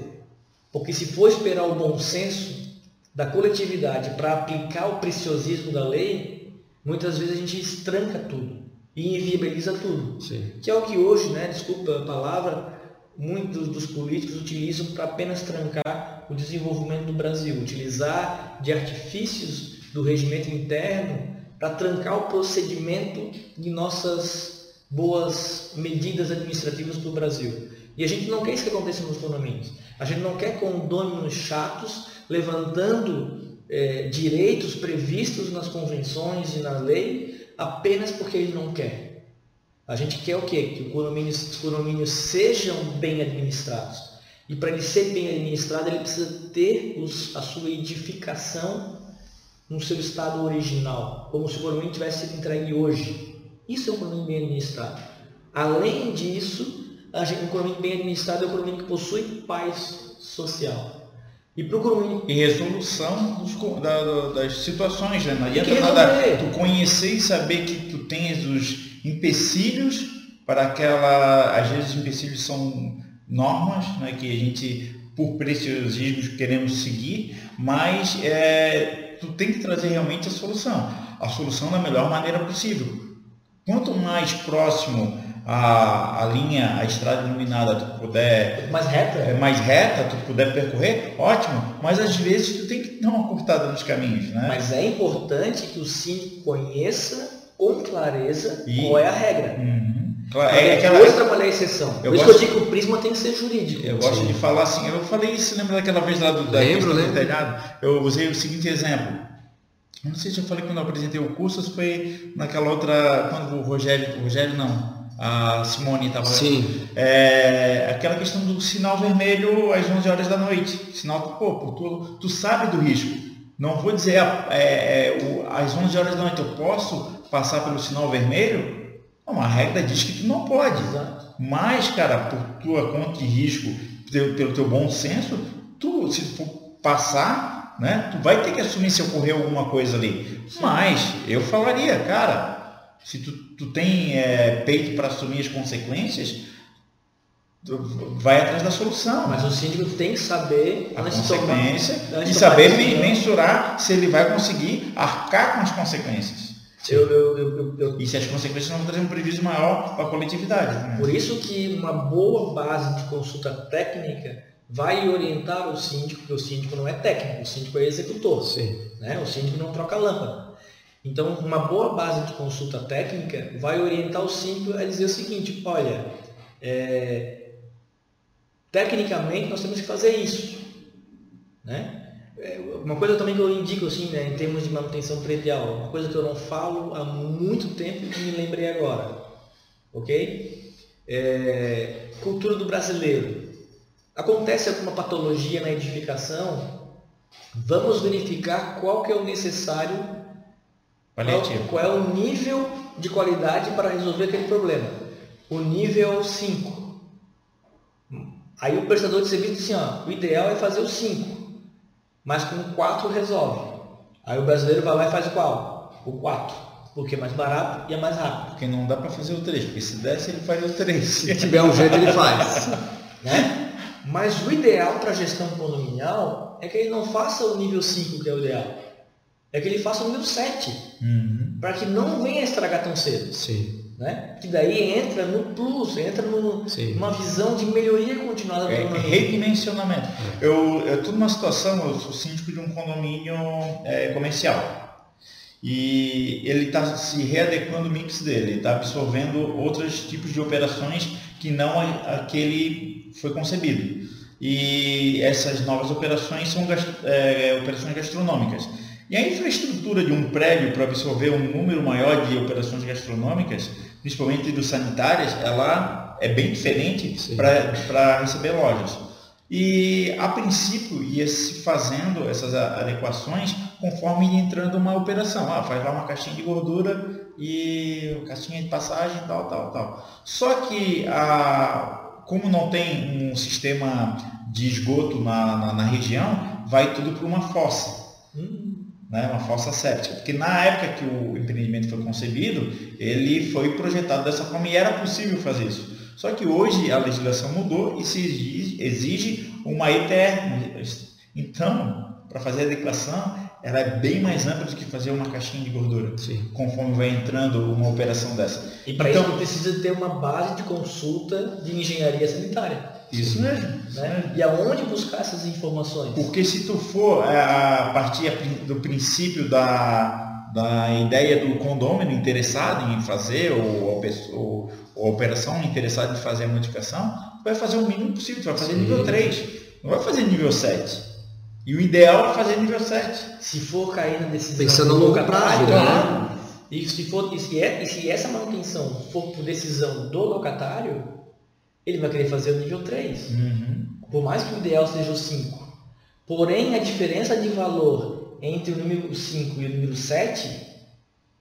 Porque se for esperar o bom senso da coletividade para aplicar o preciosismo da lei, muitas vezes a gente estranca tudo e inviabiliza tudo. Sim. Que é o que hoje, né, desculpa a palavra, muitos dos políticos utilizam para apenas trancar o desenvolvimento do Brasil, utilizar de artifícios do regimento interno para trancar o procedimento de nossas boas medidas administrativas para o Brasil. E a gente não quer isso que aconteça nos condomínios. A gente não quer condôminos chatos levantando é, direitos previstos nas convenções e na lei apenas porque ele não quer. A gente quer o quê? Que os condomínios sejam bem administrados. E para ele ser bem administrado, ele precisa ter os, a sua edificação no seu estado original, como se o condomínio tivesse sido entregue hoje. Isso é um condomínio bem administrado. Além disso, um condomínio bem administrado é um condomínio que possui paz social. E condomínio... E resolução dos, da, das situações, né? Não adianta nada tu conhecer e saber que tu tens os empecilhos para aquela, às vezes os empecilhos são normas, né, que a gente por preciosismos queremos seguir, mas é, tu tem que trazer realmente a solução, a solução da melhor maneira possível. Quanto mais próximo a, a linha, a estrada iluminada tu puder mais reta, é, mais reta, tu puder percorrer, ótimo. Mas às vezes tu tem que dar uma cortada nos caminhos, né? Mas é importante que o síndico conheça com clareza e... qual é a regra. Uhum. Claro, é, aquela... Depois trabalhar a exceção. Eu Por isso gosto... que eu digo que o prisma tem que ser jurídico. Eu gosto Sim. de falar assim, eu falei isso, lembra daquela vez lá do, da lembro, lembro. do telhado? Eu usei o seguinte exemplo. Eu não sei se eu falei quando eu apresentei o curso, se foi naquela outra, quando o Rogério, o Rogério não, a Simone estava Sim. É, aquela questão do sinal vermelho às 11 horas da noite. Sinal, pô, tu, tu sabe do risco. Não vou dizer é, é, o, às 11 horas da noite eu posso passar pelo sinal vermelho, uma regra diz que tu não pode. Exato. Mas, cara, por tua conta de risco, pelo, pelo teu bom senso, tu, se for passar, né, tu vai ter que assumir se ocorrer alguma coisa ali. Mas eu falaria, cara, se tu, tu tem é, peito para assumir as consequências, vai atrás da solução. Mas o síndico tem que saber a consequência tomar, e saber mensurar se ele vai conseguir arcar com as consequências. Eu, eu, eu, e se as consequências não vão trazer um prejuízo maior para a coletividade. Né? Por isso que uma boa base de consulta técnica vai orientar o síndico, porque o síndico não é técnico, o síndico é executor. Sim. Né? O síndico não troca lâmpada. Então, uma boa base de consulta técnica vai orientar o síndico a dizer o seguinte, olha, é, tecnicamente nós temos que fazer isso. Né? É, uma coisa também que eu indico assim, né, em termos de manutenção predial, uma coisa que eu não falo há muito tempo e me lembrei agora, ok? É, cultura do brasileiro. Acontece alguma patologia na edificação, vamos verificar qual que é o necessário, qual, qual é o nível de qualidade para resolver aquele problema. O nível 5. Aí o prestador de serviço diz assim, ó, o ideal é fazer o 5 mas com 4 resolve. Aí o brasileiro vai lá e faz qual? O 4. Porque é mais barato e é mais rápido. Porque não dá para fazer o 3, porque se desse ele faz o 3. Se tiver um jeito ele faz. né? Mas o ideal para a gestão condominial é que ele não faça o nível 5, que é o ideal. É que ele faça o nível 7. Uhum. Para que não venha estragar tão cedo. Sim. Né? Que daí entra no plus, entra no, numa visão de melhoria continuada do é, Redimensionamento. É. Eu estou numa situação, eu sou síndico de um condomínio é, comercial. E ele está se readequando o mix dele, está absorvendo outros tipos de operações que não aquele foi concebido. E essas novas operações são é, operações gastronômicas. E a infraestrutura de um prédio para absorver um número maior de operações gastronômicas, principalmente do sanitárias, ela é bem diferente para receber lojas. E a princípio ia se fazendo essas adequações conforme ia entrando uma operação. Ah, faz lá uma caixinha de gordura e caixinha de passagem, tal, tal, tal. Só que a, como não tem um sistema de esgoto na, na, na região, vai tudo para uma fossa. Hum né, uma fossa séptica, porque na época que o empreendimento foi concebido, ele foi projetado dessa forma e era possível fazer isso. Só que hoje a legislação mudou e se exige, exige uma ETR. Então, para fazer a adequação, ela é bem mais ampla do que fazer uma caixinha de gordura, Sim. conforme vai entrando uma operação dessa. E para então, isso precisa ter uma base de consulta de engenharia sanitária. Isso mesmo. Né? E aonde buscar essas informações? Porque se tu for é, a partir do princípio da, da ideia do condômino interessado em fazer, ou a, pessoa, ou a operação interessada em fazer a modificação, vai fazer o mínimo possível, tu vai fazer Sim. nível 3, não vai fazer nível 7. E o ideal é fazer nível 7. Se for cair na decisão Pensando no longo prazo, né? E se, for, e, se é, e se essa manutenção for por decisão do locatário, ele vai querer fazer o nível 3. Uhum. Por mais que o ideal seja o 5. Porém, a diferença de valor entre o número 5 e o número 7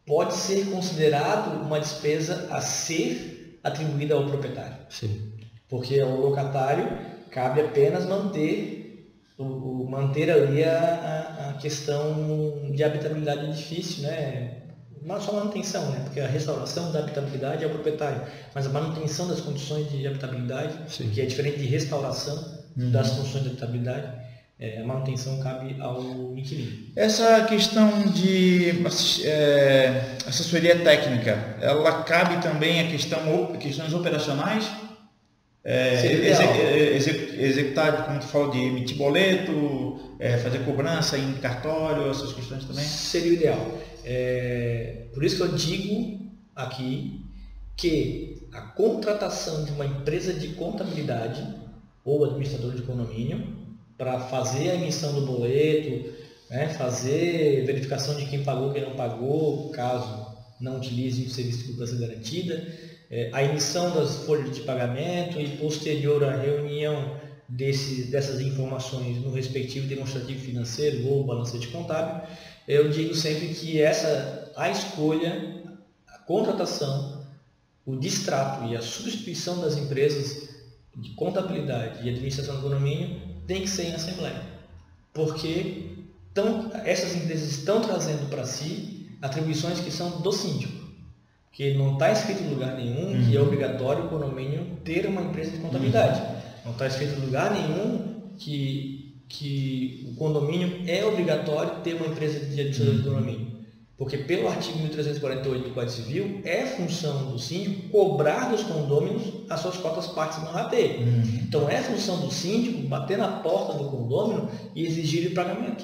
pode ser considerado uma despesa a ser atribuída ao proprietário. Sim. Porque ao locatário cabe apenas manter, o, o manter ali a, a, questão de habitabilidade do edifício, né? Só manutenção, né? porque a restauração da habitabilidade é o proprietário, mas a manutenção das condições de habitabilidade, Sim. que é diferente de restauração uhum. das condições de habitabilidade, é, a manutenção cabe ao inquilino. Essa questão de é, assessoria técnica, ela cabe também a questão, questões operacionais? É, exec, executar, como tu falou, de emitir boleto, é, fazer cobrança em cartório, essas questões também? Seria o ideal. É, por isso que eu digo aqui que a contratação de uma empresa de contabilidade ou administrador de condomínio para fazer a emissão do boleto, né, fazer verificação de quem pagou, quem não pagou, caso não utilize o serviço de cobrança garantida, é, a emissão das folhas de pagamento e posterior à reunião desse, dessas informações no respectivo demonstrativo financeiro ou balancete contábil, eu digo sempre que essa a escolha, a contratação, o distrato e a substituição das empresas de contabilidade e administração do condomínio tem que ser em assembleia, porque tão, essas empresas estão trazendo para si atribuições que são do síndico que não está escrito em lugar nenhum uhum. que é obrigatório o condomínio ter uma empresa de contabilidade. Uhum. Não está escrito em lugar nenhum que, que o condomínio é obrigatório ter uma empresa de administrador uhum. de condomínio. Porque pelo artigo 1348 do Código Civil, é função do síndico cobrar dos condôminos as suas cotas partes no RAT. Uhum. Então é função do síndico bater na porta do condômino e exigir o pagamento.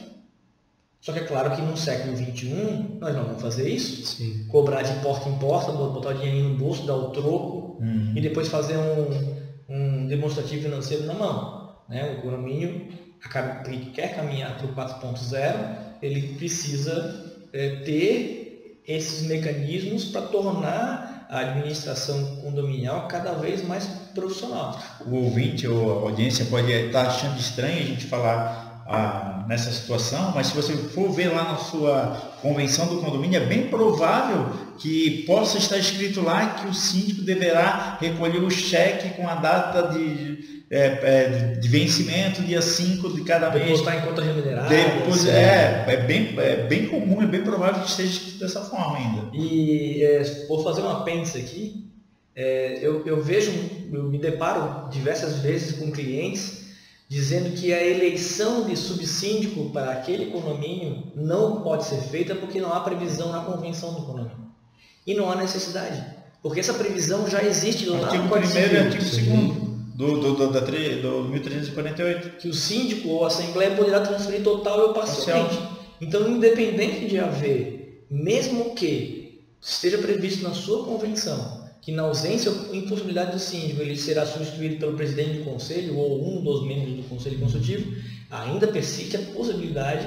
Só que é claro que no século XXI nós não vamos fazer isso. Sim. Cobrar de porta em porta, botar o dinheiro no bolso, dar o troco uhum. e depois fazer um, um demonstrativo financeiro na mão. Né? O condomínio que quer caminhar para o 4.0, ele precisa é, ter esses mecanismos para tornar a administração condominial cada vez mais profissional. O ouvinte ou a audiência pode estar achando estranho a gente falar a, nessa situação, mas se você for ver lá na sua convenção do condomínio, é bem provável que possa estar escrito lá que o síndico deverá recolher o cheque com a data de, é, é, de vencimento, dia 5 de cada mês. Depositar em conta remunerada. Depois, é, é, bem, é bem comum, é bem provável que esteja escrito dessa forma ainda. E é, vou fazer um apêndice aqui. É, eu, eu vejo, eu me deparo diversas vezes com clientes dizendo que a eleição de subsíndico para aquele condomínio não pode ser feita porque não há previsão na convenção do condomínio. E não há necessidade, porque essa previsão já existe lá artigo no Código Civil. Artigo 2 do, do, do, da, do 1348. Que o síndico ou a assembleia poderá transferir total ou parcialmente. Parcial. Então, independente de haver, mesmo que esteja previsto na sua convenção que na ausência ou impossibilidade do síndico ele será substituído pelo presidente do conselho ou um dos membros do conselho consultivo, ainda persiste a possibilidade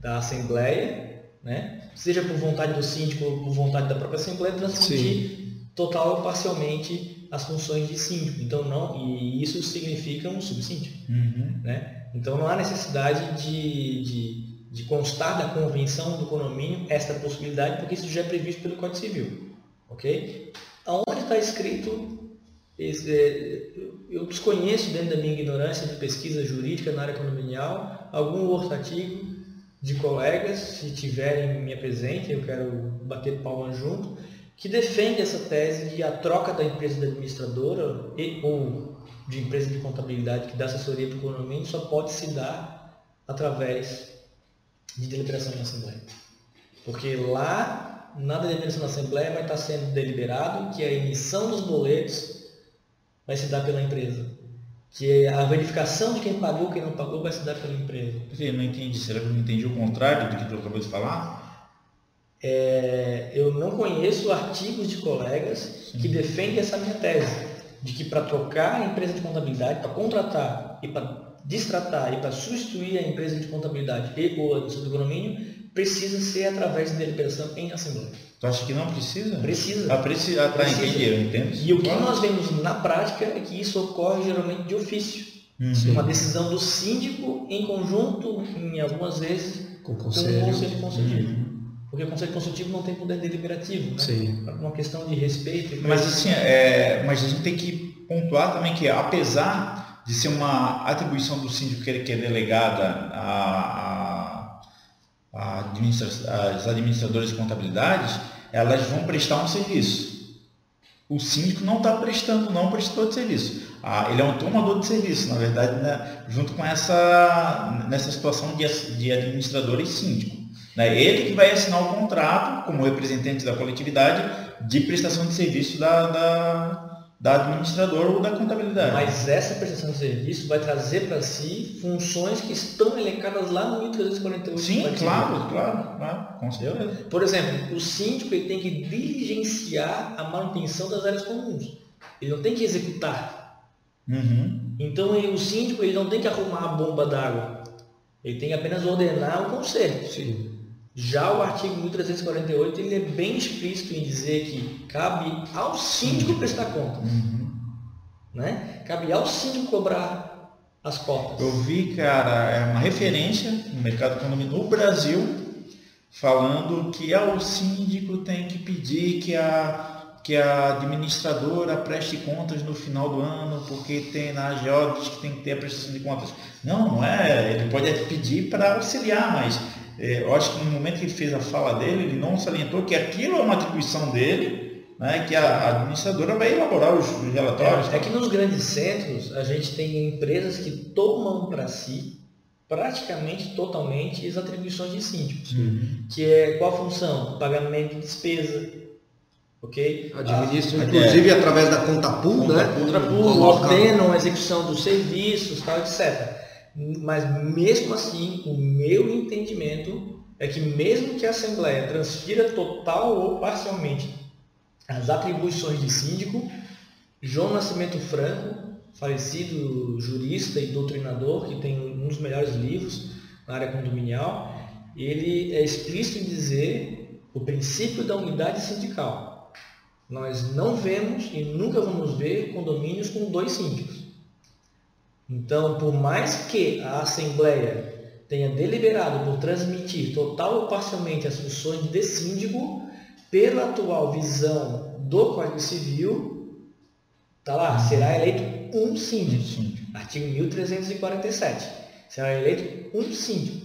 da assembleia, né, seja por vontade do síndico ou por vontade da própria assembleia, transmitir total ou parcialmente as funções de síndico. Então não, e isso significa um subsíndico, uhum. né? Então não há necessidade de, de, de constar da convenção do condomínio esta possibilidade, porque isso já é previsto pelo Código Civil, ok? Aonde está escrito, é, eu desconheço dentro da minha ignorância de pesquisa jurídica na área condominial, algum outro artigo de colegas, se tiverem me apresente, eu quero bater palma junto, que defende essa tese de a troca da empresa da administradora e, ou de empresa de contabilidade que dá assessoria para o condomínio só pode se dar através de deliberação em assembleia. Porque lá de deliberação na Assembleia vai estar sendo deliberado que a emissão dos boletos vai se dar pela empresa. Que a verificação de quem pagou quem não pagou vai se dar pela empresa. Eu não entendi. Será que eu não entendi o contrário do que tu acabou de falar? É, eu não conheço artigos de colegas Sim. que defendem essa minha tese, de que para trocar a empresa de contabilidade, para contratar e para distratar e para substituir a empresa de contabilidade e ou a do condomínio, precisa ser através de deliberação em assembleia. Tu acha que não precisa? Precisa. Ah, precisa. Ah, tá, precisa. entendi, eu entendo. E o que nós vemos na prática é que isso ocorre geralmente de ofício. Uhum. Uma decisão do síndico em conjunto, em algumas vezes, com o conselho, com o conselho. Uhum. Porque o conselho consultivo não tem poder deliberativo, né? Sim. É uma questão de respeito. Mas assim, é, mas a gente tem que pontuar também que apesar de ser uma atribuição do síndico que é delegada a, a a administra as administradoras de contabilidade, elas vão prestar um serviço. O síndico não está prestando, não prestador de serviço. Ah, ele é um tomador de serviço, na verdade, né, junto com essa nessa situação de, de administrador e síndico. Né? Ele que vai assinar o contrato, como representante da coletividade, de prestação de serviço da, da da administradora ou da contabilidade. Mas essa prestação de serviço vai trazer para si funções que estão elencadas lá no 1348. Sim, claro, claro, claro, com certeza. Por exemplo, o síndico ele tem que diligenciar a manutenção das áreas comuns. Ele não tem que executar. Uhum. Então ele, o síndico ele não tem que arrumar a bomba d'água. Ele tem que apenas ordenar o conserto. Sim. Já o artigo 1348 ele é bem explícito em dizer que cabe ao síndico prestar conta. Uhum. Né? Cabe ao síndico cobrar as cotas. Eu vi, cara, é uma referência no mercado econômico no Brasil falando que ah, o síndico tem que pedir que a, que a administradora preste contas no final do ano, porque tem na AGO que tem que ter a prestação de contas. Não, não é. Ele pode pedir para auxiliar, mas é, eu acho que no momento que ele fez a fala dele, ele não salientou que aquilo é uma atribuição dele, né, que a administradora vai elaborar os, os relatórios. É, é que nos grandes centros a gente tem empresas que tomam para si praticamente totalmente as atribuições de síndicos, Uhum. que é qual a função? Pagamento de despesa, ok? Administra, Ah, inclusive, através da conta pool, né? Contra pool, ordenam a execução dos serviços, tal, etc. Mas mesmo assim, o meu entendimento é que mesmo que a Assembleia transfira total ou parcialmente as atribuições de síndico, João Nascimento Franco, falecido jurista e doutrinador, que tem um dos melhores livros na área condominial, ele é explícito em dizer o princípio da unidade sindical. Nós não vemos e nunca vamos ver condomínios com dois síndicos. Então, por mais que a Assembleia tenha deliberado por transmitir total ou parcialmente as funções de síndico, pela atual visão do Código Civil, tá lá, será eleito um síndico. Artigo 1347. Será eleito um síndico.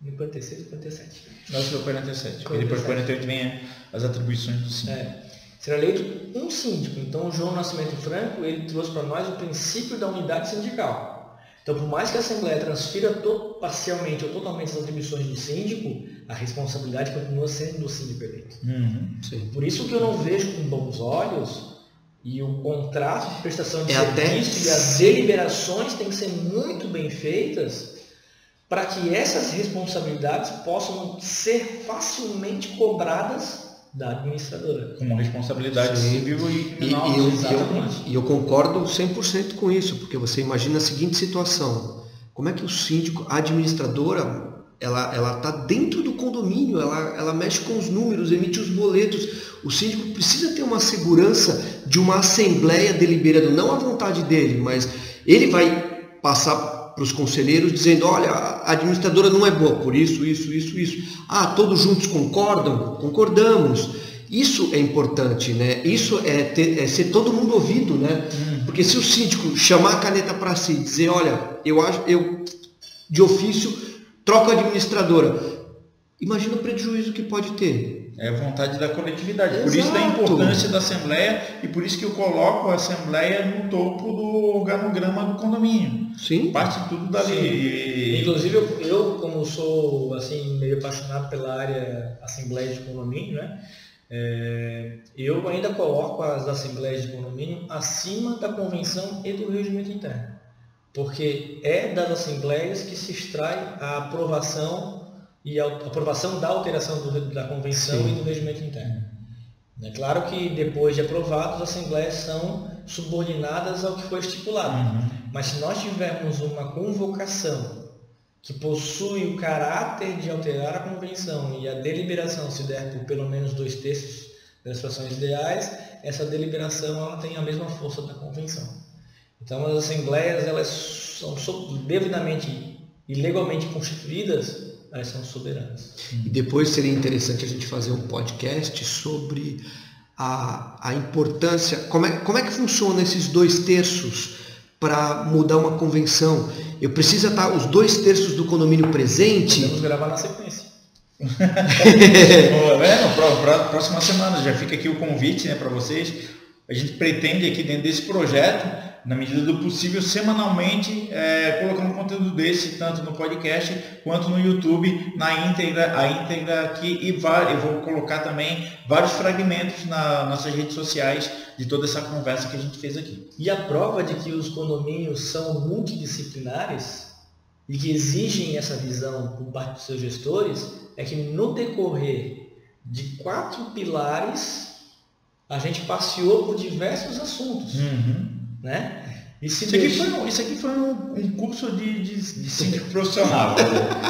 1046 e 47. Acho que foi 47. Porque depois 48 vem as atribuições do síndico. É. Será eleito um síndico. Então, o João Nascimento Franco ele trouxe para nós o princípio da unidade sindical. Então, por mais que a Assembleia transfira parcialmente ou totalmente as atribuições do síndico, a responsabilidade continua sendo do síndico eleito. Uhum. Por isso que eu não vejo com bons olhos e o contrato de prestação de É até- serviço e as deliberações têm que ser muito bem feitas para que essas responsabilidades possam ser facilmente cobradas da administradora. Como responsabilidade Sim. civil e E, criminal. e eu, e eu concordo 100% com isso, porque você imagina a seguinte situação: como é que o síndico, a administradora, ela ela está dentro do condomínio, ela, ela mexe com os números, emite os boletos. O síndico precisa ter uma segurança de uma assembleia deliberando, não à vontade dele, mas ele vai passar para os conselheiros dizendo, olha, a administradora não é boa por isso, isso, isso, isso. Ah, todos juntos concordam? Concordamos. Isso é importante, né? Isso é, ter- é ser todo mundo ouvido, né? Porque se o síndico chamar a caneta para si e dizer, olha, eu acho, eu de ofício troco a administradora, imagina o prejuízo que pode ter. É a vontade da coletividade. Por isso da Exato. importância da Assembleia e por isso que eu coloco a Assembleia no topo do organograma do condomínio. Sim. Parte tudo dali. Inclusive, eu, eu, como sou assim meio apaixonado pela área assembleia de condomínio, né? é, eu ainda coloco as assembleias de condomínio acima da convenção e do regimento interno, porque é das assembleias que se extrai a aprovação e a aprovação da alteração do- da convenção Sim. e do regimento interno. É claro que depois de aprovados, as assembleias são subordinadas ao que foi estipulado. Uhum. Mas se nós tivermos uma convocação que possui o caráter de alterar a convenção e a deliberação se der por pelo menos dois terços das situações ideais, essa deliberação ela tem a mesma força da convenção. Então as assembleias elas são devidamente e legalmente constituídas, elas são soberanas. E depois seria interessante a gente fazer um podcast sobre a, a importância, como é, como é que funciona esses dois terços para mudar uma convenção? Eu preciso estar os dois terços do condomínio presente? Podemos gravar na sequência. Boa, próxima semana já fica aqui o convite né, para vocês. A gente pretende aqui dentro desse projeto na medida do possível, semanalmente, é, colocando conteúdo desse, tanto no podcast quanto no YouTube, na íntegra, a íntegra aqui, e eu vou colocar também vários fragmentos nas nossas redes sociais de toda essa conversa que a gente fez aqui. E a prova de que os condomínios são multidisciplinares e que exigem essa visão por parte dos seus gestores, é que no decorrer de quatro pilares, a gente passeou por diversos assuntos. Uhum. Né? Isso, aqui foi, um, isso aqui foi um, um curso de, de, de síndico profissional.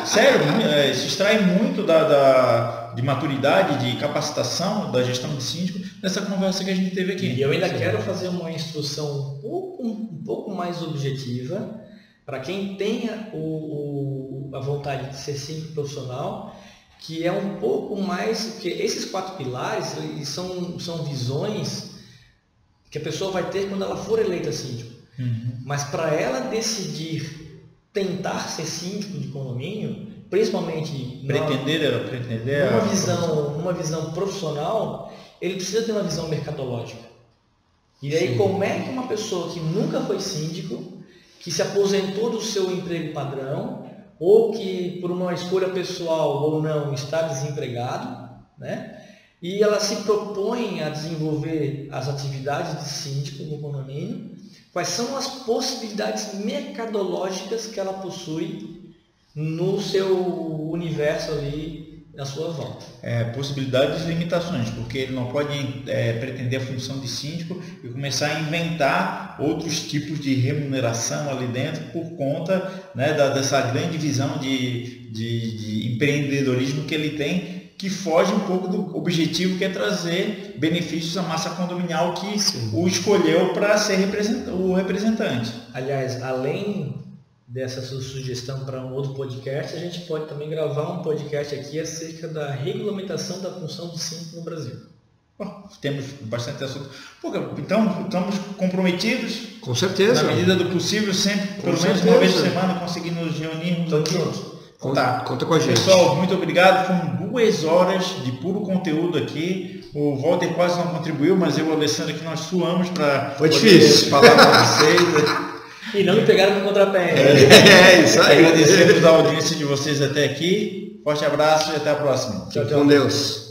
Sério, é, se extrai muito da, da, de maturidade, de capacitação da gestão de síndico nessa conversa que a gente teve aqui. E eu ainda quero fazer uma instrução um pouco, um pouco mais objetiva para quem tenha o, o, a vontade de ser síndico profissional, que é um pouco mais, porque esses quatro pilares são, são visões que a pessoa vai ter quando ela for eleita síndico. Uhum. Mas para ela decidir tentar ser síndico de condomínio, principalmente pretender, numa, pretender numa visão, numa visão profissional, ele precisa ter uma visão mercadológica. E aí Sim. como é que uma pessoa que nunca foi síndico, que se aposentou do seu emprego padrão, ou que por uma escolha pessoal ou não está desempregado, né? E ela se propõe a desenvolver as atividades de síndico no condomínio. Quais são as possibilidades mercadológicas que ela possui no seu universo ali na sua volta? É, possibilidades e limitações, porque ele não pode é, pretender a função de síndico e começar a inventar outros tipos de remuneração ali dentro por conta né, da, dessa grande visão de, de, de empreendedorismo que ele tem que foge um pouco do objetivo que é trazer benefícios à massa condominial que Sim. o escolheu para ser o representante. Aliás, além dessa sua sugestão para um outro podcast, a gente pode também gravar um podcast aqui acerca da regulamentação da função do síndico no Brasil. temos bastante assunto. Pô, então, estamos comprometidos? Com certeza. Na medida do possível, sempre, Com pelo menos uma vez por semana, conseguir nos reunirmos aqui. Conta, tá. conta com a gente. Pessoal, muito obrigado. Foram duas horas de puro conteúdo aqui. O Walter quase não contribuiu, mas eu e o Alessandro aqui nós suamos para Foi difícil falar para vocês. e não me pegaram no contrapé. É, é, isso aí. Agradecemos a audiência de vocês até aqui. Forte abraço e até a próxima. Tchau, tchau. Com Deus.